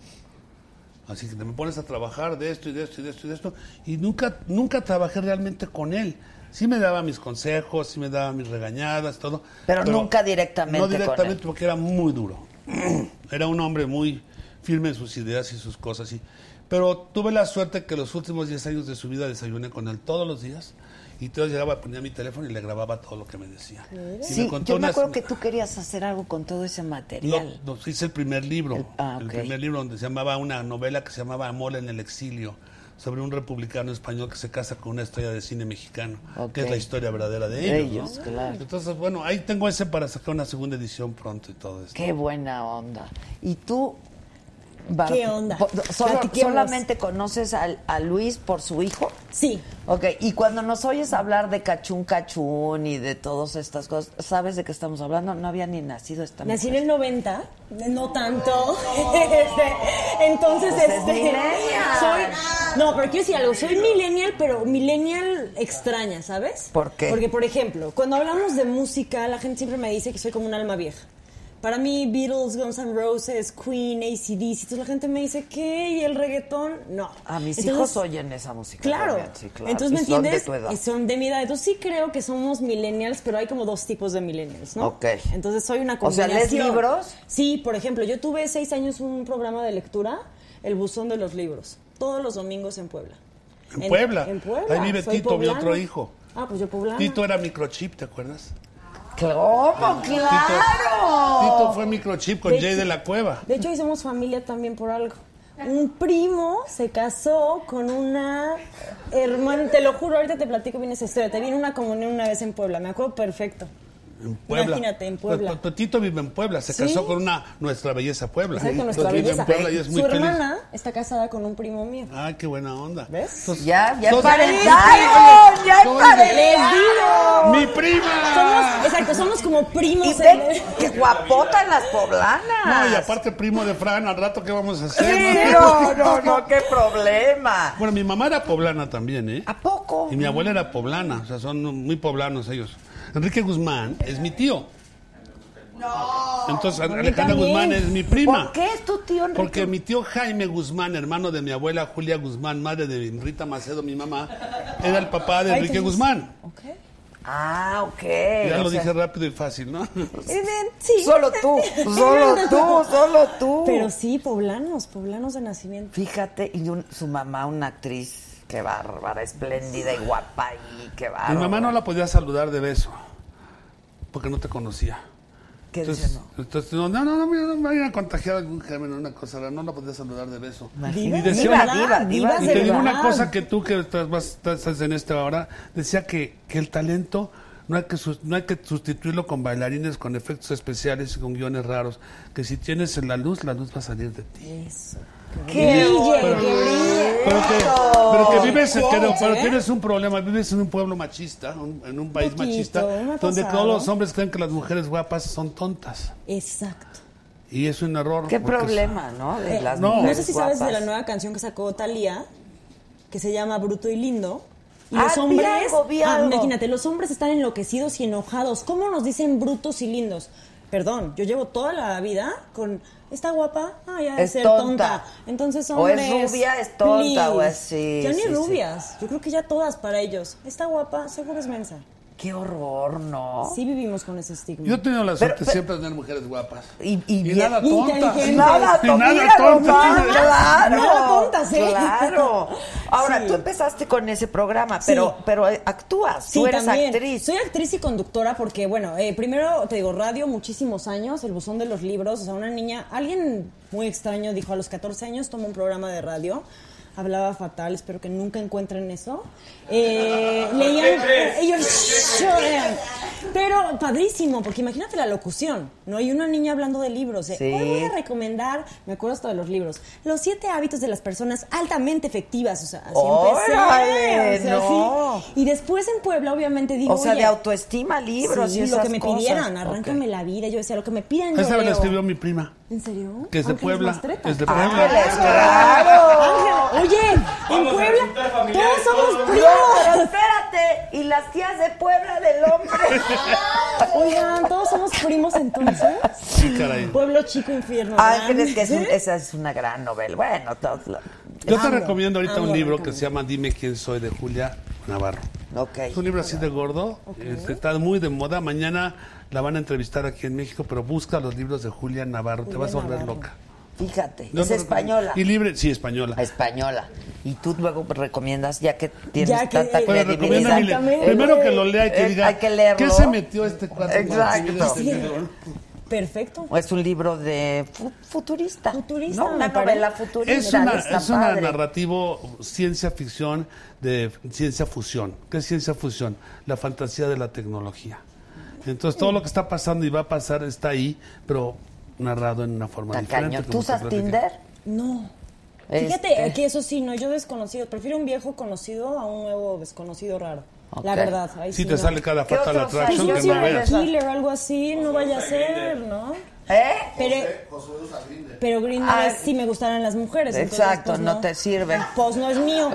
Así que te me pones a trabajar de esto y de esto y de esto y de esto. Y nunca, nunca trabajé realmente con él. Sí me daba mis consejos, sí me daba mis regañadas, todo. Pero nunca directamente No con él. directamente porque era muy duro. era un hombre muy firme en sus ideas y sus cosas. Y, pero tuve la suerte que los últimos 10 años de su vida desayuné con él todos los días. Y entonces llegaba, ponía mi teléfono y le grababa todo lo que me decía. Y me Sí, contó yo me unas- acuerdo que tú querías hacer algo con todo ese no, material. no, hice el primer libro. El, ah, primer libro donde se llamaba una novela que se llamaba Amor en el exilio, sobre un republicano español que se casa con una estrella de cine mexicano, que es la historia verdadera de De ellos. ellos, ¿no? claro. Entonces, bueno, ahí tengo ese para sacar una segunda edición pronto y todo esto. Qué buena onda. Y tú, Bar- ¿Qué onda? solo-. ¿Solamente conoces a, Luis por su hijo? Sí. Ok, y cuando nos oyes hablar de cachún cachún y de todas estas cosas, ¿sabes de qué estamos hablando? No había ni nacido esta Nací en el 90, no tanto. Este, Entonces, Pues es este, millennial. soy, no, pero quiero decir algo, soy millennial, pero millennial extraña, ¿sabes? ¿Por qué? Porque, por ejemplo, cuando hablamos de música, la gente siempre me dice que soy como un alma vieja. Para mí, Beatles, Guns N' Roses, Queen, ACDC, entonces la gente me dice, ¿qué? ¿Y el reggaetón? No. A mis Entonces, hijos oyen esa música. Claro. también, sí, claro. Entonces, ¿me Y son de entiendes? tu edad. Y son de mi edad. Entonces, sí creo que somos millennials, pero hay como dos tipos de millennials, ¿no? Ok. Entonces, soy una O sea, combinación. ¿lees libros? Sí, por ejemplo, yo tuve seis años un programa de lectura, El Buzón de los Libros, todos los domingos en Puebla. En Puebla. En Puebla. Ahí vive Soy Tito, mi otro hijo. Ah, pues yo poblana. Tito era microchip, ¿te acuerdas? ¿Cómo? ¡Claro! Tito fue microchip con De Jay de la Cueva. De hecho, hoy somos familia también por algo. Un primo se casó con una hermana, te lo juro, ahorita te platico bien esa historia. Te vi en una comunión una vez en Puebla, me acuerdo perfecto. En Puebla. Imagínate, en Puebla. Pues, pues, Tito vive en Puebla, se Sí. casó con una nuestra belleza Puebla. Exacto, nuestra Entonces, vive belleza. en Puebla y es muy Su feliz. hermana está casada con un primo mío. Ay, qué buena onda. ¿Ves? Entonces, Ya, ya entonces- emparentaron, ya Oye, ¡Les digo! ¡Mi prima! Somos, exacto, somos como primos. Y qué guapotas las poblanas. No, y aparte primo de Fran, al rato, ¿qué vamos a hacer? Sí, no, no, no, qué problema. Bueno, mi mamá era poblana también, ¿eh? ¿A poco? Y mi abuela era poblana, o sea, son muy poblanos ellos. Enrique Guzmán es mi tío. No. Entonces, Alejandra. Guzmán es mi prima. ¿Por qué es tu tío Enrique? Porque mi tío Jaime Guzmán, hermano de mi abuela Julia Guzmán, madre de Rita Macedo, mi mamá, era el papá de Enrique Guzmán. Ok. Ah, ok. Ya o lo sea, dije rápido y fácil, ¿no? Sí. Solo tú, solo tú, solo tú. Pero sí, poblanos, poblanos de nacimiento. Fíjate, y un- su mamá, una actriz, qué bárbara, espléndida y guapa, y qué bárbara. Mi mamá no la podía saludar de beso, porque no te conocía. ¿Qué dice Entonces, no? entonces, no, no, no, no, me- no me vayan a contagiar algún germen o una cosa, no la podía saludar de beso. Diva, Y decía diva, Y te digo una cosa que tú que estás, en esta hora, decía que, que el talento no hay que, sus- no hay que sustituirlo con bailarines, con efectos especiales y con guiones raros. Que si tienes la luz, la luz va a salir de ti. Eso. ¡Qué pero- que brille. Pero que, pero que vives, pero, pero ¿eh? tienes un problema, vives en un pueblo machista, un- en un país Poquito, machista, donde todos los hombres creen que las mujeres guapas son tontas. Exacto. Y es un error. Qué porque es- problema, ¿no? De Eh, las no. No sé si sabes de guapas. la nueva canción que sacó Thalía, que se llama Bruto y Lindo. Y Ah, los vi hombres, algo, vi Ah, algo. imagínate, los hombres están enloquecidos y enojados. ¿Cómo nos dicen brutos y lindos? Perdón, yo llevo toda la vida con está guapa, ah, ya Es ser tonta. tonta. Entonces, O es hombres, rubia, es tonta, o please. es- sí, Ya ni sí. rubias. Yo creo que ya todas para ellos. Está guapa, seguro es mensa. Qué horror, ¿no? Sí vivimos con ese estigma. Yo he tenido la suerte pero- siempre de tener mujeres guapas. Y, y, bien- nada tontas. Nada, Y to- nada mira tontas. Sí. claro. Nada tontas, ¿eh? Claro. Ahora, Sí. tú empezaste con ese programa, pero, Sí. pero eh, actúas, Sí, tú eres también. actriz. Soy actriz y conductora porque, bueno, eh, primero te digo, radio muchísimos años, el buzón de los libros, o sea, una niña, alguien muy extraño dijo a los 14 años tomó un programa de radio. Hablaba fatal, espero que nunca encuentren eso. Eh, leían, ellos lloran. Pero padrísimo, porque imagínate la locución, ¿no? Y una niña hablando de libros. de, Sí. Hoy voy a recomendar, me acuerdo hasta de los libros, los siete hábitos de las personas altamente efectivas. O sea, así ¡Órale! empecé. o sea, No. sí. Y después en Puebla, obviamente, digo. o sea, oye, de autoestima, libros sí, y lo que me cosas. pidieran, arráncame la vida. Yo decía, lo que me pidan, yo Esa me la escribió mi prima, ¿En serio? que es de Ángeles Puebla. Mastreta. Es de Ángeles, Puebla. claro. Ángel, oye, en Vamos Puebla todos somos todos. No, pero primos. espérate, y las tías de Puebla del hombre. Oigan, todos somos primos entonces. Sí, caray. Pueblo chico, infierno. Ángeles, que es un- grande. esa es una gran novela. Bueno, todos lo- Yo te recomiendo ahorita un libro que se llama Dime quién soy de Julia Navarro. Ok. Es un libro así de gordo, este, está muy de moda. Mañana la van a entrevistar aquí en México, pero busca los libros de Julia Navarro, te vas a volver Navarro. loca. Fíjate, es española. Y libre, sí, española. Española. Y tú luego recomiendas, ya que tienes Ya que- tanta eh, credibilidad. primero que lo lea y que Eh, diga, hay que leerlo. ¿qué se metió este cuate? Exacto. Este libro? Perfecto. Es un libro de fu- futurista. Futurista, ¿no? Una novela futurista. Es una, es narrativo ciencia ficción de ciencia fusión. ¿Qué es ciencia fusión? La fantasía de la tecnología. Entonces todo lo que está pasando y va a pasar está ahí, pero narrado en una forma Está diferente. ¿Tú usas. Tinder? No. Este. Fíjate que eso sí, no, yo desconocido. Prefiero un viejo conocido a un nuevo desconocido raro. La Ok. verdad. ahí Sí sí te no. sale cada ¿Qué fatal attraction Yo beso. Killer o algo así, no vaya a ser, ¿no? ¿Eh? Pero, pero Grindr Ah, es si me gustaran las mujeres. entonces, Exacto, pues, no te sirve. Pues no es mío.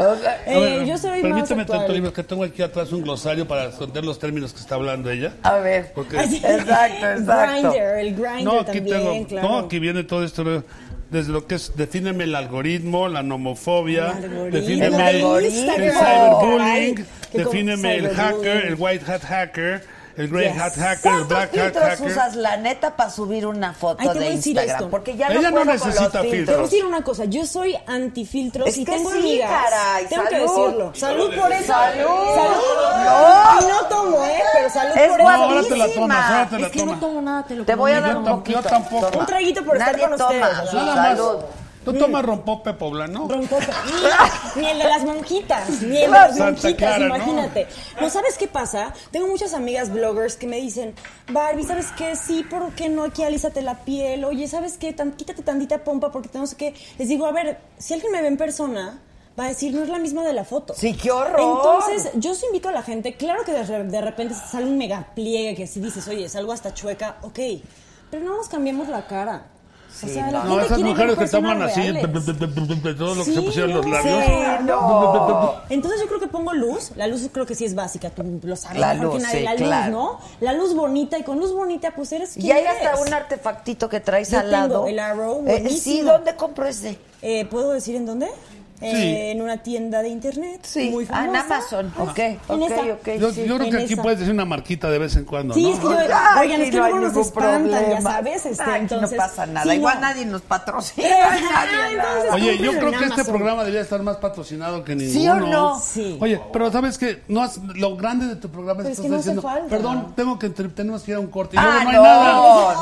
Eh, yo soy más Permíteme actual. tanto libro que tengo aquí atrás un glosario para esconder los términos que está hablando ella. A ver. Porque- sí. Exacto, exacto. Grindr, el Grindr No, aquí también, tengo, claro. no, aquí viene todo esto desde lo que es defíneme el algoritmo, la nomofobia, El algoritmo. defíneme El el, algoritmo. cyberbullying, Caray, que como defíneme el hacker, el white hat hacker, el grey Yes. hat hacker, el ¿Cuántos black hat filtros hacker. usas, la neta, para subir una foto Ay, te de voy a decir Instagram? esto. Porque ya Ella no no con necesita los Te voy a filtros. decir una cosa, yo soy antifiltros Es y que tengo sí, amigas. caray, tengo que salud. decirlo. Salud por eso. Salud. Salud. No. Y no tomo, ¿eh? Pero salud Es por No, eso. ahora te la guapísima. tomas, ahora te la Es que no tomo nada, te lo Te voy a dar un poquito. yo tampoco. Toma. Un traguito por estar con ustedes. Salud. Tú tomas rompope poblano. Rompope. Ni el de las monjitas, ni el de las Santa monjitas, imagínate. ¿no? sabes qué pasa? Tengo muchas amigas bloggers que me dicen, Barbie, ¿sabes qué? Sí, ¿por qué no? Aquí alízate la piel. Oye, ¿sabes qué? Tan- quítate tantita pompa porque no sé qué. Les digo, a ver, si alguien me ve en persona, va a decir, no es la misma de la foto. Sí, qué horror. Entonces, yo invito a la gente, claro que de, de repente sale un mega pliegue que si dices, oye, salgo hasta chueca, ok, pero no nos cambiamos la cara. O sea, la No, gente esas quiere mujeres que toman así, todo lo que se pusieron los labios. Sí, no. Entonces yo creo que pongo luz. La luz creo que sí es básica, tú lo sabes La mejor luz, que nadie. sí, la luz, claro. ¿no? La luz bonita y con luz bonita pues eres Y quien hay hasta eres. un artefactito que traes Yo al tengo lado. el Arrow, Eh, sí. ¿dónde compro ese? Eh, ¿Puedo decir en dónde? Eh, en una tienda de internet Sí, muy ah, en famosa. Amazon. Ok, En ok, esa. ok. Yo, sí. yo creo en que aquí esa. puedes decir una marquita de vez en cuando, Sí, ¿no? es que yo, Ay, oigan, es que no luego nos espantan, ya sabes, este, Ay, entonces... no pasa nada. sí, Igual no. nadie nos patrocina. Eh, nadie entonces- nada. Oye, yo creo en que este programa debería estar más patrocinado que ninguno. ¿Sí o no? Sí. Oye, pero sabes que no has- lo grande de tu programa es que estás diciendo, falta. perdón, tengo que tenemos que ir a un corte Ah, no hay no, nada.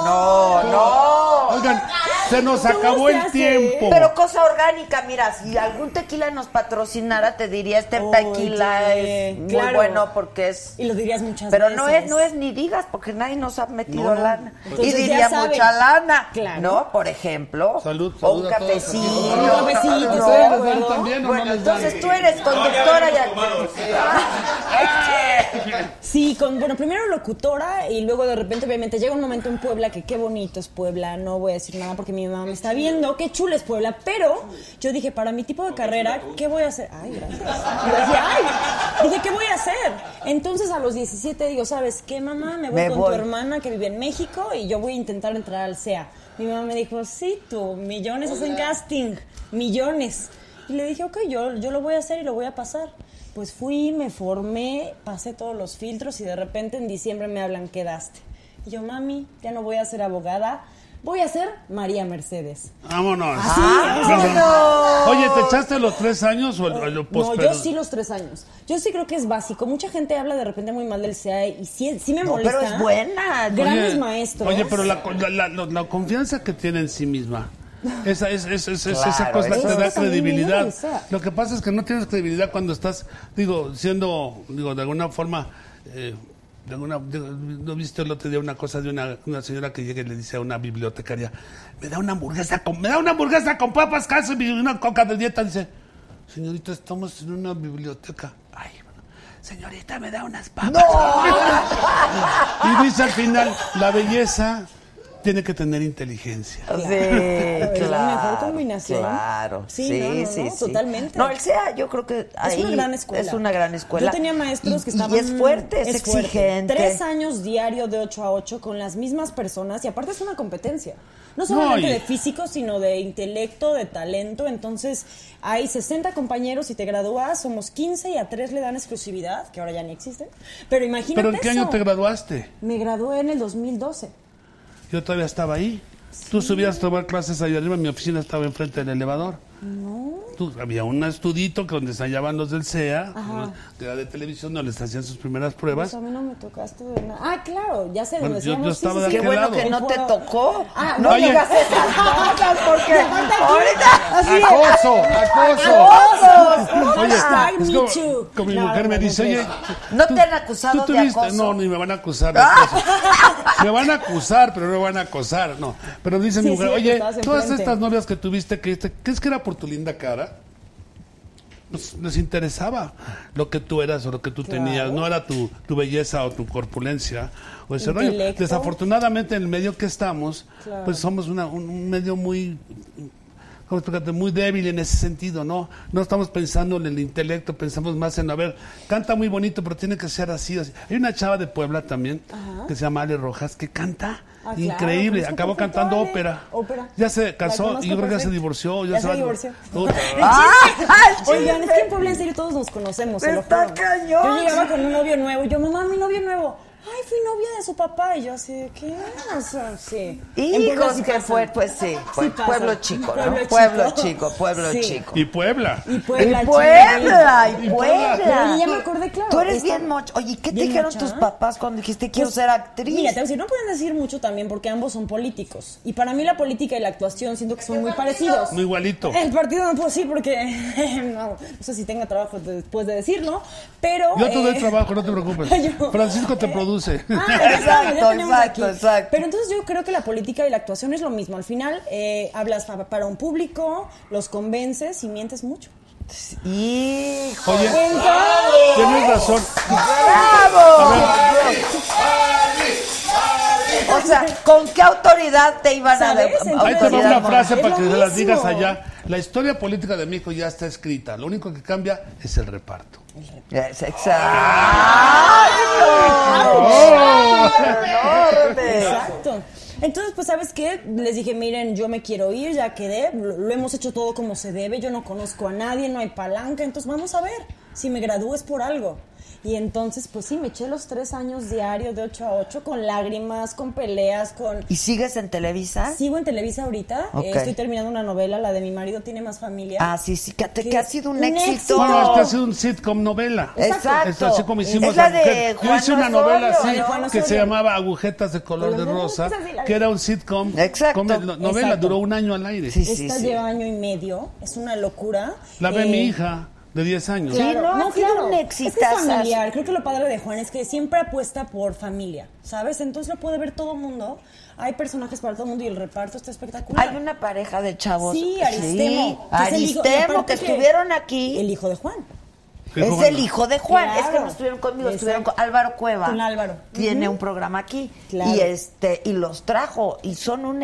no, no. Oigan, se nos ¿Cómo acabó el tiempo. Pero cosa orgánica, mira, si algún tequila nos patrocinara, te diría, este Oye, tequila es muy claro. bueno porque es... Y lo dirías muchas Pero veces. no es, no es ni digas, porque nadie nos ha metido No. lana. Entonces y ya diría mucha lana, Claro. ¿no? Por ejemplo. Salud, o salud un cafecito. Un cafecito, ¿no? estoy de acuerdo. ¿Les dan también o Bueno, entonces tú eres conductora y... Sí, con, bueno, primero locutora y luego de repente, obviamente, llega un momento en Puebla que qué bonito es Puebla, no voy a decir nada porque mi mamá me está viendo, qué chula es Puebla, pero yo dije, para mi tipo de carrera, ¿qué voy a hacer? Ay, gracias. Y yo dije, ay, dije, ¿qué voy a hacer? Entonces a los 17 digo, ¿sabes qué, mamá? Me voy Me con voy. tu hermana que vive en México y yo voy a intentar entrar al CEA. Mi mamá me dijo, sí, tú, millones hacen casting, millones. Y le dije, ok, yo, yo lo voy a hacer y lo voy a pasar. Pues fui, me formé, pasé todos los filtros y de repente en diciembre me hablan, quedaste. Y yo, mami, ya no voy a ser abogada, voy a ser María Mercedes. Vámonos. Ah, Perdón. Oye, ¿te echaste los tres años o el, el No, yo sí los tres años. Yo sí creo que es básico. Mucha gente habla de repente muy mal del CEA y sí, sí me No, molesta. pero es buena. Grandes Oye, maestros. Oye, pero la, la, la- la- la confianza que tiene en sí misma. Esa, es, es- es- es- esa Claro, cosa eso te da credibilidad. o sea. Lo que pasa es que no tienes credibilidad cuando estás, digo, siendo, digo, de alguna forma, eh, digo, ¿no viste el otro día una cosa de una, una señora que llega y le dice a una bibliotecaria, me da una hamburguesa con, me da una hamburguesa con papas, queso y una coca de dieta? Dice, señorita, estamos en una biblioteca. Ay, señorita, me da unas papas. y dice al final, la belleza tiene que tener inteligencia. Sí, Es claro. la mejor combinación. Claro. Sí, Sí, no, no, sí, no, sí. totalmente. No, el SEA yo creo que ahí es una gran escuela. Es una gran escuela. Yo tenía maestros Y- que y estaban... es fuerte, es, exigente. Tres años diario de 8 a 8 con las mismas personas y aparte es una competencia. No solamente y- de físico, sino de intelecto, de talento. Entonces hay 60 compañeros y te gradúas, somos 15 y a 3 le dan exclusividad, que ahora ya ni existen. Pero imagínate ¿Pero en qué eso. año te graduaste? Me gradué en el 2012. Yo todavía estaba ahí. Tú subías a tomar clases allá arriba, mi oficina estaba enfrente del elevador. No. Tú- había un estudito que donde ensayaban los del CEA, que era de televisión, donde les hacían sus primeras pruebas. Pues a mí no me tocaste de nada. Ah, claro, ya sé Bueno, dónde yo- decíamos, yo sí, estaba sí, de sí. Qué bueno lado? que no te tocó. Ah, no Oye. digas esas cosas porque ahorita Así de- ¡Acoso! ¡Acoso! ¡Acosos! Oye, Hashtag es como, como mi No, mujer no, me no, dice, no, oye... ¿No te han acusado ¿tú de acoso? No, ni me van a acusar de acoso. Me van a acusar, pero no me van a acosar. No. Pero dice mi mujer, sí, oye, todas enfrente". estas novias que tuviste, que este- ¿crees que era por tu linda cara? Pues les interesaba lo que tú eras o lo que tú Claro. tenías, no era tu, tu belleza o tu corpulencia o ese rollo. Desafortunadamente en el medio que estamos, Claro. pues somos una- un, un medio muy. Muy débil en ese sentido, ¿no? No estamos pensando en el intelecto, pensamos más en, a ver, canta muy bonito, pero tiene que ser así. así. Hay una chava de Puebla también, Ajá. que se llama Ale Rojas, que canta Ah, claro, increíble. conozco Acabó cantando Ale. ópera. Ópera. Ya se casó y yo creo que ya se divorció. Ya, Ya se se divorció. Puta. Oigan, es que en Puebla en serio todos nos conocemos, se lo Está cañón. Yo llegaba con un novio nuevo, yo, mamá, mi novio nuevo. Ay, fui novia de su papá. Y yo así, de, ¿qué? O sea, sí. Hijos sí que fue, pues sí, fue pasa. pueblo chico, ¿no? Pueblo Pueblo chico. chico, pueblo Sí. chico. Y Puebla. Y Puebla, y Puebla, y Puebla. Y ya me acordé, claro. Tú eres esta- bien mocho. Oye, ¿qué te dijeron mocha. tus papás cuando dijiste quiero Pues, ser actriz? Mira, te voy a decir, no pueden decir mucho también porque ambos son políticos. Y para mí la política y la actuación siento que son muy parecidos. Muy igualito. El partido no puedo decir porque no, no sé si tenga trabajo después de decirlo, pero... Yo te doy eh, trabajo, no te preocupes. Yo- Francisco te produce. Ah, exacto, aquí. exacto. Pero entonces yo creo que la política y la actuación es lo mismo. Al final eh, hablas pa- para un público, los convences y mientes mucho. Hijo. Oye, tienes razón. ¡Bravo! O sea, ¿con qué autoridad te iban a ¿Sabes? Entonces- Ahí te va autoridad una moral? frase Es para lo que se las mismo. digas allá. La historia política de México ya está escrita. Lo único que cambia es el reparto. Es exacto. Exacto. Entonces, pues, ¿sabes qué? Les dije, miren, yo me quiero ir, ya quedé, lo, lo hemos hecho todo como se debe, yo no conozco a nadie, no hay palanca, entonces vamos a ver, si me gradúes por algo. Y entonces, pues sí, me eché los tres años diarios de 8 a 8 con lágrimas, con peleas, con... ¿Y sigues en Televisa? Sigo en Televisa ahorita, eh, estoy terminando una novela, la de Mi marido tiene más familia. Ah, sí, sí, que, Que que ha sido un, un éxito. éxito. Bueno, es que ha sido un sitcom novela. Exacto. Es así como hicimos. Es la de Yo hice una Osorio, novela así que se llamaba Agujetas de color de rosa, que era un sitcom. Exacto. come- novela, Exacto. duró un año al aire. Sí, sí, Esta sí. lleva año y medio, es una locura. La ve Eh, mi hija de 10 años. Sí, no, sido un Es que es familiar. Creo que lo padre de Juan es que siempre apuesta por familia, ¿sabes? Entonces lo puede ver todo el mundo. Hay personajes para todo el mundo y el reparto está espectacular. Hay una pareja de chavos. Sí, Aristemo. que es el hijo- y Aristemo, que estuvieron aquí. El hijo de Juan. Es el hijo de Juan. Claro. Es que no estuvieron conmigo, estuvieron con. Álvaro Cueva. Con Álvaro. Tiene un programa aquí. Claro. Y este, y los trajo. Y son un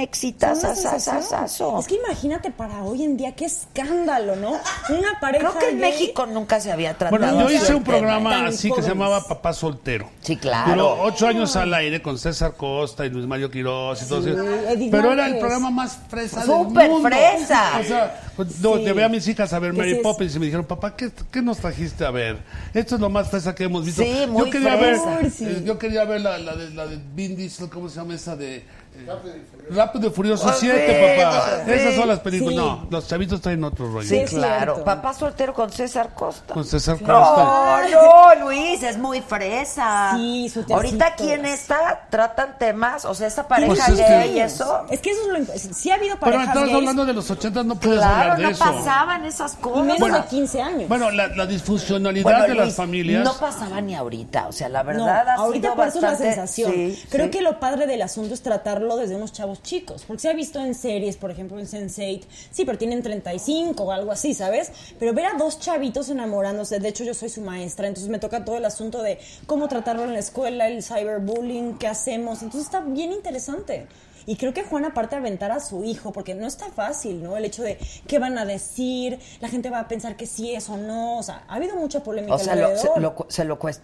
sensación. Es que imagínate para hoy en día qué escándalo, ¿no? Una pareja Creo que en gay- México nunca se había tratado. Bueno, yo hice un programa así que se llamaba Papá Soltero. Sí, claro. Duró ocho años al aire con César Costa y Luis Mario Quiroz y todo Sí, eso. Pero era el programa más fresa Súper del mundo. fresa. O sea, no, Sí. llevé a mis hijas a ver Mary Poppins y me dijeron, papá, ¿qué, qué nos trajiste a ver? Esto es lo más fresa que hemos visto. Sí, muy yo quería ver, eh, yo quería ver la, la de, la de Vin Diesel, ¿cómo se llama esa de... Rápido y Furioso Ah, 7, sí, papá. sí. Esas son las películas. Sí. No, los chavitos traen otro rollo. Sí, claro. cierto. Papá soltero con César Costa. Con César Costa. No, no, Luis, es muy fresa. Sí, su Ahorita aquí en esta tratan temas, o sea, esa pareja Pues es gay que- y eso. Es que eso es lo Sí ha habido Pero parejas estás gays hablando de los 80, no puedes Claro, hablar de no eso. pasaban esas y cosas. menos Bueno, de 15 años. Bueno, la, la disfuncionalidad Bueno, de Luis, las familias. No pasaba ni ahorita, o sea, la No, verdad ha ahorita sido bastante- sensación. Sí, Creo sí. que lo padre del asunto es tratarlo desde unos chavos chicos, porque se ha visto en series, por ejemplo en Sense8, sí, pero tienen 35 o algo así, ¿sabes? Pero ver a dos chavitos enamorándose, de hecho yo soy su maestra, entonces me toca todo el asunto de cómo tratarlo en la escuela, el cyberbullying, qué hacemos, entonces está bien interesante. Y creo que Juan, aparte de aventar a su hijo, porque no está fácil, ¿no? El hecho de qué van a decir, la gente va a pensar que sí es o no, o sea, ha habido mucha polémica O sea, lo- se, lo, se lo que es-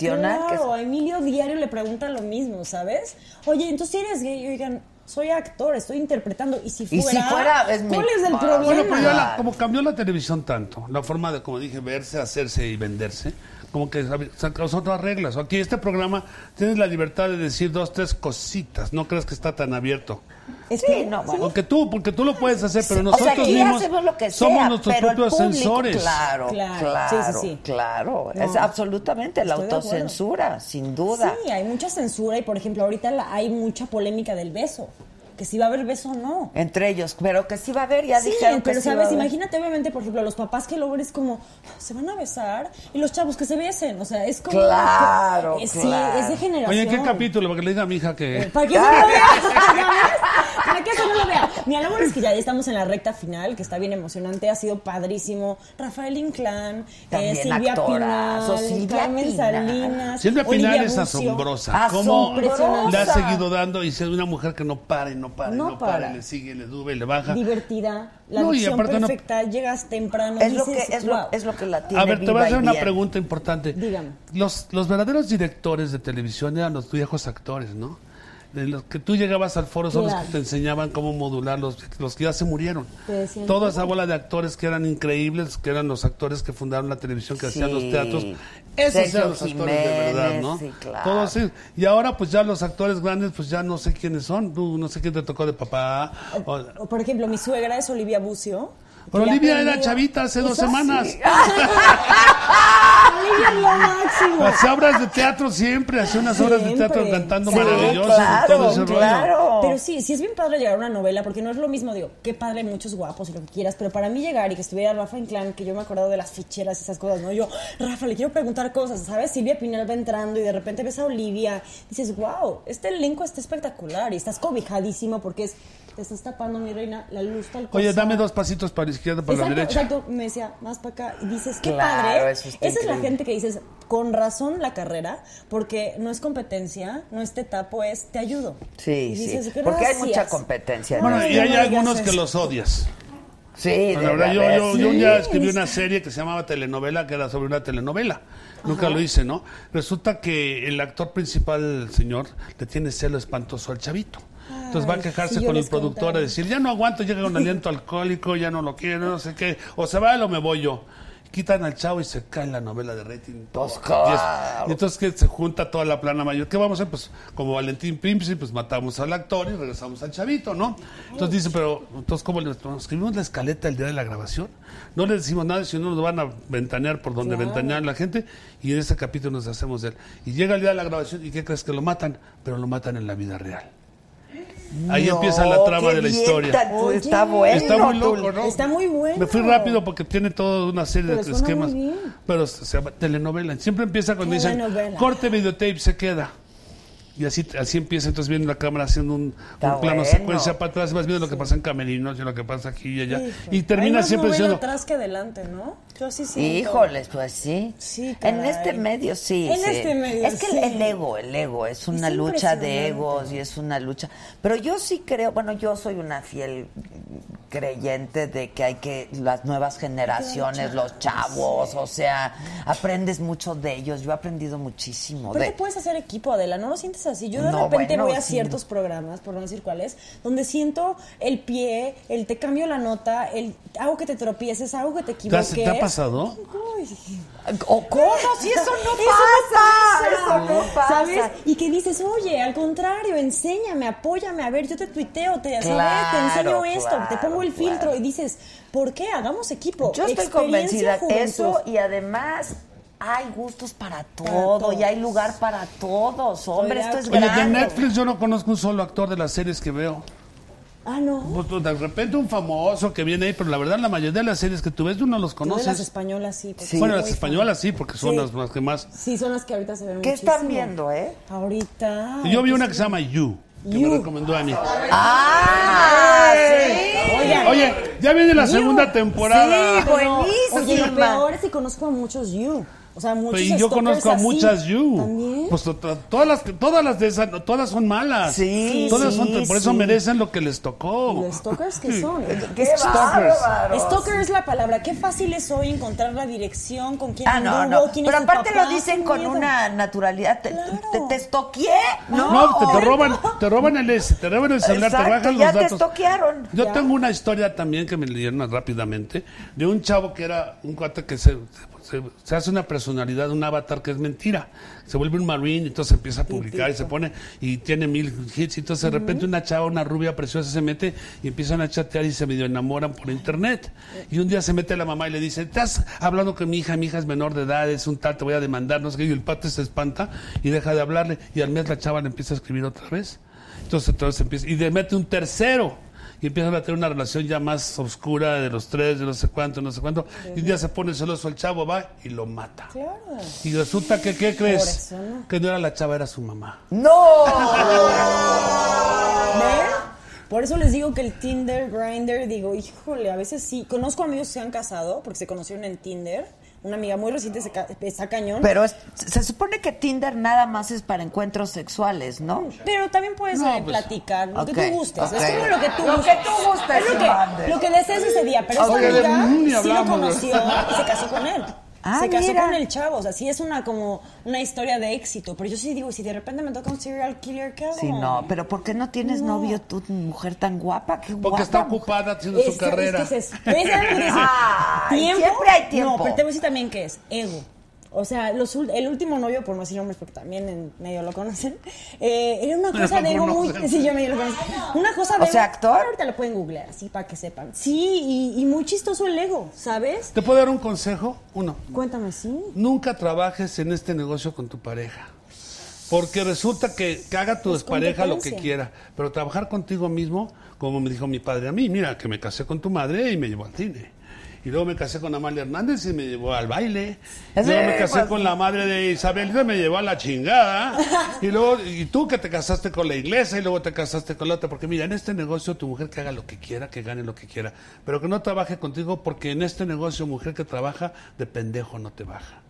Claro, a Emilio diario le preguntan lo mismo, ¿sabes? Oye, entonces si eres gay, oigan, soy actor, estoy interpretando. Y si Y fuera, si fuera, es mi- ¿cuál es el problema? Bueno, pero ya la- como cambió la televisión tanto, la forma de, como dije, verse, hacerse y venderse, como que causó otras reglas. Aquí este programa tienes la libertad de decir dos, tres cositas, no crees que está tan abierto. Es Sí, que, no, bueno. Porque tú, porque tú lo puedes hacer, pero o sea, nosotros aquí mismos hacemos lo que somos nuestros pero propios público, censores. Claro, Claro, claro, sí, sí, sí. claro. No. Es absolutamente la autocensura, sin duda. Sí, hay mucha censura y, por ejemplo, ahorita la- hay mucha polémica del beso. Que si va a haber beso o no. Entre ellos, pero que sí va a haber, ya sí, dijeron que pero sí va a sabes, imagínate obviamente, por ejemplo, los papás que lo ven es como, se van a besar y los chavos que se besen, o sea, es como... Claro, Eh, Sí, es de generación. Oye, ¿qué capítulo? Para que le diga a mi hija que... Para que no lo vea, ¿sabes? Para que eso no lo vea. Mira, lo bueno es que ya estamos en la recta final, que está bien emocionante, ha sido padrísimo. Rafael Inclán, eh, También Silvia actorazo, Pinal, Silvia Carmen Pinal. Salinas, Silvia Olivia es Bucio. asombrosa. ¿Cómo Asombrosa. le ha seguido dando? Y es una mujer que no para y no para y No no, para. y le sigue, le sube, le baja. Divertida, la No, dicción perfecta, llegas temprano, Es lo, que, es, lo, "Wow". es lo que la tiene A ver, te voy a hacer una bien. pregunta importante. Dígame. Los, los verdaderos directores de televisión eran los viejos actores, ¿no? De los que tú llegabas al foro son los que te enseñaban cómo modular los, los que ya se murieron. Toda esa bola de actores que eran increíbles, que eran los actores que fundaron la televisión, que hacían los teatros. Esos Sergio eran los actores de verdad, ¿no? sí, claro. Todos sí. Y ahora pues ya los actores grandes pues ya no sé quiénes son. Tú no sé quién te tocó de papá. o- O, por ejemplo, mi suegra es Olivia Bucio. Pero Olivia era chavita hace dos Eso sí. semanas. Olivia es lo máximo. Hacía obras de teatro siempre, hacía unas obras de teatro cantando Sí, maravillosas y todo ese rollo. Pero sí, sí es bien padre llegar a una novela, porque no es lo mismo, digo, qué padre, hay muchos guapos y lo que quieras, pero para mí llegar y que estuviera Rafa Inclán, que yo me he acordado de las ficheras y esas cosas, ¿no? Yo, Rafa, le quiero preguntar cosas, ¿sabes? Silvia Pinal va entrando y de repente ves a Olivia, dices, wow, este elenco está espectacular y estás cobijadísimo porque es, te estás tapando, mi reina, la luz tal cosa. Oye, dame dos pasitos para la izquierda, para Exacto, la derecha. exacto, me decía, más para acá, y dices, qué Claro, padre. eso está Esa es la gente que dices, con razón la carrera, porque no es competencia, no es te tapo, es te ayudo. Sí, Y sí. dices, Porque hay mucha competencia. en Bueno, y hay no algunos eso. que los odias. Sí, La verdad, yo, yo, sí. yo un día escribí una serie que se llamaba Telenovela, que era sobre una telenovela. Nunca lo hice, ¿no? Resulta que el actor principal, el señor, le tiene celo espantoso al chavito. Entonces va a quejarse sí, con el productor contaba. a decir, ya no aguanto, llega con aliento alcohólico, ya no lo quiero, no sé qué. O se va o me voy yo. Quitan al chavo y se cae la novela de rating. Pues, toda. Y es- claro. Y entonces que se junta toda la plana mayor. ¿Qué vamos a hacer? Pues como Valentín Pimpsi, pues matamos al actor y regresamos al chavito, ¿no? Entonces dicen, pero entonces ¿cómo le escribimos la escaleta el día de la grabación? No le decimos nada, si no nos van a ventanear por donde Claro. ventanean la gente y en ese capítulo nos hacemos de él. Y llega el día de la grabación y ¿qué crees que lo matan? Pero lo matan en la vida real. Ahí No, empieza la trama de la historia. tan- Oye. está bueno. Está muy loco, ¿no? Está muy bueno. Me fui rápido porque tiene toda una serie Pero de suena esquemas. muy bien. Pero se llama telenovela. Siempre empieza cuando dicen corte videotape, se queda. Y así, así empieza, entonces viene la cámara haciendo un, un plano bueno. secuencia para atrás, vas viendo lo que pasa en camerinos y lo que pasa aquí y allá. Híjole. Y Hay termina más siempre diciendo, atrás que adelante, ¿no? Yo sí siento. Híjoles, pues sí. Sí, en este medio sí. En sí. este medio, Es que el- sí. el ego, el ego, es una Es lucha de egos y es una lucha. Pero yo sí creo, bueno, yo soy una fiel creyente de que hay que, las nuevas generaciones, los chavos, o sea, aprendes mucho de ellos. Yo he aprendido muchísimo. Pero De, te puedes hacer equipo, Adela, ¿no lo sientes así? Yo de No, repente bueno, voy a sí. ciertos programas, por no decir cuáles, donde siento el pie, el te cambio la nota, el hago que te tropieces, hago que te ¿te, has- equivoques. te ha pasado? Uy. ¿O cómo? Si eso no Eso pasa, no eso no pasa. ¿Sabes? Y que dices, oye, al contrario, enséñame, apóyame, a ver, yo te tuiteo, te, ¿sabes? Claro, te enseño esto, claro, te pongo el filtro claro. y dices, ¿por qué? Hagamos equipo. Yo estoy convencida eso juventud. y además hay gustos para todo y hay lugar para todos. Hombre, de esto es Oye, de grande. Netflix yo no conozco un solo actor de las series que veo. Ah, no. Pues, pues, de repente un famoso que viene ahí, pero la verdad la mayoría de las series que tú ves tú no los Yo de las conoces. españolas sí. Bueno, las españolas sí, porque son Sí. las más que más. Sí, son las que ahorita se ven ¿Qué muchísimo. están viendo, eh? Ahorita. Yo vi una que se llama You, que You. me recomendó Ani. ¡Ah! sí. Oigan. Oye, ya viene la You. segunda temporada. Sí, Pero, buenísima. Oye, lo peor es que conozco a muchos You. O sea, muchos y yo conozco a así. muchas You. ¿También? Pues to- to- todas las que- todas las de esas, todas son malas. Sí, todas sí, son, por eso sí. merecen lo que les tocó. ¿Los stalkers qué son? ¡Qué Stalkers. Stalker es la palabra. Qué fácil es hoy encontrar la dirección, con quién Ah, no, anduvo, no. quién Pero es aparte papá, lo dicen con miedo. una naturalidad. Te, Claro. te, te estoqueé, No, ¿no? te, te roban, te roban el S, te roban el celular, Exacto, te bajan ya los te datos. estoquearon. Yo Ya. tengo una historia también que me leyeron rápidamente de un chavo que era un cuate que se, se, se hace una personalidad, un avatar que es mentira. Se vuelve un marine entonces empieza a publicar y se pone y tiene mil hits. Y entonces de repente una chava, una rubia preciosa se mete y empiezan a chatear y se medio enamoran por internet. Y un día se mete la mamá y le dice, estás hablando con mi hija, mi hija es menor de edad, es un tal, te voy a demandar, no sé qué. Y el pate se espanta y deja de hablarle. Y al mes la chava le empieza a escribir otra vez. Entonces, entonces empieza, y le mete un tercero. Y empiezan a tener una relación ya más oscura de los tres, de no sé cuánto, no sé cuánto. Y un día se pone celoso el chavo, va y lo mata. Claro. Y resulta que, ¿qué crees? Que no era la chava, era su mamá. ¡No! ¿Ven? Por eso les digo que el Tinder, Grinder, digo, híjole, a veces sí. Conozco amigos que se han casado porque se conocieron en Tinder. Una amiga muy reciente se ca- está cañón. Pero es- se supone que Tinder nada más es para encuentros sexuales, ¿no? Pero también puedes No, eh, pues, platicar lo ok, que tú gustes. ok. Es como lo que tú Lo gustes. que tú gustes, Es lo que, lo que desees ese día. Pero esta de- amiga sí lo conoció y se casó con él. Ah, se casó mira. con el chavo. O sea, sí es una como una historia de éxito. Pero yo sí digo, si de repente me toca un serial killer, ¿qué hago? Sí, no, pero ¿por qué no tienes No. novio tú, mujer tan guapa? Qué Porque guapa está mujer. ocupada haciendo Es su carrera. Siempre hay tiempo. No, pero te voy a decir también que es ego. O sea, los, el último novio, por no decir hombres, porque también en medio lo conocen, eh, era una cosa de ego muy... Sí, yo medio lo conozco. Una cosa de O sea, actor. Ahorita lo pueden googlear, así para que sepan. Sí, y, y muy chistoso el ego, ¿sabes? ¿Te puedo dar un consejo? Uno. Cuéntame, ¿sí? Nunca trabajes en este negocio con tu pareja. Porque resulta que, que haga tu Es pareja lo que quiera. Pero trabajar contigo mismo, como me dijo mi padre a mí, mira, que me casé con tu madre y me llevó al cine. Y luego me casé con Amalia Hernández y me llevó al baile. Y luego me casé pues. con la madre de Isabel y me llevó a la chingada. Y luego, y tú que te casaste con la inglesa y luego te casaste con la otra. Porque mira, en este negocio tu mujer que haga lo que quiera, que gane lo que quiera. Pero que no trabaje contigo porque en este negocio mujer que trabaja de pendejo no te baja.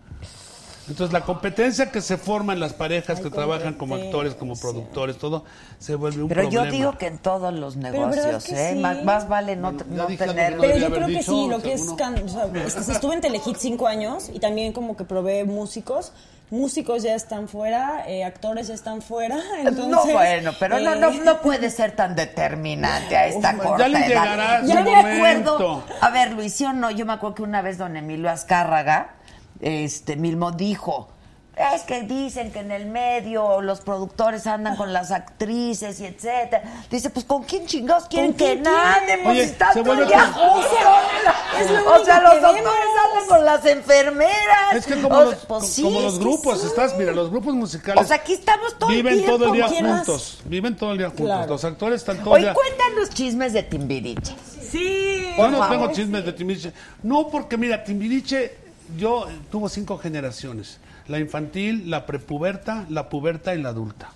Entonces la competencia que se forma en las parejas que trabajan como actores, como productores, todo, se vuelve un Pero problema. yo digo que en todos los ¿verdad negocios, ¿eh? sí? Más, más vale no, Ya no dije algo tener... que no Pero yo creo que dicho, sí, lo que es, can- o sea, es que estuve en Telehit cinco años y también como que probé músicos. Músicos ya están fuera, eh, actores ya están fuera. Entonces, no, bueno, pero no, no, eh, no puede ser tan determinante a esta Ya corta le edad. llegará Yo me acuerdo, a ver, Luis, ¿sí o no? Yo me acuerdo que una vez don Emilio Azcárraga, este, mismo dijo, es que dicen que en el medio los productores andan con las actrices y etcétera. Dice, pues ¿con quién chingados quieren que quién nadie? Pues está se todo el vuelve día con- juntos. Es lo O sea, los doctores andan con las enfermeras. Es que como, O- los, pues sí, como los grupos, sí. estás, mira, los grupos musicales O sea, aquí estamos todo el viven todo el día juntos, viven todo el día juntos. Claro. Los actores están todo el día. cuéntanos chismes de Timbiriche. Sí. Yo no tengo chismes de Timbiriche. No, porque mira, Timbiriche, yo tuvo cinco generaciones. La infantil, la prepuberta, la puberta y la adulta.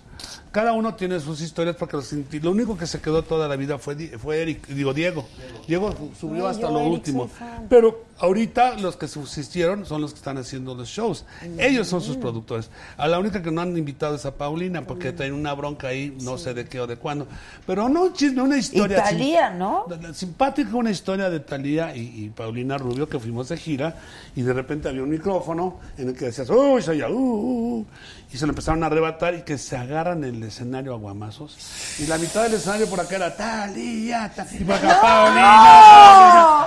Cada uno tiene sus historias porque los lo único que se quedó toda la vida fue, fue Eric, digo Diego. Diego su- subió Ay, hasta lo Eric, último. Pero ahorita los que subsistieron son los que están haciendo los shows. Ellos son sus productores. A la única que no han invitado es a Paulina porque traen una bronca ahí, no sé de qué o de cuándo. Pero no un chisme, una Y historia. sim- Talía, ¿no? Simpática una historia de Talía y, y Paulina Rubio que fuimos de gira y de repente había un micrófono en el que decías, uy, soy ya, uh, uh", uh", y se lo empezaron a arrebatar y que se agarran el escenario a guamazos. Y la mitad del escenario por acá era Talía, Ta-", y por acá Paulina, Paulina.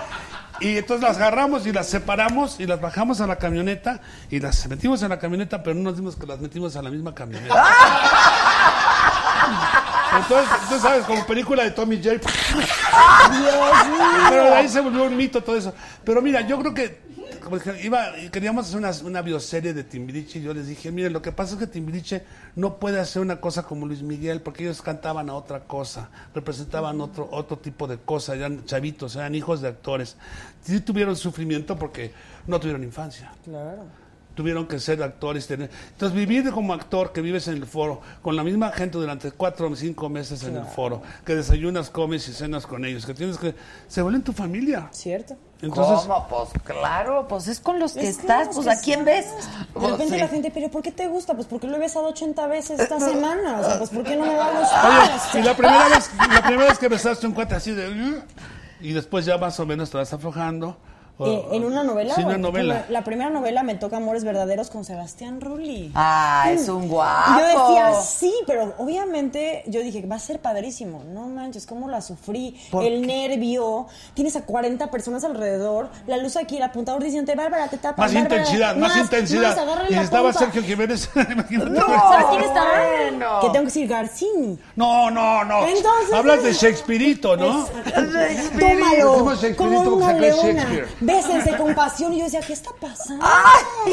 Y entonces las agarramos y las separamos y las bajamos a la camioneta y las metimos en la camioneta, pero no nos dimos que las metimos a la misma camioneta. Entonces, tú sabes, como película de Tommy Jerry. Pero de ahí se volvió un mito todo eso. Pero mira, yo creo que como dije, iba, queríamos hacer una, una bioserie de Timbiriche y yo les dije, miren, lo que pasa es que Timbiriche no puede hacer una cosa como Luis Miguel porque ellos cantaban a otra cosa, representaban otro, otro tipo de cosa, eran chavitos, eran hijos de actores. Sí tuvieron sufrimiento porque no tuvieron infancia Claro. Tuvieron que ser actores. tener- Entonces, vivir como actor, que vives en el foro, con la misma gente durante cuatro o cinco meses en el foro, que desayunas, comes y cenas con ellos, que tienes que... Se vuelven tu familia. ¿Cierto? Entonces, ¿Cómo? Pues claro, pues es con los que Es que estás, los pues que ¿a quién estás. ves? De repente sí. la gente, pero ¿por qué te gusta? Pues porque lo he besado 80 veces esta semana. O sea, pues ¿por qué no me va a gustar? Oye, y la primera vez, la primera vez que besaste un cuate así de... "Uh", Y después ya más o menos te vas aflojando. Eh, en una novela. Sí, una novela. La primera novela me toca Amores Verdaderos con Sebastián Rulli. Ah, es un guapo. Y yo decía, sí, pero obviamente yo dije, va a ser padrísimo. No manches, cómo la sufrí. ¿Por El qué? nervio. Tienes a 40 personas alrededor. La luz aquí, el apuntador diciendo, Bárbara, te tapas. Más Bárbara, intensidad, más, intensidad. más, y la estaba pompa". Sergio Jiménez. imagínate. ¿Sabes quién bueno. Que tengo que decir Garcini. No, no, no. Entonces- Hablas de Shakespeareito, ¿no? Tómalo. Decimos Shakespeareito Como una. Shakespeare. Bésense con pasión. Y yo decía, ¿qué está pasando? Y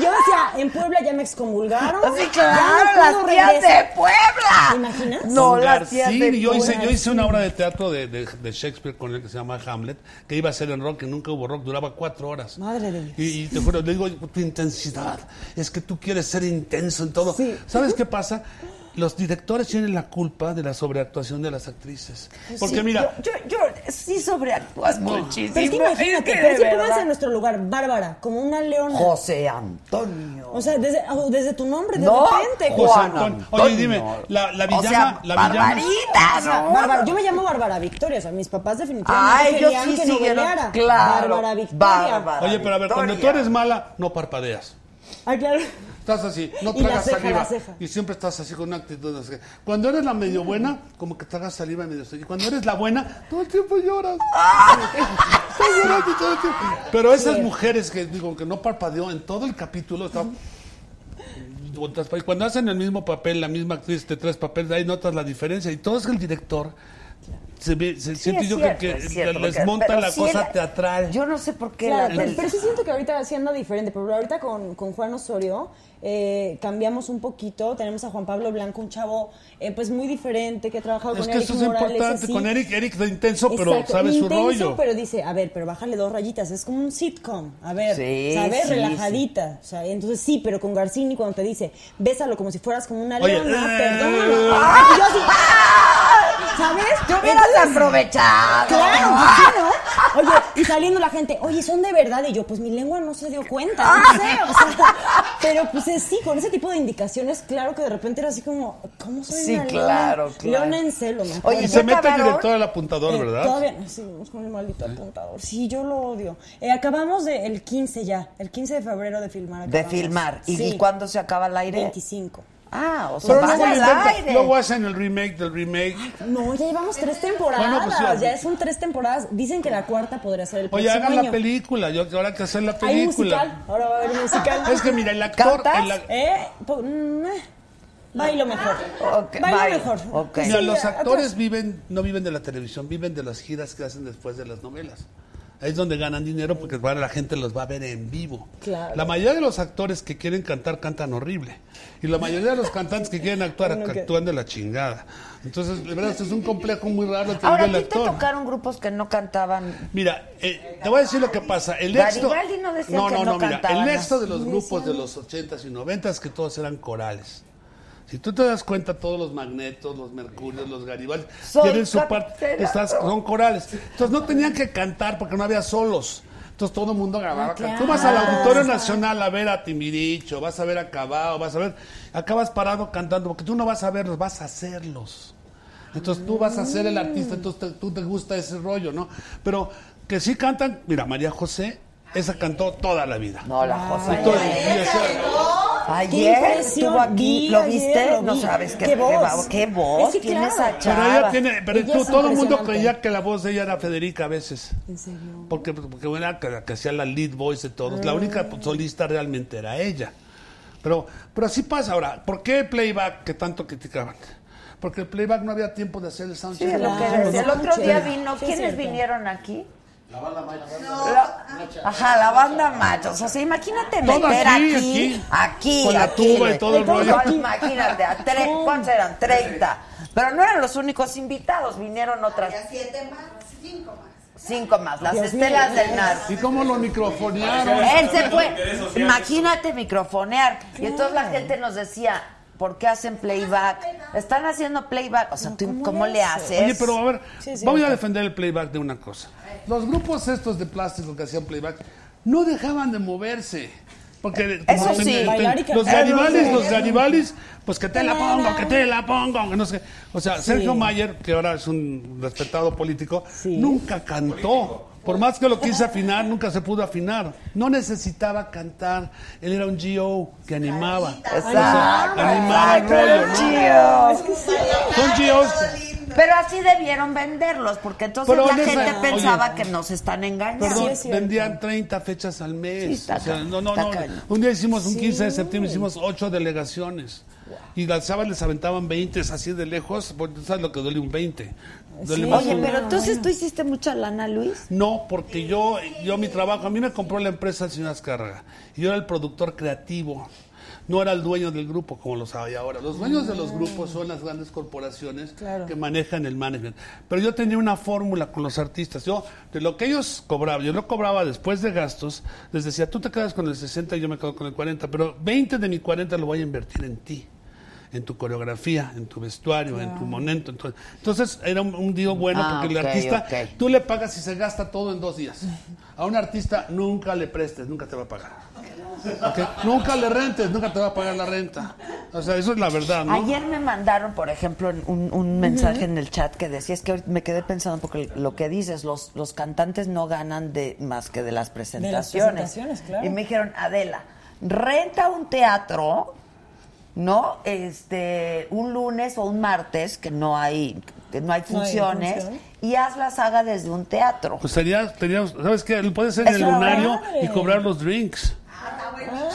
yo decía, en Puebla ya me excomulgaron. Sí, ya claro, no las tías de regresar". Puebla. ¿Te imaginas? No, Con las tías Garcín, de y yo hice, Puebla. yo hice una obra de teatro de, de- de Shakespeare con él que se llama Hamlet, que iba a ser en rock, que nunca hubo rock, duraba cuatro horas. Madre de Dios. Y, y te juro, le digo, tu intensidad, es que tú quieres ser intenso en todo. ¿Sabes qué pasa? Los directores tienen la culpa de la sobreactuación de las actrices. Porque Sí, mira, Yo, yo, yo sí sobreactúas muchísimo. Pero es que imagínate, Es que pero si pónganse en nuestro lugar, Bárbara, como una leona. José Antonio. O sea, desde, o desde tu nombre, de No, repente. José Juan Antonio. Antonio. Oye, dime, la, la O villana, sea, la villana. Barbarita, O sea, ¿no? Bárbara, yo me llamo Bárbara Victoria, o sea, mis papás definitivamente Ay, querían sí que noveleara. claro, Bárbara Victoria. Bárbara. Oye, pero a ver, cuando tú Victoria. eres mala, no parpadeas. Ay, claro. Estás así, no Y tragas ceja, saliva. Y siempre estás así con una actitud. qué. Cuando eres la medio buena, como que tragas saliva y medio Y cuando eres la buena, todo el tiempo lloras. Estás llorando todo el tiempo. Pero esas mujeres que digo que no parpadeó en todo el capítulo, cuando hacen el mismo papel, la misma actriz de tres papeles, ahí notas la diferencia. Y todo es que el director se ve, se siente es yo cierto, que, que cierto, les porque- monta la sí cosa teatral. Yo no sé por qué Claro, la pero, sí siento que ahorita siendo diferente, pero ahorita con, con Juan Osorio eh, cambiamos un poquito, tenemos a Juan Pablo Blanco, un chavo eh, pues muy diferente que ha trabajado Es con que Eric eso es Morales, importante. así. Con Eric, Eric de intenso, pero Exacto, sabe su intenso, rollo. pero dice, a ver, pero bájale dos rayitas, es como un sitcom, a ver, Sí, ¿sabes? sí, Relajadita, o sea, entonces sí, pero con Garcini cuando te dice, bésalo como si fueras como una Oye, leona, eh, eh, Ah, yo así, ¿sabes? Te hubieras Aprovechado. Claro, sí, ¿no? Oye, y saliendo la gente, oye, son de verdad. Y yo, pues mi lengua no se dio cuenta, no sé, o sea, pero pues sí, con ese tipo de indicaciones, claro que de repente era así como, ¿cómo soy Sí, una claro, leona? claro. Leona en celo, ¿no? Oye, y ¿ya se mete el director al apuntador, Eh, ¿verdad? Todavía no, seguimos con el maldito apuntador. Sí, yo lo odio. Eh, acabamos de, el 15 ya, el 15 de febrero de filmar. De acabamos. filmar. ¿Y, Sí. y cuándo se acaba el aire? 25. Ah, o sea, Pero luego, intenta- aire. luego hacen el remake del remake. No, ya llevamos tres temporadas. Bueno, pues ya. ya son tres temporadas. Dicen que la cuarta podría ser el Oye, próximo hagan la película. Yo ahora hay que hacer la Hay película. musical, ahora va a haber musical. Es que mira, el actor. ¿Cantas? el ac- ¿Eh? Mm, eh. Bailo mejor. Bailo mejor. Mira, Sí, los actores viven, no viven de la televisión, viven de las giras que hacen después de las novelas. Ahí es donde ganan dinero porque bueno, la gente los va a ver en vivo. Claro. La mayoría de los actores que quieren cantar cantan horrible. Y la mayoría de los cantantes que quieren actuar Bueno, que- actúan de la chingada. Entonces, de verdad, es un complejo muy raro que Ahora, ¿a ti te tocaron grupos que no cantaban? Mira, eh, te voy a decir lo que pasa. El éxito. No decía no, que no, no no, mira, cantaban, el éxito ¿no? de los grupos de los 80s y 90s que todos eran corales. Si tú te das cuenta, todos los magnetos, los mercurios, los garibaldi, tienen su parte, estas son corales. Entonces no tenían que cantar porque no había solos. Entonces todo el mundo grababa. Ah, claro. Tú vas al Auditorio Nacional a ver a Timiricho, vas a ver a Cabao, vas a ver, acabas parado cantando, porque tú no vas a verlos, vas a hacerlos. Entonces tú vas a ser el artista, entonces te- tú te gusta ese rollo, ¿no? Pero que sí cantan, mira, María José, esa cantó toda la vida. No, la José. Ayer estuvo aquí, ¿lo ayer, viste? lo no sabes qué, voz. qué voz Es que tiene claro. esa pero ella tiene, pero Ella tú- es todo el mundo creía que la voz de ella era Federica a veces. ¿En serio? Porque, porque era que, que hacía la lead voice de todos. La única solista realmente era ella. Pero, pero así pasa ahora. ¿Por qué el playback que tanto criticaban? Porque el playback no había tiempo de hacer el Sí, soundcheck. Claro, decía. El otro sí. día vino, Sí, es ¿quiénes vinieron aquí? La banda macha. La- ajá, la banda machos. O sea, imagínate Todo meter aquí, aquí, aquí, Con la aquí, tuba y todo el No, rollo. imagínate, a tre- ¿cuántos eran? 30. Pero no eran los únicos invitados, vinieron otras siete más, cinco más. cinco más, las estelas del nar. ¿Y cómo lo microfonearon? Él se fue. Imagínate microfonear. Y entonces la gente nos decía, ¿por qué hacen playback? Están haciendo playback. O sea, ¿tú ¿cómo cómo le haces? Oye, pero a ver, Sí, sí, voy a defender el playback de una cosa. Los grupos estos de plástico que hacían playback no dejaban de moverse. Porque Eso como sí. ten- ten- los cantar. garibaldis, los garibaldis, pues que te la pongo, que te la pongo, que no sé. O sea, Sergio Mayer, que ahora es un respetado político, Sí. nunca cantó. Por más que lo quise afinar, nunca se pudo afinar. No necesitaba cantar. Él era un GO que animaba. Exacto, O sea, animaba el rollo, un ¿no? GO. Son GOs. Pero así debieron venderlos, porque entonces Pero la en esa- gente oye, pensaba que nos están engañando. Perdón, es cierto. vendían 30 fechas al mes. Sí, está O sea, no, no, está no. Un día hicimos un 15 de septiembre, hicimos 8 delegaciones. Y las sábanas les aventaban 20 así de lejos. porque tú ¿Sabes lo que duele un 20? Duele Sí. más Oye, pero entonces tú hiciste mucha lana, Luis. No, porque yo, yo mi trabajo, a mí me compró la empresa el señor Azcárraga. Y yo era el productor creativo. No era el dueño del grupo como los hay ahora. Los dueños de los grupos son las grandes corporaciones Claro. que manejan el management. Pero yo tenía una fórmula con los artistas. Yo, de lo que ellos cobraban, yo lo cobraba después de gastos, les decía, tú te quedas con el 60 y yo me quedo con el 40, pero 20 de mi 40 lo voy a invertir en ti en tu coreografía, en tu vestuario, en tu momento. Entonces, entonces era un, un día bueno Ah, porque el artista, ok. tú le pagas y se gasta todo en dos días. A un artista nunca le prestes, nunca te va a pagar. ¿Ok? Nunca le rentes, nunca te va a pagar la renta. O sea, eso es la verdad, ¿no? Ayer me mandaron, por ejemplo, un, un mensaje en el chat que decía, es que me quedé pensando poco lo que dices, los, los cantantes no ganan de más que de las presentaciones. presentaciones, claro. Y me dijeron, Adela, renta un teatro, ¿no? Este, un lunes o un martes, que no hay, que no hay No hay funciones, función. y haz la saga desde un teatro. Pues sería, sería- ¿sabes qué? Puede ser en el lunario y cobrar los drinks.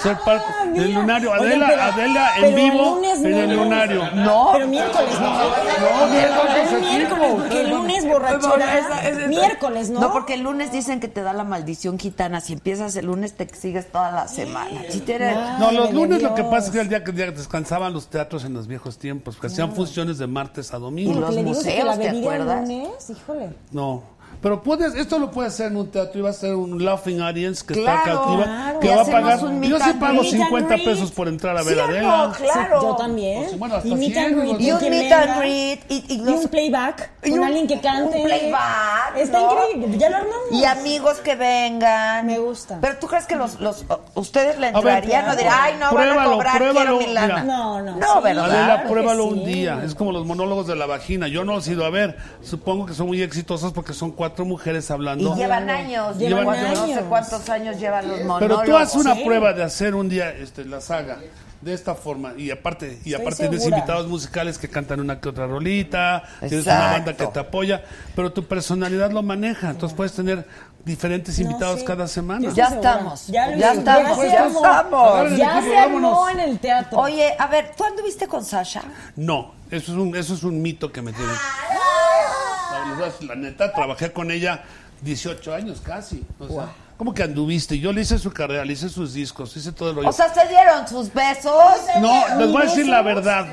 Ser parte Ah, del lunario. Oye, Adela, pero- Adela en pero vivo lunes en el no. lunario. No. Pero miércoles no. No, miércoles aquí, miércoles, ¿no? porque el lunes borrachera. esa- esa- miércoles, ¿no? No, porque el lunes dicen que te da la maldición gitana. Si empiezas el lunes, te sigues toda la semana. Si te eres- No, los lunes lo que Dios. pasa es que el día que descansaban los teatros en los viejos tiempos, que hacían funciones de martes a Y domingo. los Lo que le digo es que museos, ¿te acuerdas? lunes, híjole. No. Pero puedes, esto lo puedes hacer en un teatro y va a ser un laughing audience que Claro, está cautiva, claro. que Y va a pagar. Yo sí pago greet. 50 Meet and pesos por entrar a ver ¿Sí a Adela. no? Claro. Sí, yo también. Pues, bueno, hasta y meet 100, and greet, Y un meet and greet. Y, y Y los- un playback y con un- alguien que cante. Un playback. Está ¿no? increíble, ya lo armamos. Y amigos que vengan. Me gusta. Pero tú crees que los, los ustedes le entrarían o dirán, ay, no van a pruébalo, cobrar, pruébalo, quiero mi lana. mira. No, no. No, sí, ¿verdad? Adela, pruébalo un día. Es como los monólogos de la vagina. Yo no los he ido a ver. Supongo que son muy exitosos porque son cuatro mujeres hablando. Y llevan años. Llevan Cuando No sé años. cuántos años llevan los monólogos. Pero tú haces una Sí. prueba de hacer un día este, la saga de esta forma y aparte y aparte tienes invitados musicales que cantan una que otra rolita, tienes una banda Exacto. que te apoya, pero tu personalidad lo maneja, entonces puedes tener diferentes No, invitados sí. cada semana. Ya estamos. Ya, lo Ya estamos, ya armó. estamos. Ya se armó vámonos. en el teatro. Oye, a ver, ¿tú anduviste con Sasha? No, eso es un eso es un mito que me tienen. La, neta trabajé con ella 18 años casi, o sea, ¿cómo que anduviste? Yo le hice su carrera, le hice sus discos, hice todo el rollo. O sea, ¿se dieron sus besos? No, les voy a decir la verdad.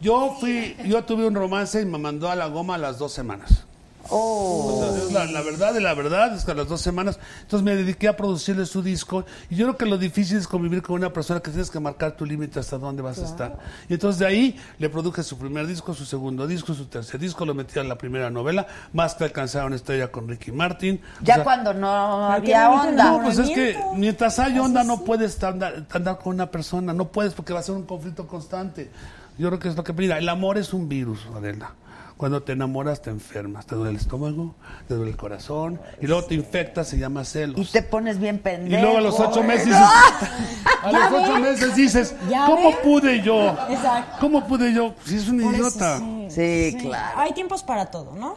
Yo fui, yo tuve un romance y me mandó a la goma a las dos semanas. O sea, es la, la verdad de la verdad es que a las dos semanas, entonces me dediqué a producirle su disco y yo creo que lo difícil es convivir con una persona que tienes que marcar tu límite hasta dónde vas a estar. Y entonces de ahí le produje su primer disco, su segundo disco, su tercer disco, lo metí en la primera novela, más que alcanzaron estrella con Ricky Martin. O Ya sea, cuando no había onda. no, pues es que mientras hay onda no puedes andar, andar con una persona, no puedes porque va a ser un conflicto constante. Yo creo que es lo que mira, el amor es un virus, Adela. Cuando te enamoras te enfermas, te duele el estómago, te duele el corazón y luego te infectas, se llama Y celos. te pones bien pendejo. Y luego a los ocho meses dices, a los ocho ven? meses dices, ¿Ya ¿cómo ven? pude yo? Exacto. ¿Cómo pude yo? Si es un Por eso idiota. Sí, claro. Hay tiempos para todo, ¿no?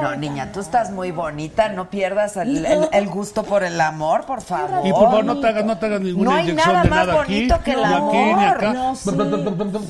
No, niña, tú estás muy bonita, no pierdas el, el- el gusto por el amor, por favor. Y por favor no te hagas, no te hagas ninguna No inyección nada de más nada aquí, bonito que el ni aquí, ni amor. acá. No, sí.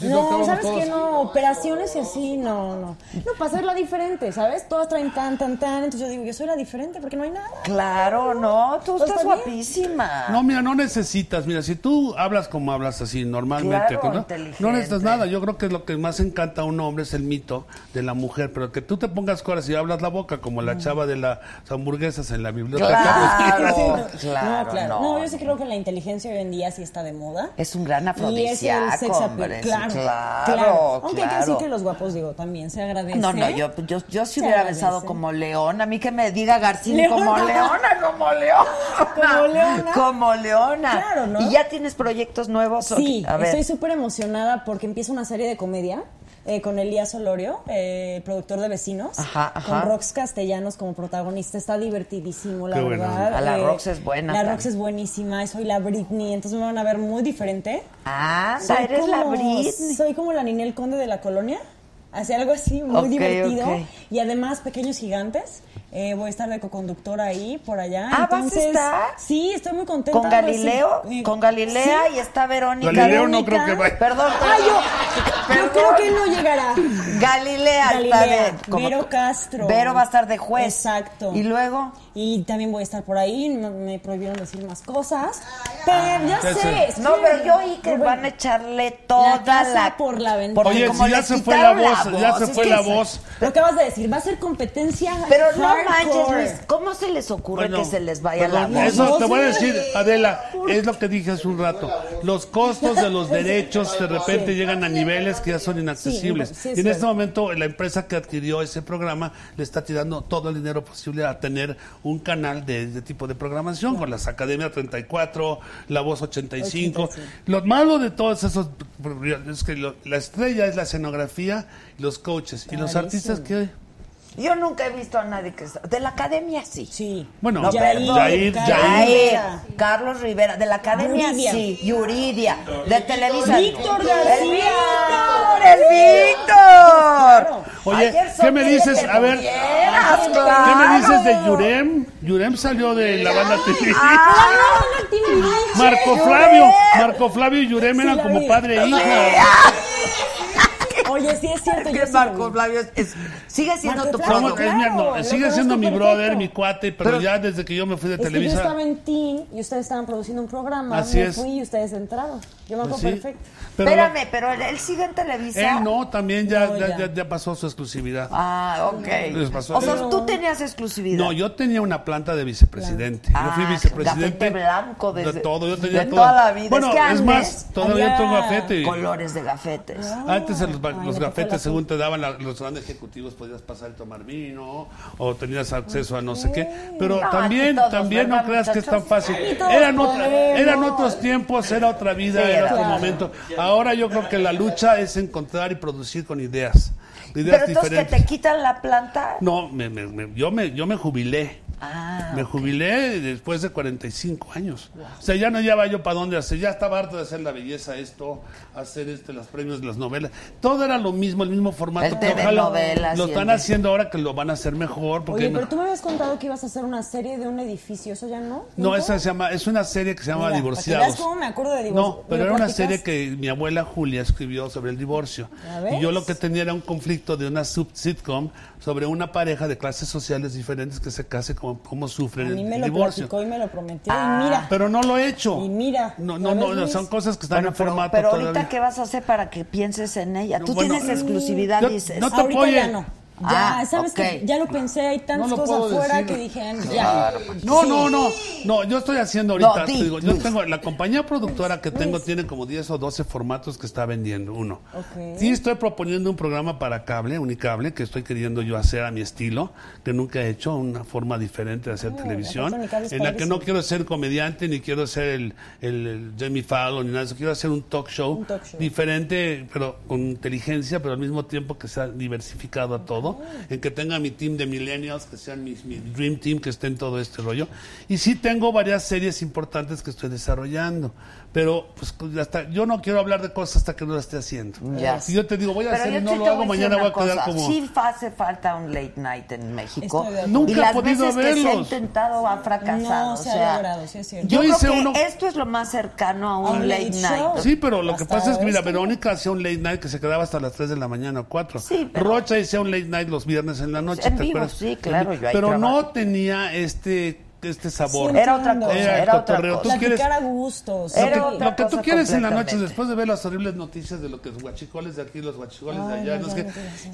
Si no, ¿sabes todos. qué? No, operaciones y así, no, no. No, para hacerla diferente, ¿sabes? Todas traen tan, tan, tan. Entonces yo digo, yo soy la diferente porque no hay nada. Claro, no, tú Pues estás guapísima. No, mira, no necesitas. Mira, si tú hablas como hablas así normalmente, Claro, ¿no? inteligente. no necesitas nada. Yo creo que lo que más encanta a un hombre es el mito de la mujer, pero que tú te pongas coras y hablas la boca como la chava de las hamburguesas en la biblioteca. Claro, Sí, claro, no, claro. no. No, yo sí creo que la inteligencia hoy en día sí está de moda. Es un gran Y es el afrodisíaco, sex appeal, sí, claro, claro, Aunque hay que decir que los guapos, digo, también se agradece. No, no, yo, yo, yo si Se hubiera agradece. besado como león, a mí que me diga Garcín Leona. como leona, como leona. Como leona. Como leona. Claro, ¿no? ¿Y ya tienes proyectos nuevos? Sí, a ver. estoy súper emocionada porque empieza una serie de comedia eh, con Elías Olorio, eh, productor de Vecinos, Ajá, ajá. con Rox Castellanos como protagonista. Está divertidísimo, la Qué bueno. verdad. La Eh, Rox es buena La. Rox es buenísima, soy la Britney, entonces me van a ver muy diferente. Ah, Soy eres la como- Britney. Soy como la Ninel Conde de la colonia. Hacia algo así muy divertido. Y además, Pequeños Gigantes. Eh, voy a estar de coconductora ahí, por allá. Ah, ¿vas a Entonces, estar? Sí, estoy muy contenta. Con. Galileo, Eh, con Galilea sí. y está Verónica. Galileo no creo que vaya. Perdón, Ah, perdón. yo, yo creo que no llegará. Galilea, está Galilea, bien. Como- Vero Castro. Vero va a estar de juez. Exacto. Y luego. Y también voy a estar por ahí. no- me prohibieron decir más cosas. Pero ya Ya sé. No, pero yo oí que van a echarle toda la casa la. por la ventana. Oye, como si ya se fue la voz, ya se es fue que la se- voz. Lo acabas de decir, va a ser competencia. Pero no manches, Luis, ¿cómo se les ocurre Bueno, que se les vaya la voz? Eso te voy a decir, Adela, es lo que dije hace un rato. Los costos de los derechos de repente llegan a niveles que ya son inaccesibles. Sí, sí, es y en este momento la empresa que adquirió ese programa le está tirando todo el dinero posible a tener un canal de este tipo de programación con las Academia 34, La Voz 85. 85. Lo malo de todos esos es que lo- la estrella es la escenografía los coaches. Y los Clarísimo. artistas que... Yo nunca he visto a nadie que está- de la academia sí. Sí. Bueno, No, Yair, perdón. Yair, Carlos Yair. Rivera. Carlos Rivera, de la academia Yuridia. sí, Yuridia, de Televisa. Víctor El García. Víctor, el Víctor. Oye, Ayer ¿qué me dices? A ver, ¿Qué claro. me dices de Yurem? Yurem salió de la banda TV. Ah, Marco Flavio, Marco Flavio y Yurem eran como padre e hijo. Oye, sí es cierto. Es yo Marco. Flavio es- es- sigue siendo Marco tu Flavio, productor. es mi- no, Claro, sigue siendo mi brother, perfecto. mi cuate, pero, Pero- ya desde que yo me fui de Es que yo Televisa. estaba en Teen y ustedes estaban produciendo un programa. Así me es. fui y ustedes entraron. Yo me acuerdo Pues sí. perfecto. Pero Espérame, pero él, él sigue en Televisa. él no, también ya, No, ya, ya. ya- pasó su exclusividad. Ah, ok. Les pasó. O sea, Pero- tú tenías exclusividad. No, yo tenía una planta de vicepresidente. yo fui Ah, vicepresidente. gafete blanco desde- de todo. Yo tenía de todo. toda la vida. Bueno, Es que es antes más, todavía tengo gafete. Colores de gafetes. Antes en los, los gafetes, según te daban la- los grandes ejecutivos, podías pasar y tomar vino o tenías acceso a no sé qué. Pero No, también, también no ¿verdad, creas que es tan fácil. Eran, otra- podemos. eran otros tiempos, era otra vida, Sí, era era otro momento. Ahora yo creo que la lucha es encontrar y producir con ideas. Ideas Pero entonces que te quitan la planta. No, me- me- me- yo, me, yo me jubilé. Ah, Me jubilé después de 45 años. O sea, ya no llevaba yo para dónde hacer. Ya estaba harto de hacer la belleza, esto, hacer este, los premios de las novelas. Todo era lo mismo, el mismo formato. El TV ojalá novelas lo están haciendo ahora que lo van a hacer mejor. Porque Oye, no, pero tú me habías contado que ibas a hacer una serie de un edificio, ¿eso ya no? no, esa se llama, es una serie que se llama Mira, Divorciados. cómo me acuerdo de Divorciados. No, ¿Me pero era una serie que mi abuela Julia escribió sobre el divorcio. Y yo lo que tenía era un conflicto de una sub sitcom sobre una pareja de clases sociales diferentes que se case, cómo, cómo sufren A mí el me lo divorcio. platicó y me lo prometió. Ah. y mira, Pero no lo he hecho. Y mira, No, ¿ya no, no, no, son cosas que están Bueno, en pero, formato pero todavía. ahorita, ¿qué vas a hacer para que pienses en ella? No, Tú bueno, tienes exclusividad, yo- dices. no te apoye. Ya Ah, sabes que ya lo pensé, hay tantas No cosas afuera decir. que dije, ya. No, Sí. no, no. No, yo estoy haciendo ahorita. No, di, te digo, yo tengo la compañía productora que tengo tiene como 10 o 12 formatos que está vendiendo uno. Ok. Sí estoy proponiendo un programa para cable, unicable, que estoy queriendo yo hacer a mi estilo, que nunca he hecho, una forma diferente de hacer televisión, Unicable es en la que no quiero ser comediante ni quiero ser el, el, el Jamie Fallon ni nada de eso, quiero hacer un talk show, Un talk show. diferente, pero con inteligencia, pero al mismo tiempo que sea diversificado a todo, en que tenga mi team de millennials, que sean mis, mi dream team, que esté en todo este rollo. Y sí tengo varias series importantes que estoy desarrollando, pero pues hasta yo no quiero hablar de cosas hasta que no las esté haciendo. Ya. Si yo te digo, voy a Pero hacer y no lo hago, voy mañana voy a una quedar cosa, como... Sí hace falta un late night en México. Nunca y he las podido veces que se ha intentado ha fracasado. No o se ha sea, logrado, sí es cierto. Yo, Yo hice creo que uno- esto es lo más cercano a un, un late, late night. Sí, pero lo que Hasta pasa es que, mira, esto. Verónica hacía un late night que se quedaba hasta las 3 de la mañana o 4. Sí, pero- Rocha hacía un late night los viernes en la noche, En ¿te vivo, acuerdas? sí, claro, yo ahí Pero no trabajo. tenía este, este sabor. Sí, Era otra cosa, Era otra cosa. Tú quieres- a gustos. Lo Era que, otra lo que tú quieres en la noche, después de ver las horribles noticias de lo que es guachicoles de aquí, los guachicoles de allá, no, no no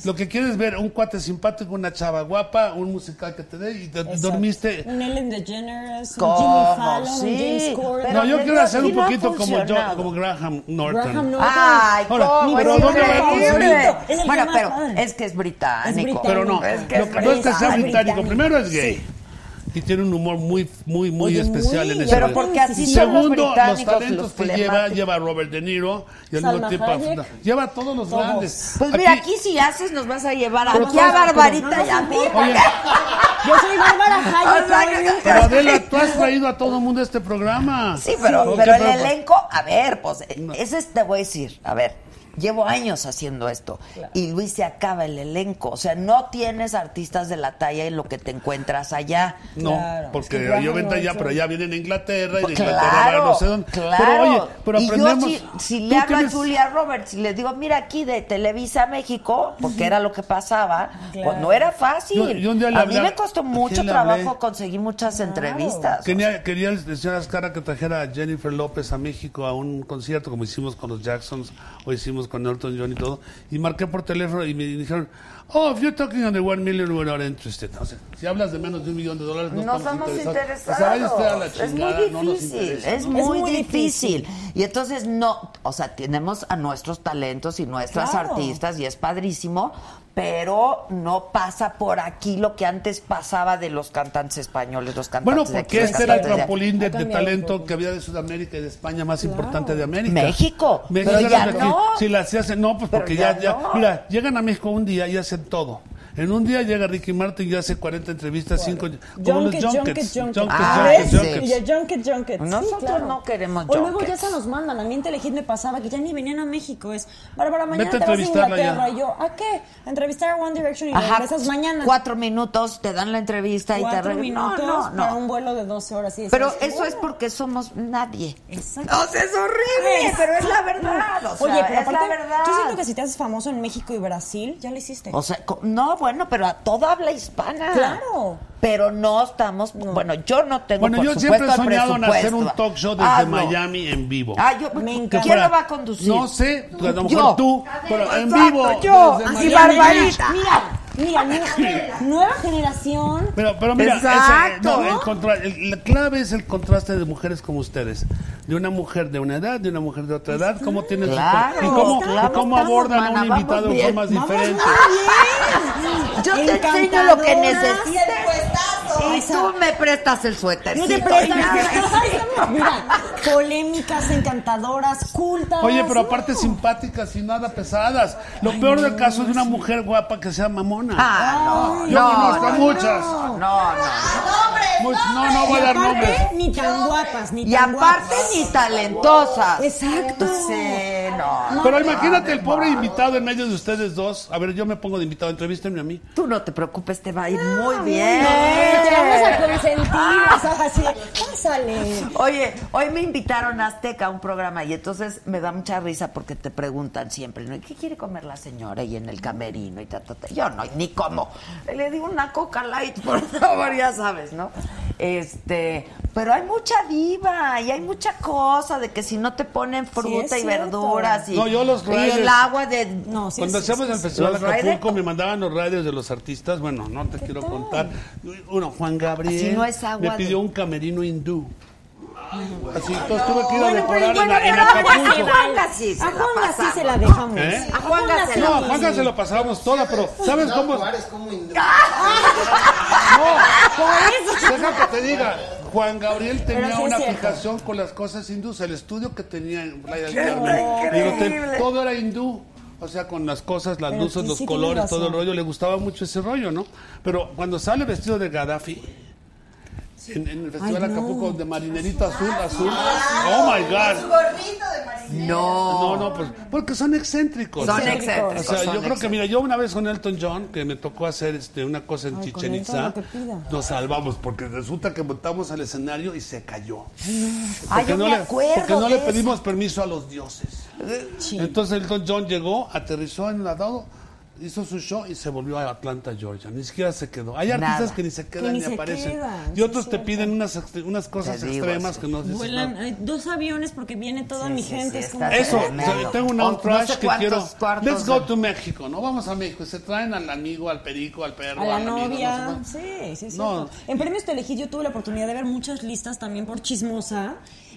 lo que quieres es ver un cuate simpático, una chava guapa, un musical que te dé y te dormiste. Un Ellen DeGeneres, un ¿Cómo? Jimmy Fallon, un Sí, James Corden. pero no, yo quiero hacer un poquito como, yo, como Graham Norton. Graham Norton. Ay, Ahora, ¿cómo? pero Es que pero es que es británico. Pero no, lo que no es que sea británico. primero es gay. Y tiene un humor muy, muy, muy Oye, especial muy- en ese Pero porque así son los Segundo, los, británicos, talentos los que lleva, lleva a Robert De Niro y al mismo tiempo lleva a todos los Todos. grandes. Pues mira, aquí si haces nos vas a llevar Pero aquí a pues, Barbarita pero no y a mí. Oye, Yo soy Bárbara Hayek. Pero Adela, tú has traído a todo el mundo a este programa. Sí, pero, ¿Por pero qué? el elenco, a ver, pues, ese es- te voy a decir, a ver, llevo años haciendo esto. Y Luis se acaba el elenco. O sea, no tienes artistas de la talla en lo que te encuentras allá. No, Claro. porque Es que yo vente allá, pero allá vienen a Inglaterra y de Pues Inglaterra claro, no sé dónde. claro. Pero oye, pero y yo aprendemos. si, le hablo tienes- a Julia Roberts y le digo, mira aquí de Televisa México, porque era lo que pasaba, Claro. pues no era fácil. Yo- yo un día le a mí hablé- me costó ¿a mucho trabajo conseguir muchas entrevistas. Quería, quería el señor Ascara que trajera a Jennifer López a México a un concierto, como hicimos con los Jacksons o hicimos con Elton John y todo. Y marqué por teléfono y me dijeron, oh, if you're talking on the one million, we're not interested. O sea, si hablas de menos de un millón de dólares, no, No estamos somos interesados. interesados. O sea, vaya usted a la es chingada, muy no nos difícil, interesa, es ¿no? muy, muy difícil. difícil. Y entonces no, o sea, tenemos a nuestros talentos y nuestras Claro. artistas y es padrísimo, pero no pasa por aquí lo que antes pasaba de los cantantes españoles, los cantantes Bueno, de aquí, porque los este era el de trampolín de, de talento que había de Sudamérica y de España más importante de América. México, México pero era ya de aquí. no. Si la hacían, no, pues Pero porque ya ya, mira, llegan a México un día y hacen todo. En un día llega Ricky Martin y hace 40 entrevistas, 5 como los Junket, junkets. junket, junket. Junkets, Ah, Nosotros no queremos O luego ya se nos mandan. A mí en me pasaba que ya ni venían a México. Es, Bárbara, mañana te vas a Inglaterra. ya. Y yo, ¿a qué? A entrevistar a One Direction y Ajá, regresas mañana. cuatro minutos, te dan la entrevista y te minutos No, no, para no. un vuelo de 12 horas. y Pero eso es porque somos nadie. Exacto. O sea, es horrible, pero es la verdad. O sea, Oye, pero es la aparte, verdad. yo siento que si te haces famoso en México y Brasil, ya lo hiciste. O sea, no, bueno, pero a toda habla hispana. Claro. Pero no estamos, bueno, yo no tengo Bueno, por yo supuesto siempre he soñado en hacer un talk show desde Ah, no. Miami en vivo. Ah, yo, Me ¿quién encanta. fuera- lo va a conducir? No sé, a lo mejor Yo. tú, pero en Exacto, vivo. yo. desde Así, Miami. Barbarita. Mira, mira, nueva, nueva generación. Pero, pero mira, ese- Exacto. no, el contra- el- la clave es el contraste de mujeres como ustedes. De una mujer de una edad, de una mujer de otra edad, cómo tienen su- Claro, y cómo, claro, y cómo abordan a un vamos invitado de formas Vamos diferentes. muy bien. Yo te enseño lo que Encantadoras. Y tú me prestas el suéter. No te prestas. Mira, polémicas, encantadoras, cultas. Oye, pero aparte simpáticas y nada pesadas. Lo peor del caso es de una mujer guapa que sea mamona. Ah, no. Yo no, conozco a no, muchas. No, no. Much- no, no voy a Y dar aparte, nombres. Ni tan guapas, ni Y tan aparte guapas. ni talentosas. Exacto. Sí, no. Pero imagínate el pobre invitado en medio de ustedes dos. A ver, yo me pongo de invitado, entrevístenme a mí. Tú no te preocupes, te va a ir muy bien. Te vamos a consentir, o sea, así, pásale. Oye, hoy me invitaron a Azteca a un programa y entonces me da mucha risa porque te preguntan siempre, ¿no? ¿Y ¿qué quiere comer la señora? Y en el camerino y ta, ta, ta. Yo no, ni como. Le digo una coca light, por favor, ya sabes, ¿no? Este, pero hay mucha diva y hay mucha cosa de que si no te ponen fruta y cierto. verduras y, No, yo los y el agua de... No, sí, Cuando sí, hacíamos sí, el sí. Festival Los Acapulco me mandaban los radios de los artistas. Bueno, no te quiero contar. Uno, Juan Gabriel Así no es agua me de- pidió un camerino hindú. Así, entonces tuve que ir a Bueno, pero decorar en, bueno, en pero ahora Acapulco. sí, Juanga sí se A la Juanga sí pasamos. se la dejamos. ¿Eh? A Juanga se la No, a Juanga se lo pasábamos toda, pero ¿sabes No, cómo? Juárez como hindú. No, deja que te diga. Juan Gabriel tenía sí una fijación con las cosas hindús. El estudio que tenía en Playa del Carmen. digo, te- todo era hindú. O sea, con las cosas, las Pero luces, sí, los sí colores, todo el rollo. Le gustaba mucho ese rollo, ¿no? Pero cuando sale vestido de Gaddafi, en, en el Festival Ay, no. Acapulco de marinerito azul, azul. Oh my God. No. No, no, pues porque son excéntricos. Son excéntricos, O sea, son yo creo que, mira, yo una vez con Elton John, que me tocó hacer este, una cosa en Ay, Chichen Itza, nos salvamos porque resulta que montamos al escenario y se cayó. Ay, yo no me le, acuerdo porque no de le eso. pedimos permiso a los dioses. Entonces Elton John llegó, aterrizó en la lado, hizo su show y se volvió a Atlanta, Georgia. Ni siquiera se quedó. Hay Nada. artistas que ni se quedan ni ni, se aparecen. quedan, y sí, otros te cierto. piden unas, unas cosas Te digo, extremas sí. que no dices Vuelan eh, dos aviones porque viene toda mi sí, gente. sí, es como Eso, Tremendo. o sea, tengo un outrash no sé que quiero. cuartos Let's go to México, ¿no? Vamos a México. Se traen al amigo, al perico, al perro, A la al amigo, novia, no sé cuánto. sí, sí, es No. En Premios Telehit yo tuve la oportunidad de ver muchas listas también por chismosa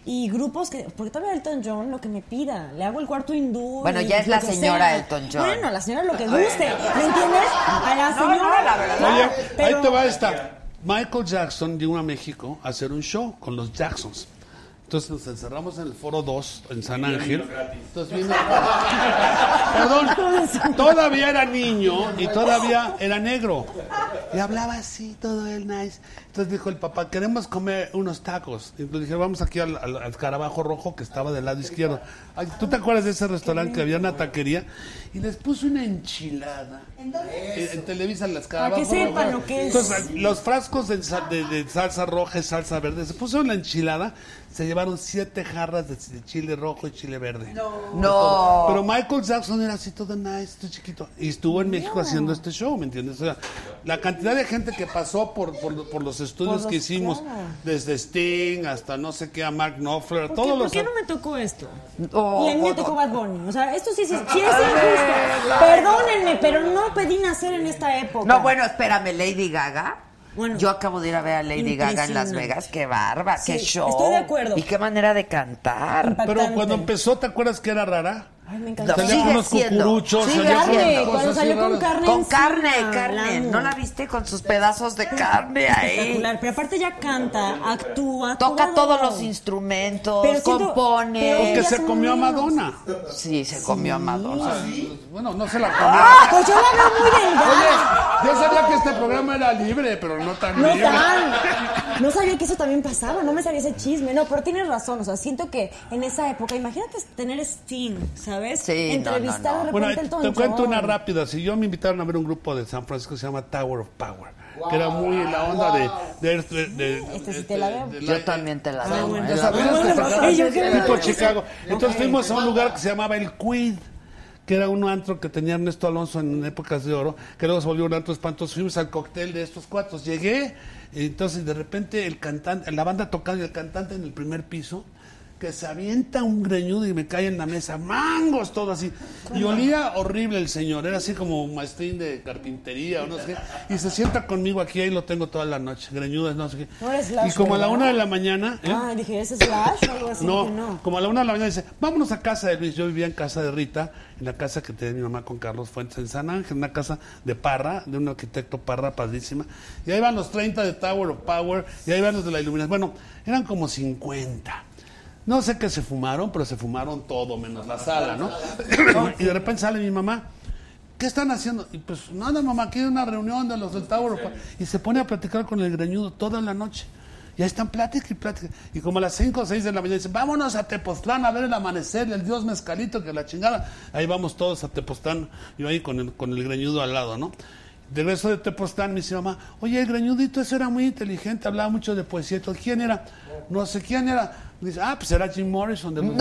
y grupos que, porque todavía Elton John lo que me pida, le hago el cuarto hindú. Bueno, ya es la señora sea. Elton John. Bueno, la señora lo que guste, ¿me entiendes? A la señora. no, la verdad. Oye, Pero- ahí te va esta. Michael Jackson llegó a México a hacer un show con los Jacksons. Entonces nos encerramos en el foro 2 en San Ángel. Entonces vino. Perdón, todavía era niño y todavía era negro. Y hablaba así, todo el nice. Entonces dijo el papá, queremos comer unos tacos. Y le dije, vamos aquí al, al, al Carabajo Rojo que estaba del lado izquierdo. Ay, ¿Tú te acuerdas de ese restaurante que había una taquería? Y les puso una enchilada. Eh, En Televisa las Para que sepan lo que es. Entonces, los frascos de, sal- de- de salsa roja y salsa verde, se puso la enchilada, se llevaron siete jarras de, de chile rojo y chile verde. No. Pero Michael Jackson era así todo nice, todo chiquito. Y estuvo en México haciendo este show, ¿me entiendes? O sea, la cantidad de gente que pasó por, por, por los estudios que hicimos, claro. desde Sting hasta no sé qué, a Mark Knopfler, a ¿Por qué, por qué no me tocó esto? Oh, y a mí me tocó. Bad Bunny. O sea, esto sí, sí, sí es injusto. Perdónenme, pero no pedí nacer en esta época. No, bueno, espérame, Lady Gaga. Bueno. Yo acabo de ir a ver a Lady Gaga en Las. Vegas. Qué barba, qué Sí, show. estoy de acuerdo. Y qué manera de cantar. Pero cuando empezó, ¿te acuerdas que era rara? Ay, me encanta. Salía con unos cucuruchos, Sigue salía con siendo. cosas Cuando salió con raras. carne Con encima, carne, carne. ¿No la viste con sus pedazos de carne ahí? Espectacular. Pero aparte ya canta, actúa. Toca todo. todos los instrumentos, Pero siento- compone. pero Ellas se comió a. Madonna. Sí, se comió a Madonna. Bueno, no se la comió. Ah, Pues yo la veo muy delgada. Oye, yo sabía que este programa era libre, pero no tan No libre. tan. No sabía que eso también pasaba, no me sabía ese chisme. No, pero tienes razón, o sea, siento que en esa época, imagínate tener Sting, ¿sabes? Sí, Entrevistar no, no, no. de Bueno, repente el te cuento una rápida. Si yo me invitaron a ver un grupo de San Francisco que se llama Tower of Power, que era muy la onda de, de, de- de- Este sí te la veo. Yo también te la Ah, Ay, yo qué tipo. Chicago. Entonces fuimos a un lugar que se llamaba El Quid, que era un antro que tenía Ernesto Alonso en épocas de oro, que luego se volvió un antro espantoso. Fuimos al cóctel de estos cuatro. Llegué, y entonces de repente el cantante, la banda tocando y el cantante en el primer piso, que se avienta un greñudo y me cae en la mesa, mangos, todo así. Y olía horrible el señor, era así como maestrín de carpintería o no sé qué. Y se sienta conmigo aquí, ahí lo tengo toda la noche, greñudo, no sé qué. No eres Slash, y como a la una de la mañana... ¿eh? Ah, dije, ¿ese es Slash o algo así? No, no. como a la una de la mañana dice, vámonos a casa de Luis. Yo vivía en casa de Rita, en la casa que tenía mi mamá con Carlos Fuentes en San Ángel, una casa de Parra, de un arquitecto Parra padrísima. Y ahí van los 30 de Tower of Power, y ahí van los de la iluminación. Bueno, eran como 50. No sé qué se fumaron, pero se fumaron todo, menos la sala, ¿no? y de repente sale mi mamá. ¿Qué están haciendo? Y pues nada, mamá, aquí hay una reunión de los del Power. Y se pone a platicar con el greñudo toda la noche. Y ahí están plática y plática. Y como a las 5 o 6 de la mañana dicen, vámonos a Tepoztlán a ver el amanecer, el dios mezcalito, que la chingada. Ahí vamos todos a Tepoztlán, yo ahí con el, con el greñudo al lado, ¿no? De regreso de Tepoztlán me dice mamá, oye, el greñudito ese era muy inteligente, hablaba mucho de poesía. ¿Quién era? No sé quién era. Dice, ah, pues era Jim Morrison. De los-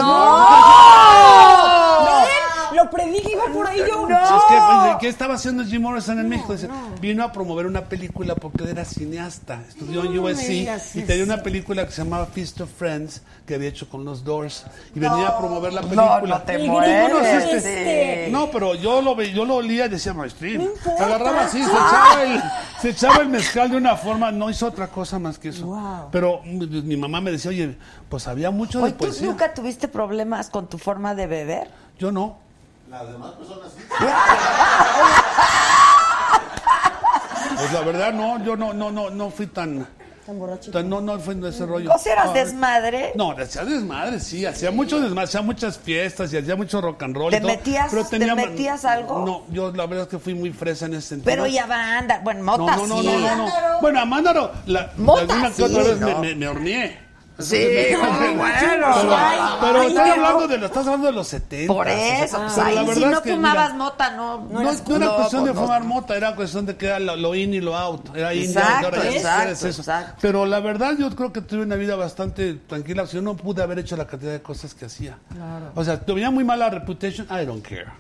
¿Ven? Lo predije, iba por ahí yo. Sí, es que, pues, ¿Qué estaba haciendo Jim Morrison en México? Dice, vino a promover una película porque él era cineasta. Estudió en No USC y tenía una película que se llamaba Feast of Friends que había hecho con los Doors y venía a promover la No, película. no te mueres. este- este. No, pero yo lo ve, yo lo olía y decía, maestrín. No. Agarraba así, se echaba, el, se echaba el mezcal de una forma, no hizo otra cosa más que eso. Wow. Pero mm, mi mamá me decía, oye, pues había mucho de ¿tú poesía. nunca tuviste problemas con tu forma de beber? Yo no. Pues la verdad no, yo no, no, no, no fui tan, Tan borrachito. tan- no, no fue de ese rollo. ¿O si eras desmadre? No, hacía desmadre, sí, hacía mucho desmadre, hacía muchas fiestas y hacía mucho rock and roll. y ¿Te todo, metías- pero te metías algo? No, yo la verdad es que fui muy fresa en ese sentido. Pero ya banda, bueno, no, mota no, no, sí. no, no, no. Bueno, a Mándaro, la, Mota alguna que sí, otra vez ¿no? me, me, me horneé. Sí, Pero, bueno. pero, estás hablando de, estás hablando de los 70. Por eso, pues, Pero ahí la si no fumabas mota, no... no, no era no, cuestión de fumar mota, era cuestión de que era lo, in y lo out. Era in Exacto, exacto, exacto. Pero la verdad yo creo que tuve una vida bastante tranquila. Yo no pude haber hecho la cantidad de cosas que hacía. O sea, tenía muy mala reputation, I don't care.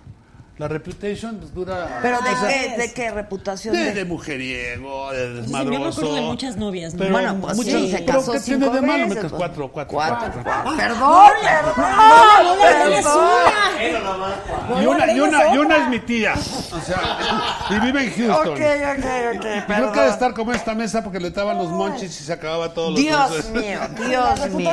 La reputation pues, dura... ¿Pero de o sea, qué, de qué reputación? de, de- de mujeriego, de Yo me desmadroso. acuerdo de muchas novias, ¿no? Pero Bueno, pues muchas, sí, se pero casó ¿qué tiene de malo? veces, cuatro, cuatro, Cuatro, cuatro. cuatro. Perdón, perdón. perdón. una. Y una, y, una, y una es mi tía. O sea, y vive en Houston. Ok, ok, ok, perdón. debe estar como esta mesa porque le daban los monchis y se acababa todos los Dios mío, La Dios mío.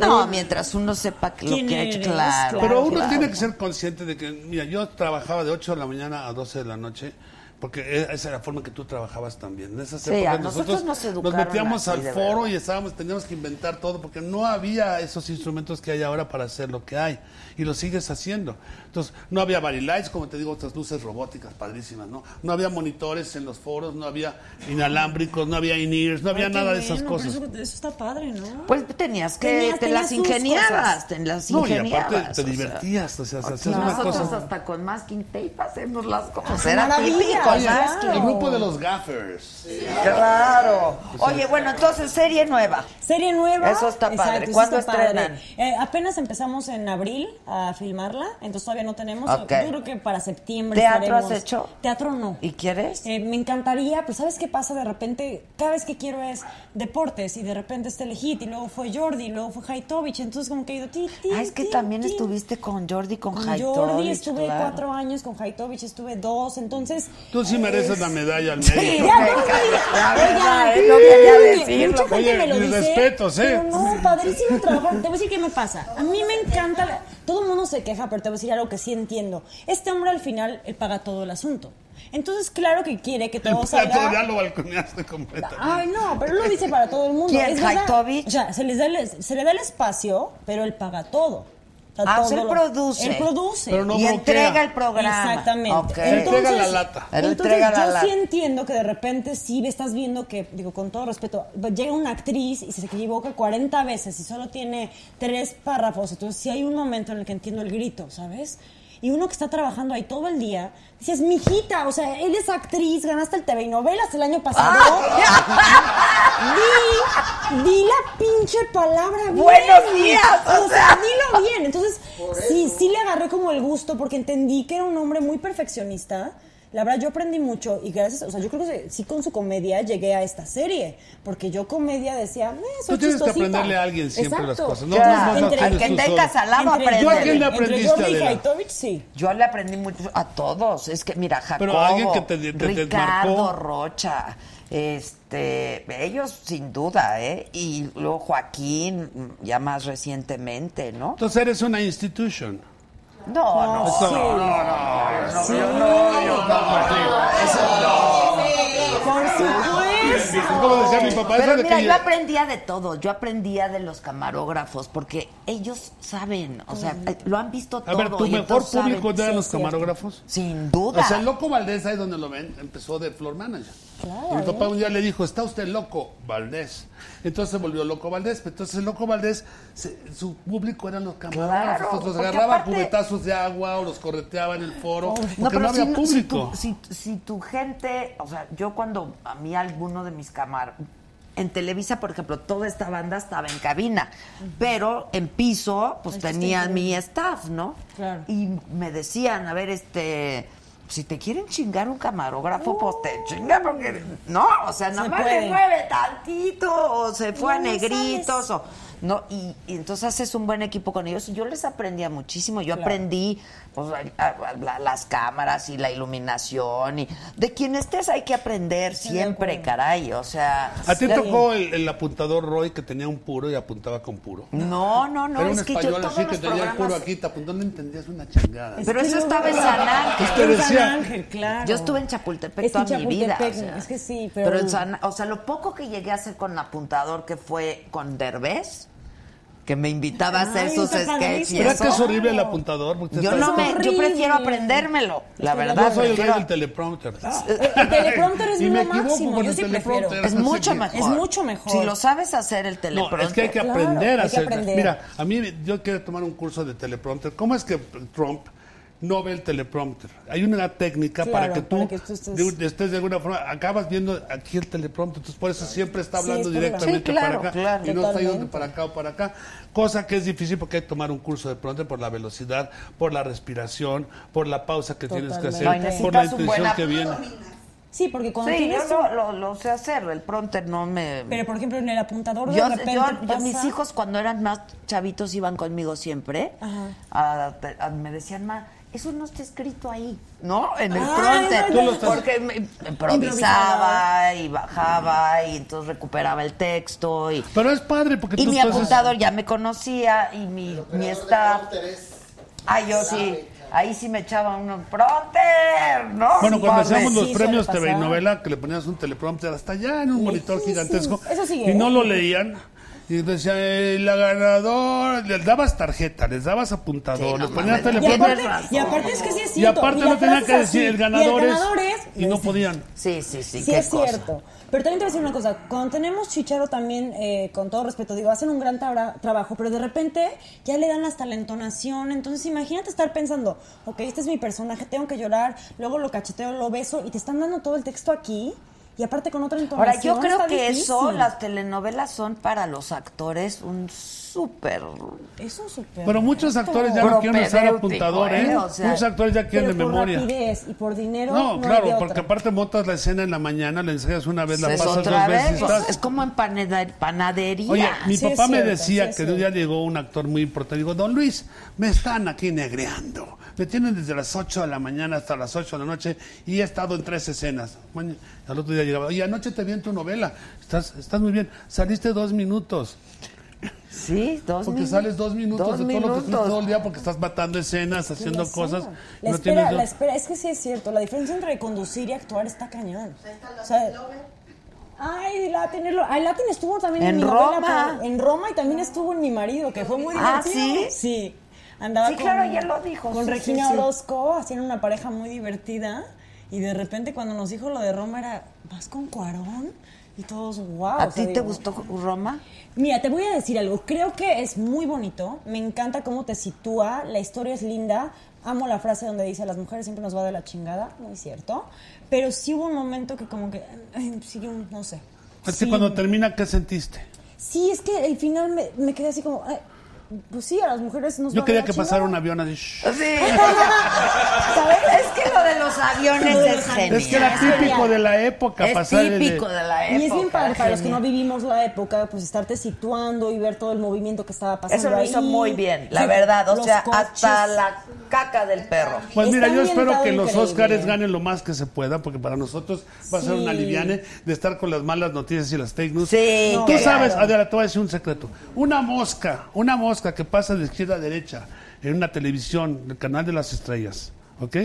No, mientras uno sepa que lo ¿Quién que ha hecho, eres? claro. Pero uno claro. tiene que ser consciente de que, mira, yo trabajaba de 8 de la mañana a 12 de la noche, Porque e- esa era la forma que tú trabajabas también. En esas Sí, épocas a nosotros nos educaron metíamos así, al foro y estábamos, teníamos que inventar todo porque no había esos instrumentos que hay ahora para hacer lo que hay. Y lo sigues haciendo. Entonces, no había lights, como te digo, otras luces robóticas padrísimas, ¿no? No había monitores en los foros, no había inalámbricos, no había in-ears, no había Ay, nada de esas bueno, cosas. Eso, eso está padre, ¿no? Pues tenías que, Tenías- te tenías las ingeniabas, cosas. te las No, y ingeniabas. aparte te o sea. divertías, o sea, hacías una Nosotros cosa. hasta con masking tape hacemos las cosas. ¡Qué Era típico el Oye, masking. El grupo de los gaffers. Claro. Oye, bueno, entonces serie nueva. Serie nueva. Eso está padre. Exacto, ¿Cuándo está padre. estrenan? Eh, apenas empezamos en abril a filmarla, entonces todavía no tenemos. Yo creo que para septiembre. ¿Teatro estaremos- has hecho? Teatro no. ¿Y quieres? Eh, me encantaría, pero ¿sabes qué pasa? De repente, cada vez que quiero es deportes y de repente está el hit y luego fue Jordi y luego fue Haitovich, entonces como que he ido ti, ti, Ah, es que ti, también ti. estuviste con Jordi, con, Con Haitovich, Jordi estuve claro. cuatro años, con Haitovich estuve dos, entonces... Tú sí mereces la medalla al Sí, mérito. Ya, no, eh, quería decirlo. Mucha gente Oye, me lo mis dice. respetos, ¿eh? Pero no, padrísimo trabajar. Te voy a decir qué me pasa. A mí me encanta. la- Todo el mundo se queja, pero te voy a decir algo que sí entiendo. Este hombre al final, él paga todo el asunto. Entonces, claro que quiere que todo plato ya salga. lo balconeaste completamente. Ay, no, pero él lo dice para todo el mundo. ¿Quién, Es verdad. Haitovich? O sea, se, les da el, se le da el espacio, pero él paga todo. Ah, él produce. Él produce. Pero no y entrega el programa. Exactamente. Ok. Entrega la lata. Él Entonces, entrega la yo lata. sí entiendo que de repente sí estás viendo que, digo, con todo respeto, llega una actriz y se equivoca 40 veces y solo tiene tres párrafos. Entonces, sí hay un momento en el que entiendo el grito, ¿sabes? Y uno que está trabajando ahí todo el día, dices, mijita, o sea, él es actriz, ganaste el TV y novelas el año pasado. Di, di la pinche palabra bien. Buenos días, o O sea. sea, dilo bien. Entonces, sí, sí le agarré como el gusto porque entendí que era un hombre muy perfeccionista. La verdad, yo aprendí mucho y gracias, o sea, yo creo que sí con su comedia llegué a esta serie, porque yo comedia decía, eh, soy Tú tienes que aprenderle a alguien siempre las cosas. No, Claro. no, no, no al que lado, Entre aprende. ¿Tú a quién le aprendiste, Entre sí. Yo le aprendí mucho a todos. Es que, mira, Jacobo, Pero alguien que te- te- te Ricardo marcó. Rocha, este, ellos sin duda, ¿eh? Y luego Joaquín, ya más recientemente, ¿no? Entonces eres una institution. No, no, Eso- sí. no, no, no, yo no, yo Por supuesto. Decía mi papá, Pero mira, que yo aprendía de todo. Yo aprendía de los camarógrafos porque ellos saben, o sea, lo han visto todo. A ver, tu y mejor público eran sí, los camarógrafos. Sin duda. O sea, el loco Valdés, ahí donde lo ven, empezó de floor manager. Claro, y mi papá un día le dijo, está usted loco, Valdés. Entonces se volvió loco Valdés. Pero Entonces el loco Valdés, se- su público eran los camarógrafos. Claro, Entonces los agarraba aparte- cubetazos de agua o los correteaba en el foro. Porque No, había si, público. Si tu, si, si tu gente, o sea, yo cuando a mí alguno de mis cámaras, en Televisa, por ejemplo, toda esta banda estaba en cabina, pero en piso, pues tenía mi staff, ¿no? Claro. Y me decían, a ver, este, si te quieren chingar un camarógrafo, pues te chingan porque, no, o sea, nada más puede. le mueve tantito, o se fue a No, no negritos, sabes. o... No, y, y entonces haces un buen equipo con ellos. Yo les aprendía muchísimo. Yo Claro. aprendí pues, las cámaras y la iluminación. y De quien estés hay que aprender siempre, caray. O sea. ¿A ti tocó el, el apuntador Roy que tenía un puro y apuntaba con puro? No, no, no. Era un es que yo español todos así que los tenía el puro aquí, te apuntó, no entendías una chingada. Pero Es que eso estaba en San Ángel. Decía. San Ángel, claro. Yo estuve en Chapultepec Es que toda mi vida. Chapultepec, o sea. es que sí, pero- en San- o sea, lo poco que llegué a hacer con apuntador que fue con Derbez, que me invitaba a hacer Ay, sus sketches. es que es horrible el apuntador. Yo no me, yo prefiero aprendérmelo, la verdad. Yo soy el rey del teleprompter. El teleprompter es equivoco máximo, yo sí prefiero. Es mucho mejor. Es mucho mejor. Si lo sabes hacer el No, teleprompter. es que hay que Claro, aprender a hacer. aprender. Mira, a mí yo quiero tomar un curso de teleprompter. ¿Cómo es que Trump no ve el teleprompter? Hay una técnica para que tú, para que tú estés- de- estés de alguna forma, acabas viendo aquí el teleprompter, entonces por eso siempre está hablando directamente Sí, claro, para acá claro. y no está yendo para acá o para acá. Cosa que es difícil porque hay que tomar un curso de prompter por la velocidad, por la respiración, por la pausa que tienes que hacer. No, por la intención que viene. Sí, porque cuando Sí, tienes... yo lo, lo- lo sé hacer. El prompter no me... Pero, por ejemplo, en el apuntador de Yo, repente yo- yo- mis hijos cuando eran más chavitos iban conmigo siempre. Ajá. A- me decían, ma, eso no está escrito ahí, ¿no? En el Ah, prompter. Tú lo estás- Porque me- improvisaba y bajaba y entonces recuperaba el texto. Y, Pero es padre porque y tú mi estás- apuntador ya me conocía y mi, mi staff. Ah, yo sí. Ahí sí me echaban unos pronter, ¿no? Bueno, cuando hacíamos los sí, premios TV y novela, que le ponías un teleprompter hasta allá en un monitor gigantesco Eso y no ¿eh? lo leían. Y decía, eh, la ganadora, les dabas tarjeta, les dabas apuntador, Sí, les no ponías mames, Y aparte, y aparte es que sí es Y cierto. aparte la no tenía frase que decir el y ganador es- ganador es, y no este, podían. Sí, sí, sí, Sí, qué es cosa. cierto. Pero también te voy a decir una cosa. Cuando tenemos Chicharo también, eh, con todo respeto, digo, hacen un gran tra- trabajo, pero de repente ya le dan hasta la entonación. Entonces imagínate estar pensando, ok, este es mi personaje, tengo que llorar, luego lo cacheteo, lo beso, y te están dando todo el texto aquí, y aparte con otra entonación. Ahora, yo creo está que eso, las telenovelas son para los actores un súper... Eso es súper. Pero muchos actores ya no quieren usar apuntador, ¿eh? ¿eh? O sea, muchos actores ya quieren de memoria. rapidez y por dinero. No, claro, de porque otra. aparte montas la escena en la mañana, la ensayas una vez, la es pasas otra dos vez, veces y pues, estás... es como en panadería. Oye, mi Sí, papá me decía sí, que un día llegó un actor muy importante. Digo, don Luis, me están aquí negreando. Me tienen desde las 8 de la mañana hasta las 8 de la noche y he estado en tres escenas. Maña- al otro día llegaba, oye, anoche te vi en tu novela. Estás, estás muy bien. Saliste dos minutos. Sí, dos Porque minutos. sales dos minutos Dos de todo lo que estuviste todo el día porque estás matando escenas, haciendo cosas. y La no espera, tienes- la espera, es que sí es cierto, la diferencia entre conducir y actuar está cañón. O sea, ay, Latin, ay, Latin estuvo también en, En mi novela, Roma. pero- en Roma y también estuvo en Mi Marido, que fue muy Ah, divertido. ¿sí? Sí. Andaba Sí, con, claro, ella lo dijo, Con sí, Regina sí, sí. Orozco, hacían una pareja muy divertida y de repente cuando nos dijo lo de Roma era, ¿vas con Cuarón? Y todos, wow. ¿A ti te gustó Roma? Mira, te voy a decir algo. Creo que es muy bonito. Me encanta cómo te sitúa. La historia es linda. Amo la frase donde dice, las mujeres siempre nos va de la chingada. No es cierto. Pero sí hubo un momento que como que... sí, yo no sé. Es que Sí. cuando termina, ¿qué sentiste? Sí, es que el final me, me quedé así como... ay, pues sí, a las mujeres nos Yo va quería que pasara un avión así. shh. Sí. ¿Sabes? Es que lo de los aviones es genial. Es que era típico de la época Es pasar típico de la época. Y es bien padre para los que no vivimos la época, pues estarte situando y ver todo el movimiento que estaba pasando Eso lo ahí. hizo muy bien, la Sí, verdad. O sea, coches. hasta la caca del perro. Pues mira, Está yo espero que los. Oscars ganen lo más que se pueda, porque para nosotros va a ser Sí. una liviane de estar con las malas noticias y las fake news. Sí, Tú claro. sabes, Adela, te voy a decir un secreto. Una mosca, una mosca que pasa de izquierda a derecha en una televisión, el canal de las estrellas, ¿ok?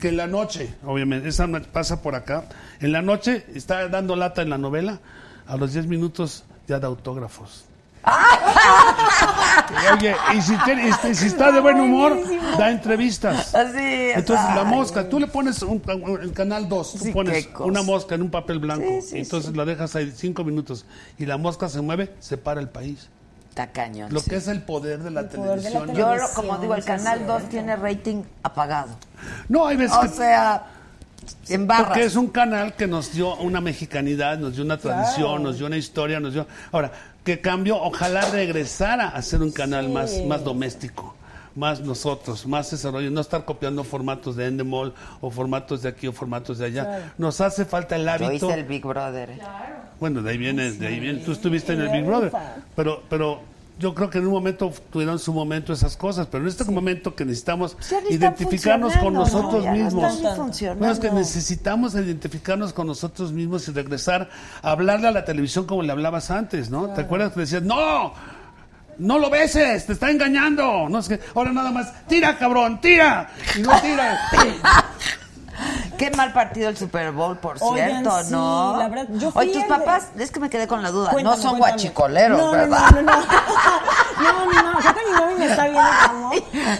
Que en la noche, obviamente, esa pasa por acá, en la noche está dando lata en la novela, a los 10 minutos ya da autógrafos. Oye, y si, tiene- y si está de buen humor, da entrevistas. Así Entonces, la mosca, tú le pones un, el canal 2, tú Sí, pones una mosca en un papel blanco, Sí, sí, entonces la dejas ahí cinco minutos, y la mosca se mueve, se para el país. Está cañón. Lo sí. que es el poder de la El poder de la televisión. Yo, televisión, como digo, el Canal 2 cierto. tiene rating apagado. No, hay veces O que... sea, en. Porque es un canal que nos dio una mexicanidad, nos dio una tradición, Claro. nos dio una historia, nos dio... Ahora, que cambio, ojalá regresara a ser un canal más, más doméstico, más nosotros, más desarrollo, no estar copiando formatos de Endemol o formatos de aquí o formatos de allá. Claro. Nos hace falta el Yo hábito... hice el Big Brother. eh. Bueno, de ahí viene, de ahí viene. Tú estuviste en el Big Brother. Pero, pero yo creo que en un momento tuvieron su momento esas cosas, pero en este momento que necesitamos identificarnos con nosotros Ya no mismos. No, es que necesitamos identificarnos con nosotros mismos y regresar a hablarle a la televisión como le hablabas antes, ¿no? ¿Te acuerdas que decías, no, no lo beses, te está engañando? No es que ahora nada más, tira cabrón, tira, y no tira. Qué mal partido el Super Bowl, por Oigan, cierto, sí, ¿no? la verdad, yo fui Oye, tus papás, es que me quedé con la duda, Cuéntame, no son cuéntame. guachicoleros, no, ¿verdad? No, no, no. No, no, no. Creo que mi mami me está viendo como.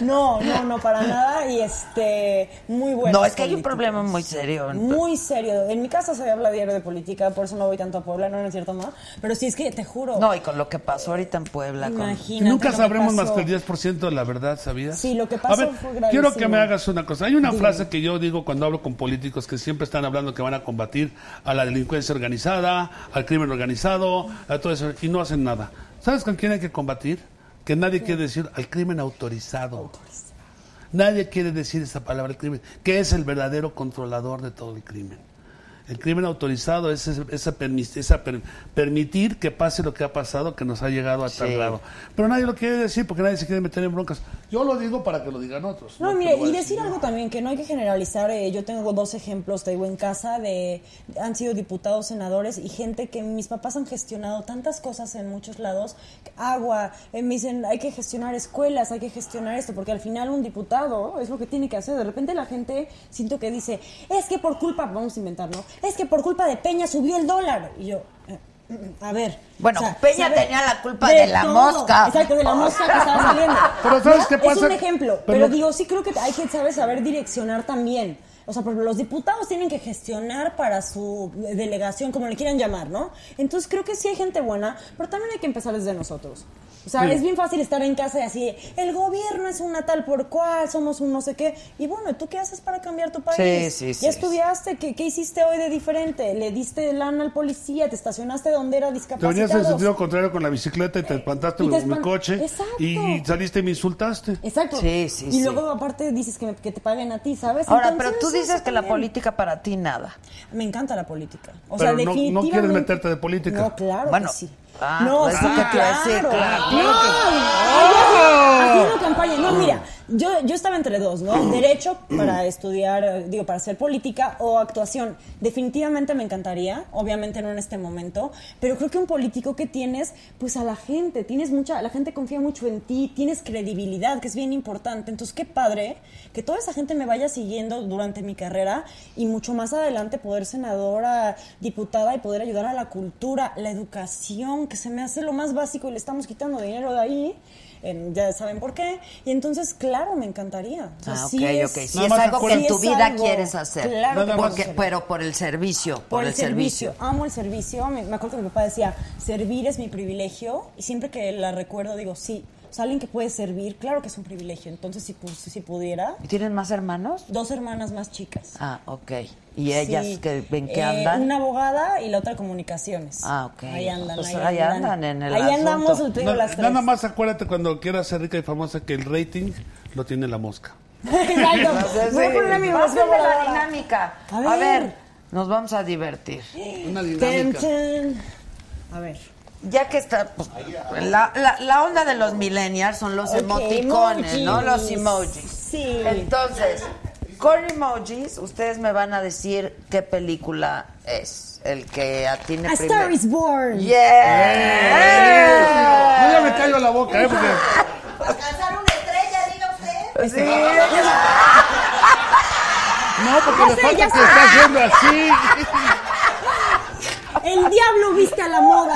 No, no, no, para nada. Y este. Muy bueno. No, es que hay un problema muy serio. Muy serio. En mi casa se habla diario de política, por eso no voy tanto a Puebla, no, no es cierto, más. Pero sí es que te juro. No, y con lo que pasó ahorita en Puebla. con- Imagínate. Nunca lo que sabremos más que el 10% de la verdad, ¿sabías? Sí, lo que A pasó ver, fue gravísimo. quiero que me hagas una cosa. Hay una Dime. frase que yo digo cuando hablo con políticos que siempre están hablando que van a combatir a la delincuencia organizada, al crimen organizado, a todo eso, y no hacen nada. ¿Sabes con quién hay que combatir? Que nadie quiere decir al crimen autorizado. Nadie quiere decir esa palabra, el crimen, que es el verdadero controlador de todo el crimen. El crimen autorizado es esa, permis- esa per- permitir que pase lo que ha pasado, que nos ha llegado a tal Sí. grado. Pero nadie lo quiere decir porque nadie se quiere meter en broncas. Yo lo digo para que lo digan otros. No, mire, y decir algo también, que no hay que generalizar. eh, yo tengo dos ejemplos, te digo, en casa de. Han sido diputados, senadores y gente que mis papás han gestionado tantas cosas en muchos lados. Agua, eh, me dicen, hay que gestionar escuelas, hay que gestionar esto, porque al final un diputado es lo que tiene que hacer. De repente la gente siento que dice, es que por culpa, vamos a inventar, ¿no? Es que por culpa de Peña subió el dólar. Y yo. eh, a ver. Bueno, o sea, Peña ¿sabe? tenía la culpa de la todo. mosca. Exacto, de la mosca que estaba saliendo. Pero ¿sabes ¿no? qué Es pasa? un ejemplo, Pero digo, sí creo que hay que saber, saber direccionar también. O sea, porque los diputados tienen que gestionar para su delegación, como le quieran llamar, ¿no? Entonces creo que sí hay gente buena, pero también hay que empezar desde nosotros. O sea, Sí. es bien fácil estar en casa y así, el gobierno es una tal por cual, somos un no sé qué. Y bueno, ¿tú qué haces para cambiar tu país? Sí, sí, sí, ¿Ya estudiaste? ¿Qué, ¿Qué hiciste hoy de diferente? ¿Le diste lana al policía? ¿Te estacionaste donde era Te discapacitado? venías en sentido contrario con la bicicleta y te espantaste Y te con mi coche Exacto. y saliste y me insultaste. Exacto. Sí, sí, y sí. luego aparte dices que, me- que te paguen a ti, ¿sabes? Ahora, Entonces, pero tú dices que la política para ti nada. Me encanta la política. O Pero sea, no- no definitivamente. quieres meterte de política. No, claro Bueno, que sí. Ah, no, pues sí, es lo que te iba a decir, claro. claro, No, claro ¡Oh! haciendo campaña. No, mira, yo, yo estaba entre dos, ¿no? Derecho para estudiar, digo, para hacer política o actuación. Definitivamente me encantaría, obviamente no en este momento, pero creo que un político que tienes, pues a la gente, tienes mucha, la gente confía mucho en ti, tienes credibilidad, que es bien importante. Entonces, qué padre que toda esa gente me vaya siguiendo durante mi carrera y mucho más adelante poder senadora, diputada y poder ayudar a la cultura, la educación, que se me hace lo más básico y le estamos quitando dinero de ahí. Eh, ya saben por qué. Y entonces, claro, me encantaría. O sea, Ah, ok, sí es- ok. Nada es algo que en tu vida algo. quieres hacer. Claro. Porque, hacer. pero por el servicio, por, Por el servicio. Amo el servicio. Me, me acuerdo que mi papá decía, servir es mi privilegio. Y siempre que la recuerdo digo, sí. Sea, alguien que puede servir, claro que es un privilegio. Entonces, si, pu- si pudiera, ¿Y tienes más hermanos? dos hermanas más chicas. Ah, ok. ¿Y ellas Sí. que ven que Eh, andan? Una abogada y la otra comunicaciones. Ah, ok. Ahí andan, Pues ahí, ahí andan. andan en el Ahí asunto. andamos, digo, Na- las tres. nada más acuérdate cuando quieras ser rica y famosa que el rating lo tiene la mosca. Exacto. Voy a poner mi la dinámica. A A ver. nos vamos a divertir. Una Ten, dinámica. ten. A ver. Ya que está, pues, la, la, la onda de los millennials son los emoticones, ¿no? Los emojis. Sí. Entonces, con emojis, ustedes me van a decir qué película es. El que atine A primero. Star is Born. Yeah. No, ya me callo la boca, ¿eh? Porque Alcanzar una estrella, diga usted. Sí. No, porque le falta ya que está haciendo así. El diablo viste a la moda.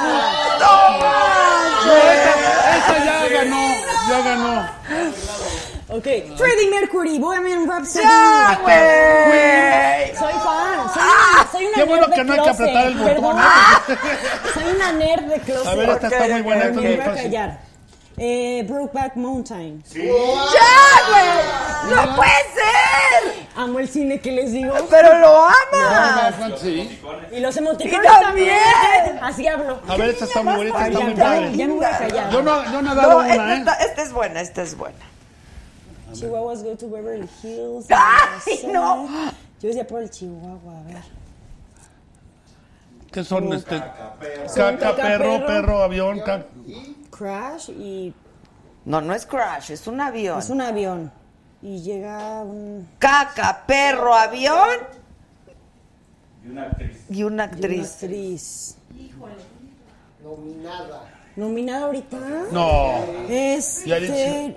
No, esta, esta ya ganó, ya ganó. Ok. Freddie Mercury, Bohemian Rhapsody. ¡Ya, güey! Soy fan. Soy, Ah, soy una Qué bueno nerd que no hay que apretar el botón. ¿eh? Soy una nerd de closet. A ver, esta está muy buena, esta Me voy a callar. Eh, Brokeback Mountain. ¡Ya, güey! ¡No puede ser! Amo el cine que les digo. ¡Pero lo amas! Sí. Y los emoticones Y también. Así hablo. A ver, esta está muy bonita, Ay, está ya, muy ya, padre. ya me voy a callar. Yo no, yo no he dado No, una, esta, ¿eh? está- esta es buena, esta es buena. Chihuahuas go to Beverly Hills. ¡Ay, no! Yo decía por el Chihuahua, a ver. ¿Qué son este? Caca, perro, perro. perro, avión, Crash y No, no es crash, es un avión. es un avión. Y llega un... Caca, perro, avión Y una actriz. y una Una actriz. actriz. Nominada. ¿Nominada ahorita? No. Este... Y Alicia.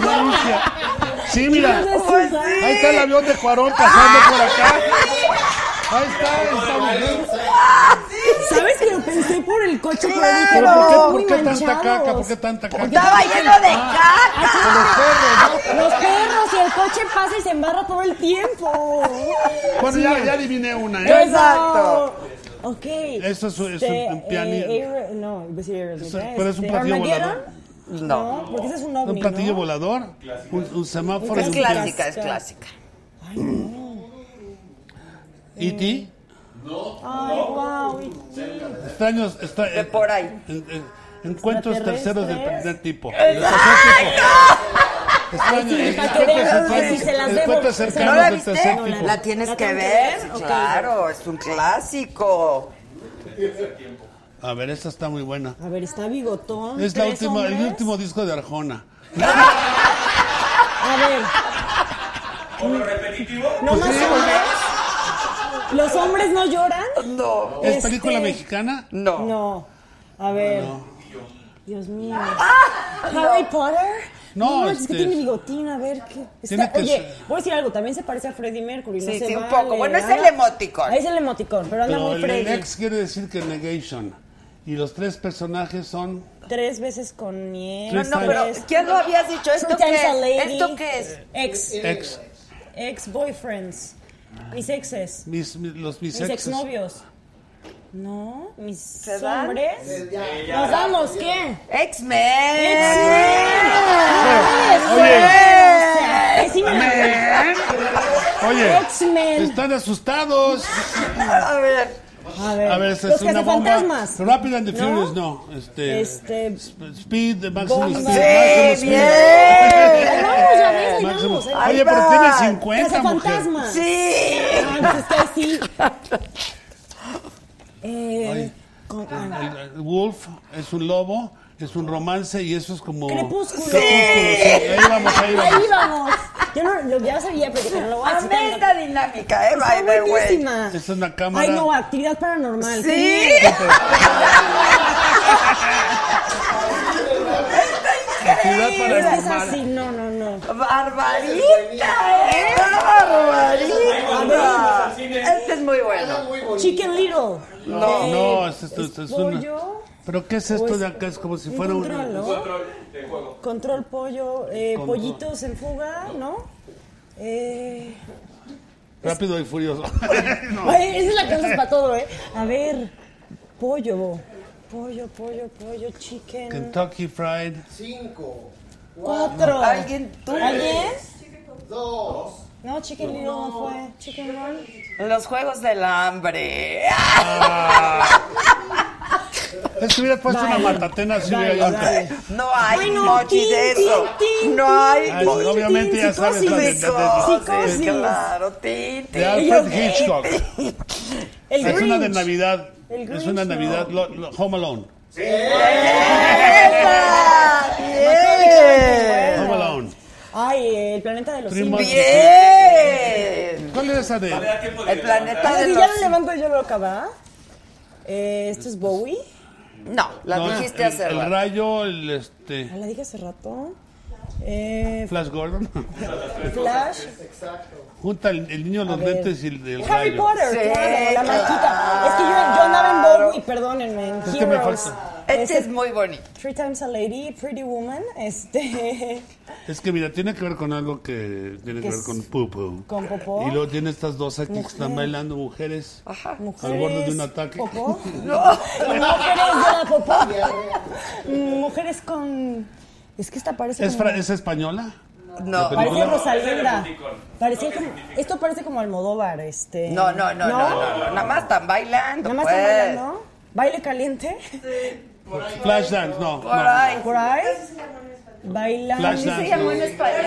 Roma. Sí, mira. Pues sí. Ahí está el avión de Cuarón pasando por acá. Ahí está, esta mujer. ¿Sabes que lo pensé por el coche? Pero dije, Pero no, ¿por qué, muy por qué tanta caca? ¿Por qué tanta caca? Estaba lleno de caca. Con los perros, ¿no? Los perros y el coche pasa y se embarra todo el tiempo. Bueno, ya, ya adiviné una, ¿eh? Exacto. Ok. Eso es, es Este, un pianino. eh, Aero- no, iba a decir Aerosmith, Eso- ¿eh? pero es un Este, platillo volador. No. porque ese es un ovni, Un platillo ¿no? volador, un, un semáforo Es un clásica, es Clásica. clásica. ¿Y ti? Ay, wow. Extraños, extra- De por ahí. en- en- encuentros terceros del primer tipo. Del tercer tipo. Extraños, para que vean encuentros cercanos, ¿No del viste? tercer No, la- tipo. La tienes ¿La que ver, ver? sí, Ok. claro, es un clásico. A ver, esta está muy buena. A ver, está bigotón. Es la última, el último disco de Arjona. A ver, ¿Como repetitivo? no más hombres. ¿Los hombres no lloran? No. ¿Es Este- película mexicana? No. No. A ver. Dios mío. Ah, Harry Potter. No, es que este- tiene bigotín, a ver qué. Está- que oye, ser- voy a decir algo, también se parece a Freddie Mercury. no Sí, se sí, un vale, poco. Bueno, es el emoticón. Es el emoticón, pero anda Pero muy el, Freddy. el ex quiere decir que negation. Y los tres personajes son... Tres veces con miel. No, no, pero ¿quién lo habías dicho? ¿Esto qué es? lady. ¿Esto qué es? Ex. Ex. Ex boyfriends. Mis exes. Mis, mis- los mis, Mis exes. exnovios. No, mis hombres. Nos damos, ¿qué? X-Men. La- Oye, X-Men. están asustados. A ver. A ver, A ver, esta los es una bomba. Rapid and the ¿No? Furious, no. Este, Este. Speed, the Maximum Bomba. Speed. Sí, Maximum bien. Speed. Ahí vamos, ya ves, ahí Máximo. vamos. ahí Oye, pero tiene 50, mujer. Cazafantasmas. Sí. Ah, que sí. Eh, Ay. con- El, el Wolf es un lobo, es un romance y eso es como... Crepúsculo. Crepúsculo, sí. Ahí vamos, ahí vamos. Ahí vamos. Yo no, lo, ya sabía, pero que no lo voy a Amé esta dinámica, ¿eh? Está buenísima. Es una cámara. Ay, no, actividad paranormal. Sí. Actividad Es es así, no, no, no. Barbarita, ¿eh? Barbarita. Este es muy bueno. Chicken Little. No. No, es, esto, esto es una... ¿Pero qué es esto Pues, de acá? Es como si fuera un... control, ¿no? Control de juego. Control pollo, eh, Control. pollitos en fuga, ¿no? Eh, Rápido y furioso. No. ay, esa es la que usas para todo, ¿eh? A ver, pollo, pollo, pollo, pollo, chicken. Kentucky Fried. Cinco. Cuatro. ¿Alguien? ¿Tú? ¿Alguien? Dos. No, chicken little no fue. Chicken run. Los Juegos del Hambre. Es que hubiera puesto una Dale. matatena si Dale, dale. No hay Bueno, mochi de eso. tin, No hay Ay, obviamente ya sabes la de, de- de- Psicosis, Psicosis. claro, de Alfred Hitchcock. El Es una de. Navidad. El Es una no. Navidad. lo- lo- Home Alone. ¡Esa! ¡Bien! Ay, el planeta de los Three simios. ¡Bien! ¿Cuál es esa de...? El planeta de los... ya lo levanto yo lo acaba. Eh, esto es Bowie. No, la No, dijiste el, hace el rato. rayo, el este... Ah, la dije hace rato. Eh, Flash Gordon. Flash. Junta el, el niño los ver. lentes y el, el Harry rayo. Potter, Sí, claro, la claro. marquita. Es que yo, yo andaba en Bowie, perdónenme, en Es que me Heroes. falta. Este es muy bonito. Three Times a Lady, Pretty Woman, este, Es que mira, tiene que ver con algo que tiene que Que ver con Pupu. con popó. Y luego tiene estas dos aquí que están bailando mujeres mujeres, al borde de un ataque. popó. Mujeres de la popó. Mujeres con... Es que esta parece ¿Es, como... ¿Es española? No. ¿La Parece? Rosalinda. Parecía como... Esto parece como Almodóvar, este... No, no, no, no, no, no. Nada más están bailando, Nada más pues. están bailando. ¿Baile caliente? Flashdance, no. Por no. ahí. ¿Por ahí? Bailando. Flash ¿Sí se Dance, llamó no. en español?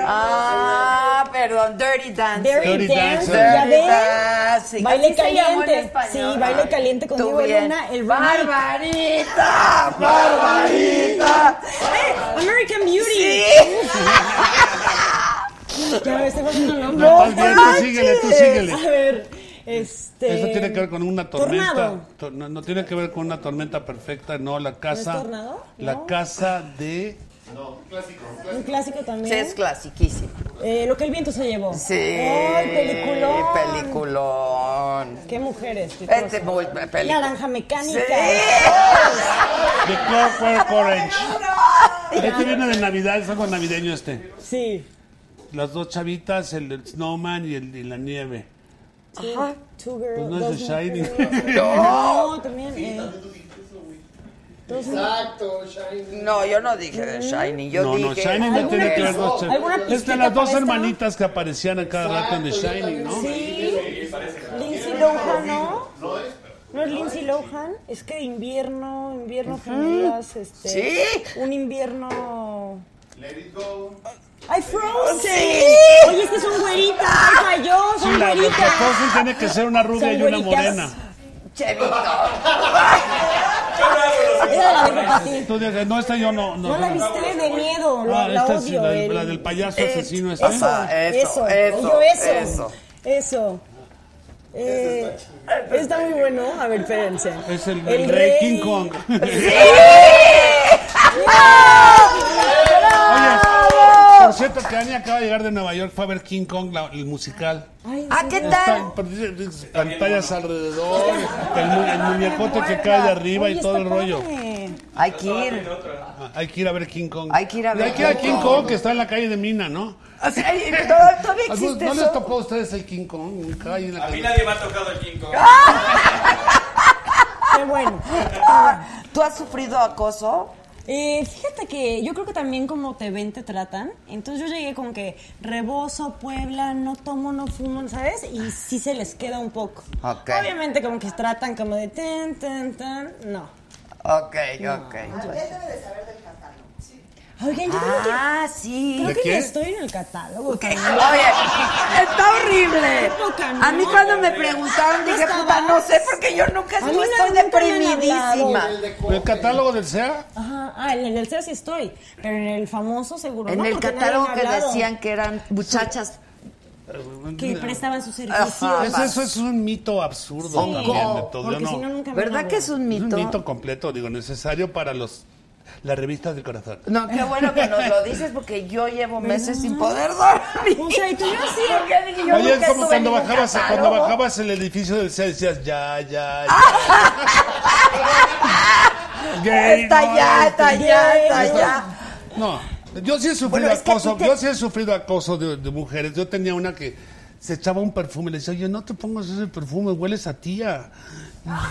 Ah, perdón, Dirty Dancing. Dirty, Dirty Dance. ¿ya? Dancing. Baile caliente. español. Sí, baile caliente con Diego. Luna, el. Barbarita, Barbarita. Eh, American Beauty. Ya me estoy pasando el nombre. No, tú síguele, tú síguele. A ver, este... Eso tiene que ver con una tormenta. No, no tiene que ver con una tormenta perfecta, no, la casa. tornado? La No. casa de. Un clásico también. Sí, es clasiquísimo. Eh, lo que el viento se llevó. Sí. ¡Ay, peliculón! Peliculón. ¡Qué mujeres! qué Este muy película. Naranja mecánica. The Clockwork Orange. Este viene de Navidad, es algo navideño este. Sí. Las dos chavitas, el, del snowman y, el, y la nieve. Two, two girls, Pues no es dos The Shining. No. No, también. eh, dos Exacto, Shiny. No, yo no dije de Shiny. Yo no, no, dije. Shining no ¿Alguna tiene que ver alguna Es de las dos hermanitas que aparecían a cada rato en The Shining, ¿no? Sí. Lindsay Lohan, ¿no? ¿No es Lindsay Lohan? Es que invierno, invierno gemelas, este... Sí. Un invierno... Let it go. ¡Ay, Frozen! Sí. Oye, es que son güeritas, ay, Sí, son la, la güeritas. Frozen tiene que ser una rubia y una morena. Chevito. Era la de Pati. Tú dices, no, esta yo no. No, No la viste de miedo, la, Ah, la esta sí, odio. la, el- la del payaso Eh, asesino este. Eso, eso, eso, yo eso, eso. eso. Eh, está muy bueno. A ver, espérense. Es el, El el rey rey. King Kong. ¡Bravo! Oye, por cierto, que Ani acaba de llegar de Nueva York, fue a ver King Kong, la- el musical. ¿Ah, qué tal? dice, pantallas alrededor, el, mu- el muñecote que cae de arriba y todo el rollo. Hay que ir. Ah, Hay que ir a ver King Kong. Hay que ir a ver Hay que ir a King King Kong. Kong, que está en la calle de Mina, ¿no? O sea, ¿y ¿Todavía todavía ¿Algún- existe ¿No les eso? tocó a ustedes el King Kong? Nunca hay en la A mí calle. nadie me ha tocado el King Kong. Qué bueno. ¿Tú has sufrido acoso? Eh, fíjate que yo creo que también como te ven, te tratan. Entonces yo llegué como que rebozo, Puebla, no tomo, no fumo, ¿sabes? Y sí se les queda un poco. Ok. Obviamente como que tratan como de tan, tan, tan. No. Ok, ok. Oigan, yo creo que... Ah, sí. Creo ¿De que qué? ya estoy en el catálogo. Oye, está horrible. A mí cuando me preguntaron dije, ¿No puta, no estabas? sé, porque yo nunca estoy han deprimidísima. ¿El catálogo del SEA? Ajá, ah, en el CEA sí estoy, pero en el famoso seguro En no, el catálogo que decían que eran muchachas. que prestaban sus servicios. Ajá. Eso, eso es un mito absurdo Sí, también de todo. Yo no- ¿Verdad que es un Es mito? un mito completo, digo, necesario para los las revistas del corazón. No, qué bueno que nos lo dices porque yo llevo meses sin poder dormir. O sea, y tú yo sí. Porque dije, yo Oye, es nunca como estuve en cuando ningún bajabas, cuando bajabas el edificio del SEA decías ya, ya, ya. Gay, Está no, ya, este- está ya, está ya. No, yo sí he sufrido Bueno, es que a acoso, ti te- yo sí he sufrido acoso de, de mujeres. Yo tenía una que se echaba un perfume y le decía, oye, no te pongas ese perfume, hueles a tía.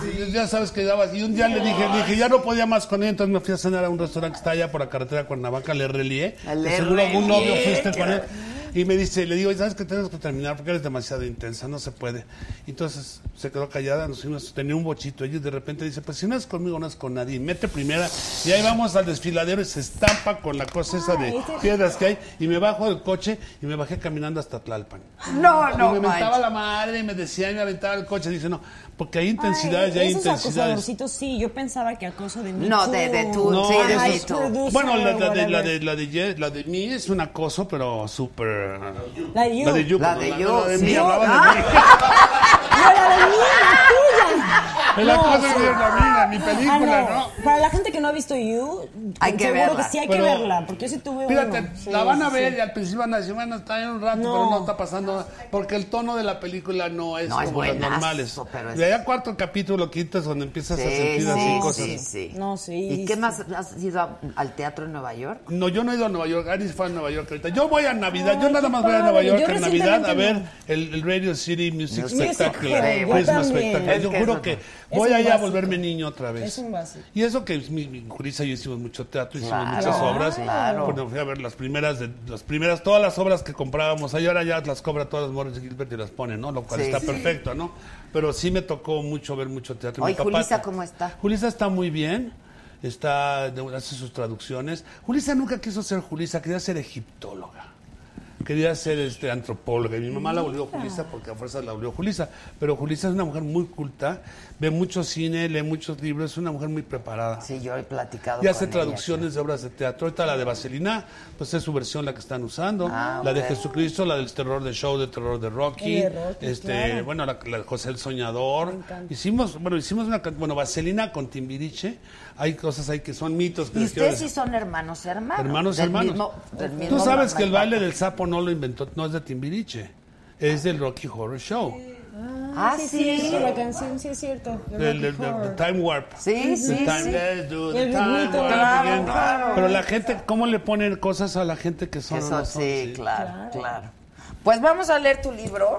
Y ya sabes que dabas. Y un día le dije, le dije, ya no podía más con ella, entonces me fui a cenar a un restaurante que está allá por la carretera Cuernavaca, le relié. Le seguro algún novio fuiste con él. Y me dice, le digo, ¿sabes que tenemos que terminar? Porque eres demasiado intensa, no se puede. Entonces se quedó callada, nos fuimos, tenía un bochito. Ella de repente dice, pues si no es conmigo, no es con nadie. Mete primera, y ahí vamos al desfiladero y se estampa con la cosa esa de piedras que hay. Y me bajo del coche y me bajé caminando hasta Tlalpan. No, no, y me mentaba la madre y me decía y me aventaba el coche. Dice, no, porque hay intensidades y hay esos intensidades. acosadorcitos, sí, yo pensaba que acoso de mí. No, de- de tú, No, sí, de mí tú. Bueno, la, la de, la, de, la, de, Ye- la de mí es un acoso, pero súper... La de you. La de you, La de you, la de sí. mí, hablaba de Ah. mí. No, la de mí, la tuya. El acoso es de la mía, mi película, Ah, ¿no? Para la gente que no ha visto You, Hay que seguro verla. que sí hay Pero- que verla, porque yo sí tuve Fíjate, uno. Sí, la van a sí, ver sí. y al principio van a decir, bueno, está en un rato, No. pero no está pasando nada. Porque el tono de la película no es No, es como buenazo, normales. pero es- De allá cuarto capítulo, quinto es donde empiezas a sentir así sí, cosas. sí, sí. No, sí, ¿Y qué más? ¿Has ido a- al teatro en Nueva York? No, yo no he ido a Nueva York, Aris fue a Nueva York ahorita. Yo voy a Navidad, yo Ay, nada qué más voy a padre. Nueva York Yo en Navidad a recientemente ver el, el Radio City Music Music Spectacular, yo Christmas también. Spectacular. Es Yo que juro que voy allá a volverme niño otra vez. Es un básico. Y eso que mi, mi Julissa y yo hicimos mucho teatro, hicimos Claro, muchas obras. claro. Bueno, fui a ver las primeras, de, las primeras, todas las obras que comprábamos. Ahí ahora ya las cobra todas las Morris de Gilbert y las pone, ¿no? Lo cual Sí, está sí. perfecto, ¿no? Pero sí me tocó mucho ver mucho teatro. Oye, Julissa, ¿cómo está? Julissa está muy bien. Está, hace sus traducciones. Julissa nunca quiso ser Julissa, quería ser egiptóloga. Quería ser este, antropóloga. Y mi mamá la volvió Julissa porque a fuerza la volvió Julissa. Pero Julissa es una mujer muy culta, ve mucho cine, lee muchos libros, es una mujer muy preparada. Sí, yo he platicado Y hace con ella, traducciones de obras de teatro. Ahorita la de Vaselina, pues es su versión la que están usando. Ah, la de. Jesucristo, la del terror de show, de terror de Rocky. De Rocky, este, claro. bueno, la, la de José el Soñador. Hicimos, bueno, hicimos una, bueno, Vaselina con Timbiriche. Hay cosas ahí que son mitos. Que ¿Y ustedes sí son hermanos, hermanos? Hermanos, Del hermanos. mismo- del Tú sabes que el baile del sapo no lo inventó, no es de Timbiriche. Es del Rocky Horror Show. Ah, sí, sí. sí, la canción sí es cierto. Horror. del Time Warp. Sí, The sí, time- sí. let's do the El time warp claro, again. claro. Pero la gente, ¿cómo le ponen cosas a la gente que son Que son- no son? sí, claro, claro. Pues vamos a leer tu libro.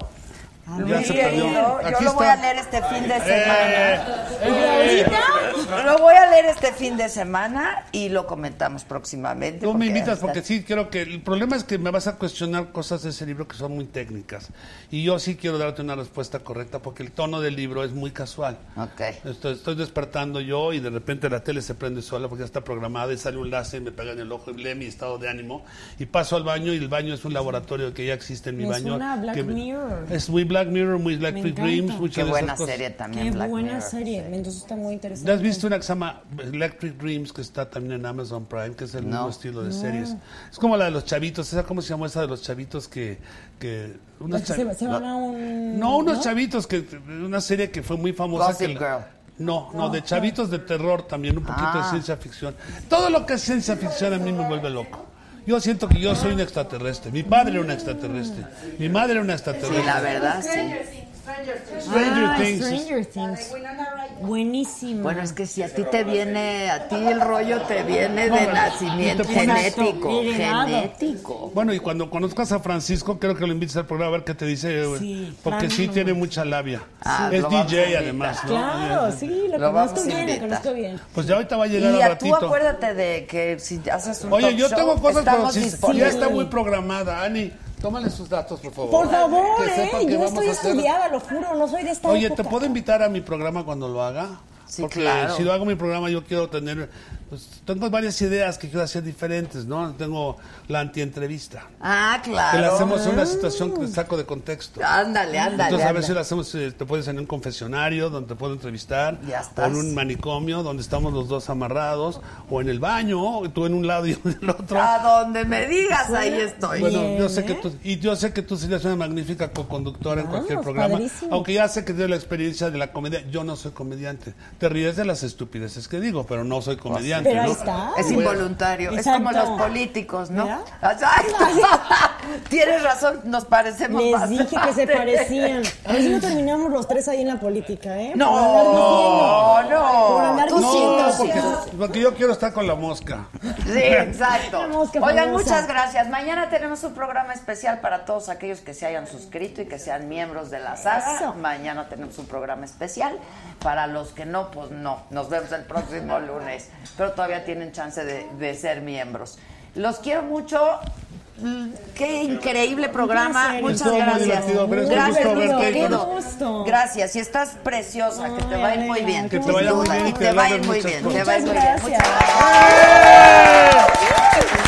Muy perdió. Yo lo voy a leer este fin de Eh, semana. eh, ¿Y ahorita? Lo voy a leer este fin de semana y lo comentamos próximamente. Tú me invitas porque sí, creo que el problema es que me vas a cuestionar cosas de ese libro que son muy técnicas. Y yo sí quiero darte una respuesta correcta porque el tono del libro es muy casual. Ok. Estoy, estoy despertando yo y de repente la tele se prende sola porque ya está programada y sale un láser y me pega en el ojo y lee mi estado de ánimo. Y paso al baño y el baño es un laboratorio que ya existe en mi Me baño. suena a Black que me- Mirror. Es muy Black Mirror, muy Electric. Dreams, muchas Qué de buena cosas. serie también, Qué Black buena Mirror. serie. Entonces está muy interesante. ¿Ya has visto una que se llama Electric Dreams que está también en Amazon Prime, que es el No. mismo estilo de No. series? Es como la de los chavitos, ¿esa cómo se llama esa de los chavitos que... que unos La que se, se van a un... No, unos chavitos, que una serie que fue muy famosa. Gossip que la- Girl. No, no, de chavitos de terror también, un poquito Ah. de ciencia ficción. Todo lo que es ciencia ficción a mí me vuelve loco. Yo siento que yo soy un extraterrestre. Mi padre era un extraterrestre. Mi madre era una extraterrestre. Sí, la verdad, sí. Stranger Ah, Things. Stranger Things. Buenísima. Bueno, es que si a ti te viene, a ti el rollo te viene No, de nacimiento genético, genético. Bueno, y cuando conozcas a Francisco, creo que lo invites al programa a ver qué te dice. Sí, porque Fran, sí no, tiene mucha labia. Ah, es DJ además, ¿no? Claro, sí, lo, Lo vamos conozco a bien, lo conozco bien. Pues ya ahorita va a llegar Y a tú ratito. acuérdate de que si haces un Oye, yo show, tengo cosas, pero si- ya disponibles. está muy programada. Ani, tómale sus datos, por favor. Por favor, Que ¿eh? que Yo vamos estoy a hacer- estudiada, lo juro, no soy de esta Oye, época. ¿te puedo invitar a mi programa cuando lo haga? Sí, Porque claro. si lo hago mi programa, yo quiero tener. Pues, tengo varias ideas que quiero hacer diferentes, ¿no? Tengo la antientrevista. Ah, claro. Que la hacemos en una situación que saco de contexto. Ándale, ándale. Entonces, a si lo hacemos, eh, te puedes en un confesionario donde te puedo entrevistar, Ya o estás. en un manicomio donde estamos los dos amarrados, o en el baño, tú en un lado y yo en el otro. A donde me digas, ahí estoy. Bueno, yo Bien, sé que ¿eh? tú, y yo sé que tú serías una magnífica co-conductora en Vamos, cualquier programa. padrísimo. Aunque ya sé que tienes la experiencia de la comedia, yo no soy comediante. Te ríes de las estupideces que digo, pero no soy comediante. Pero ahí ¿no? está. Es involuntario, es como los políticos, ¿no? Tienes razón, nos parecemos Les bastante. dije que se parecían. A ver si no terminamos los tres ahí en la política, ¿eh? No, Por diciendo. no, Por andar tú diciendo. sí, porque, porque yo quiero estar con la mosca. Sí, exacto. Mosca Oigan, famosa. muchas gracias. Mañana tenemos un programa especial para todos aquellos que se hayan suscrito y que sean miembros de la saga. Mañana tenemos un programa especial. Para los que no, pues no. Nos vemos el próximo lunes. Pero todavía tienen chance de, de ser miembros. Los quiero mucho. Qué increíble programa. Muchas gracias. Gracias, verte. querido. Gracias. Y estás preciosa. Que te va a ir muy bien. Que te vaya muy bien y te va a ir logres muy bien. Te va a ir muy bien. Muchas Muchas gracias.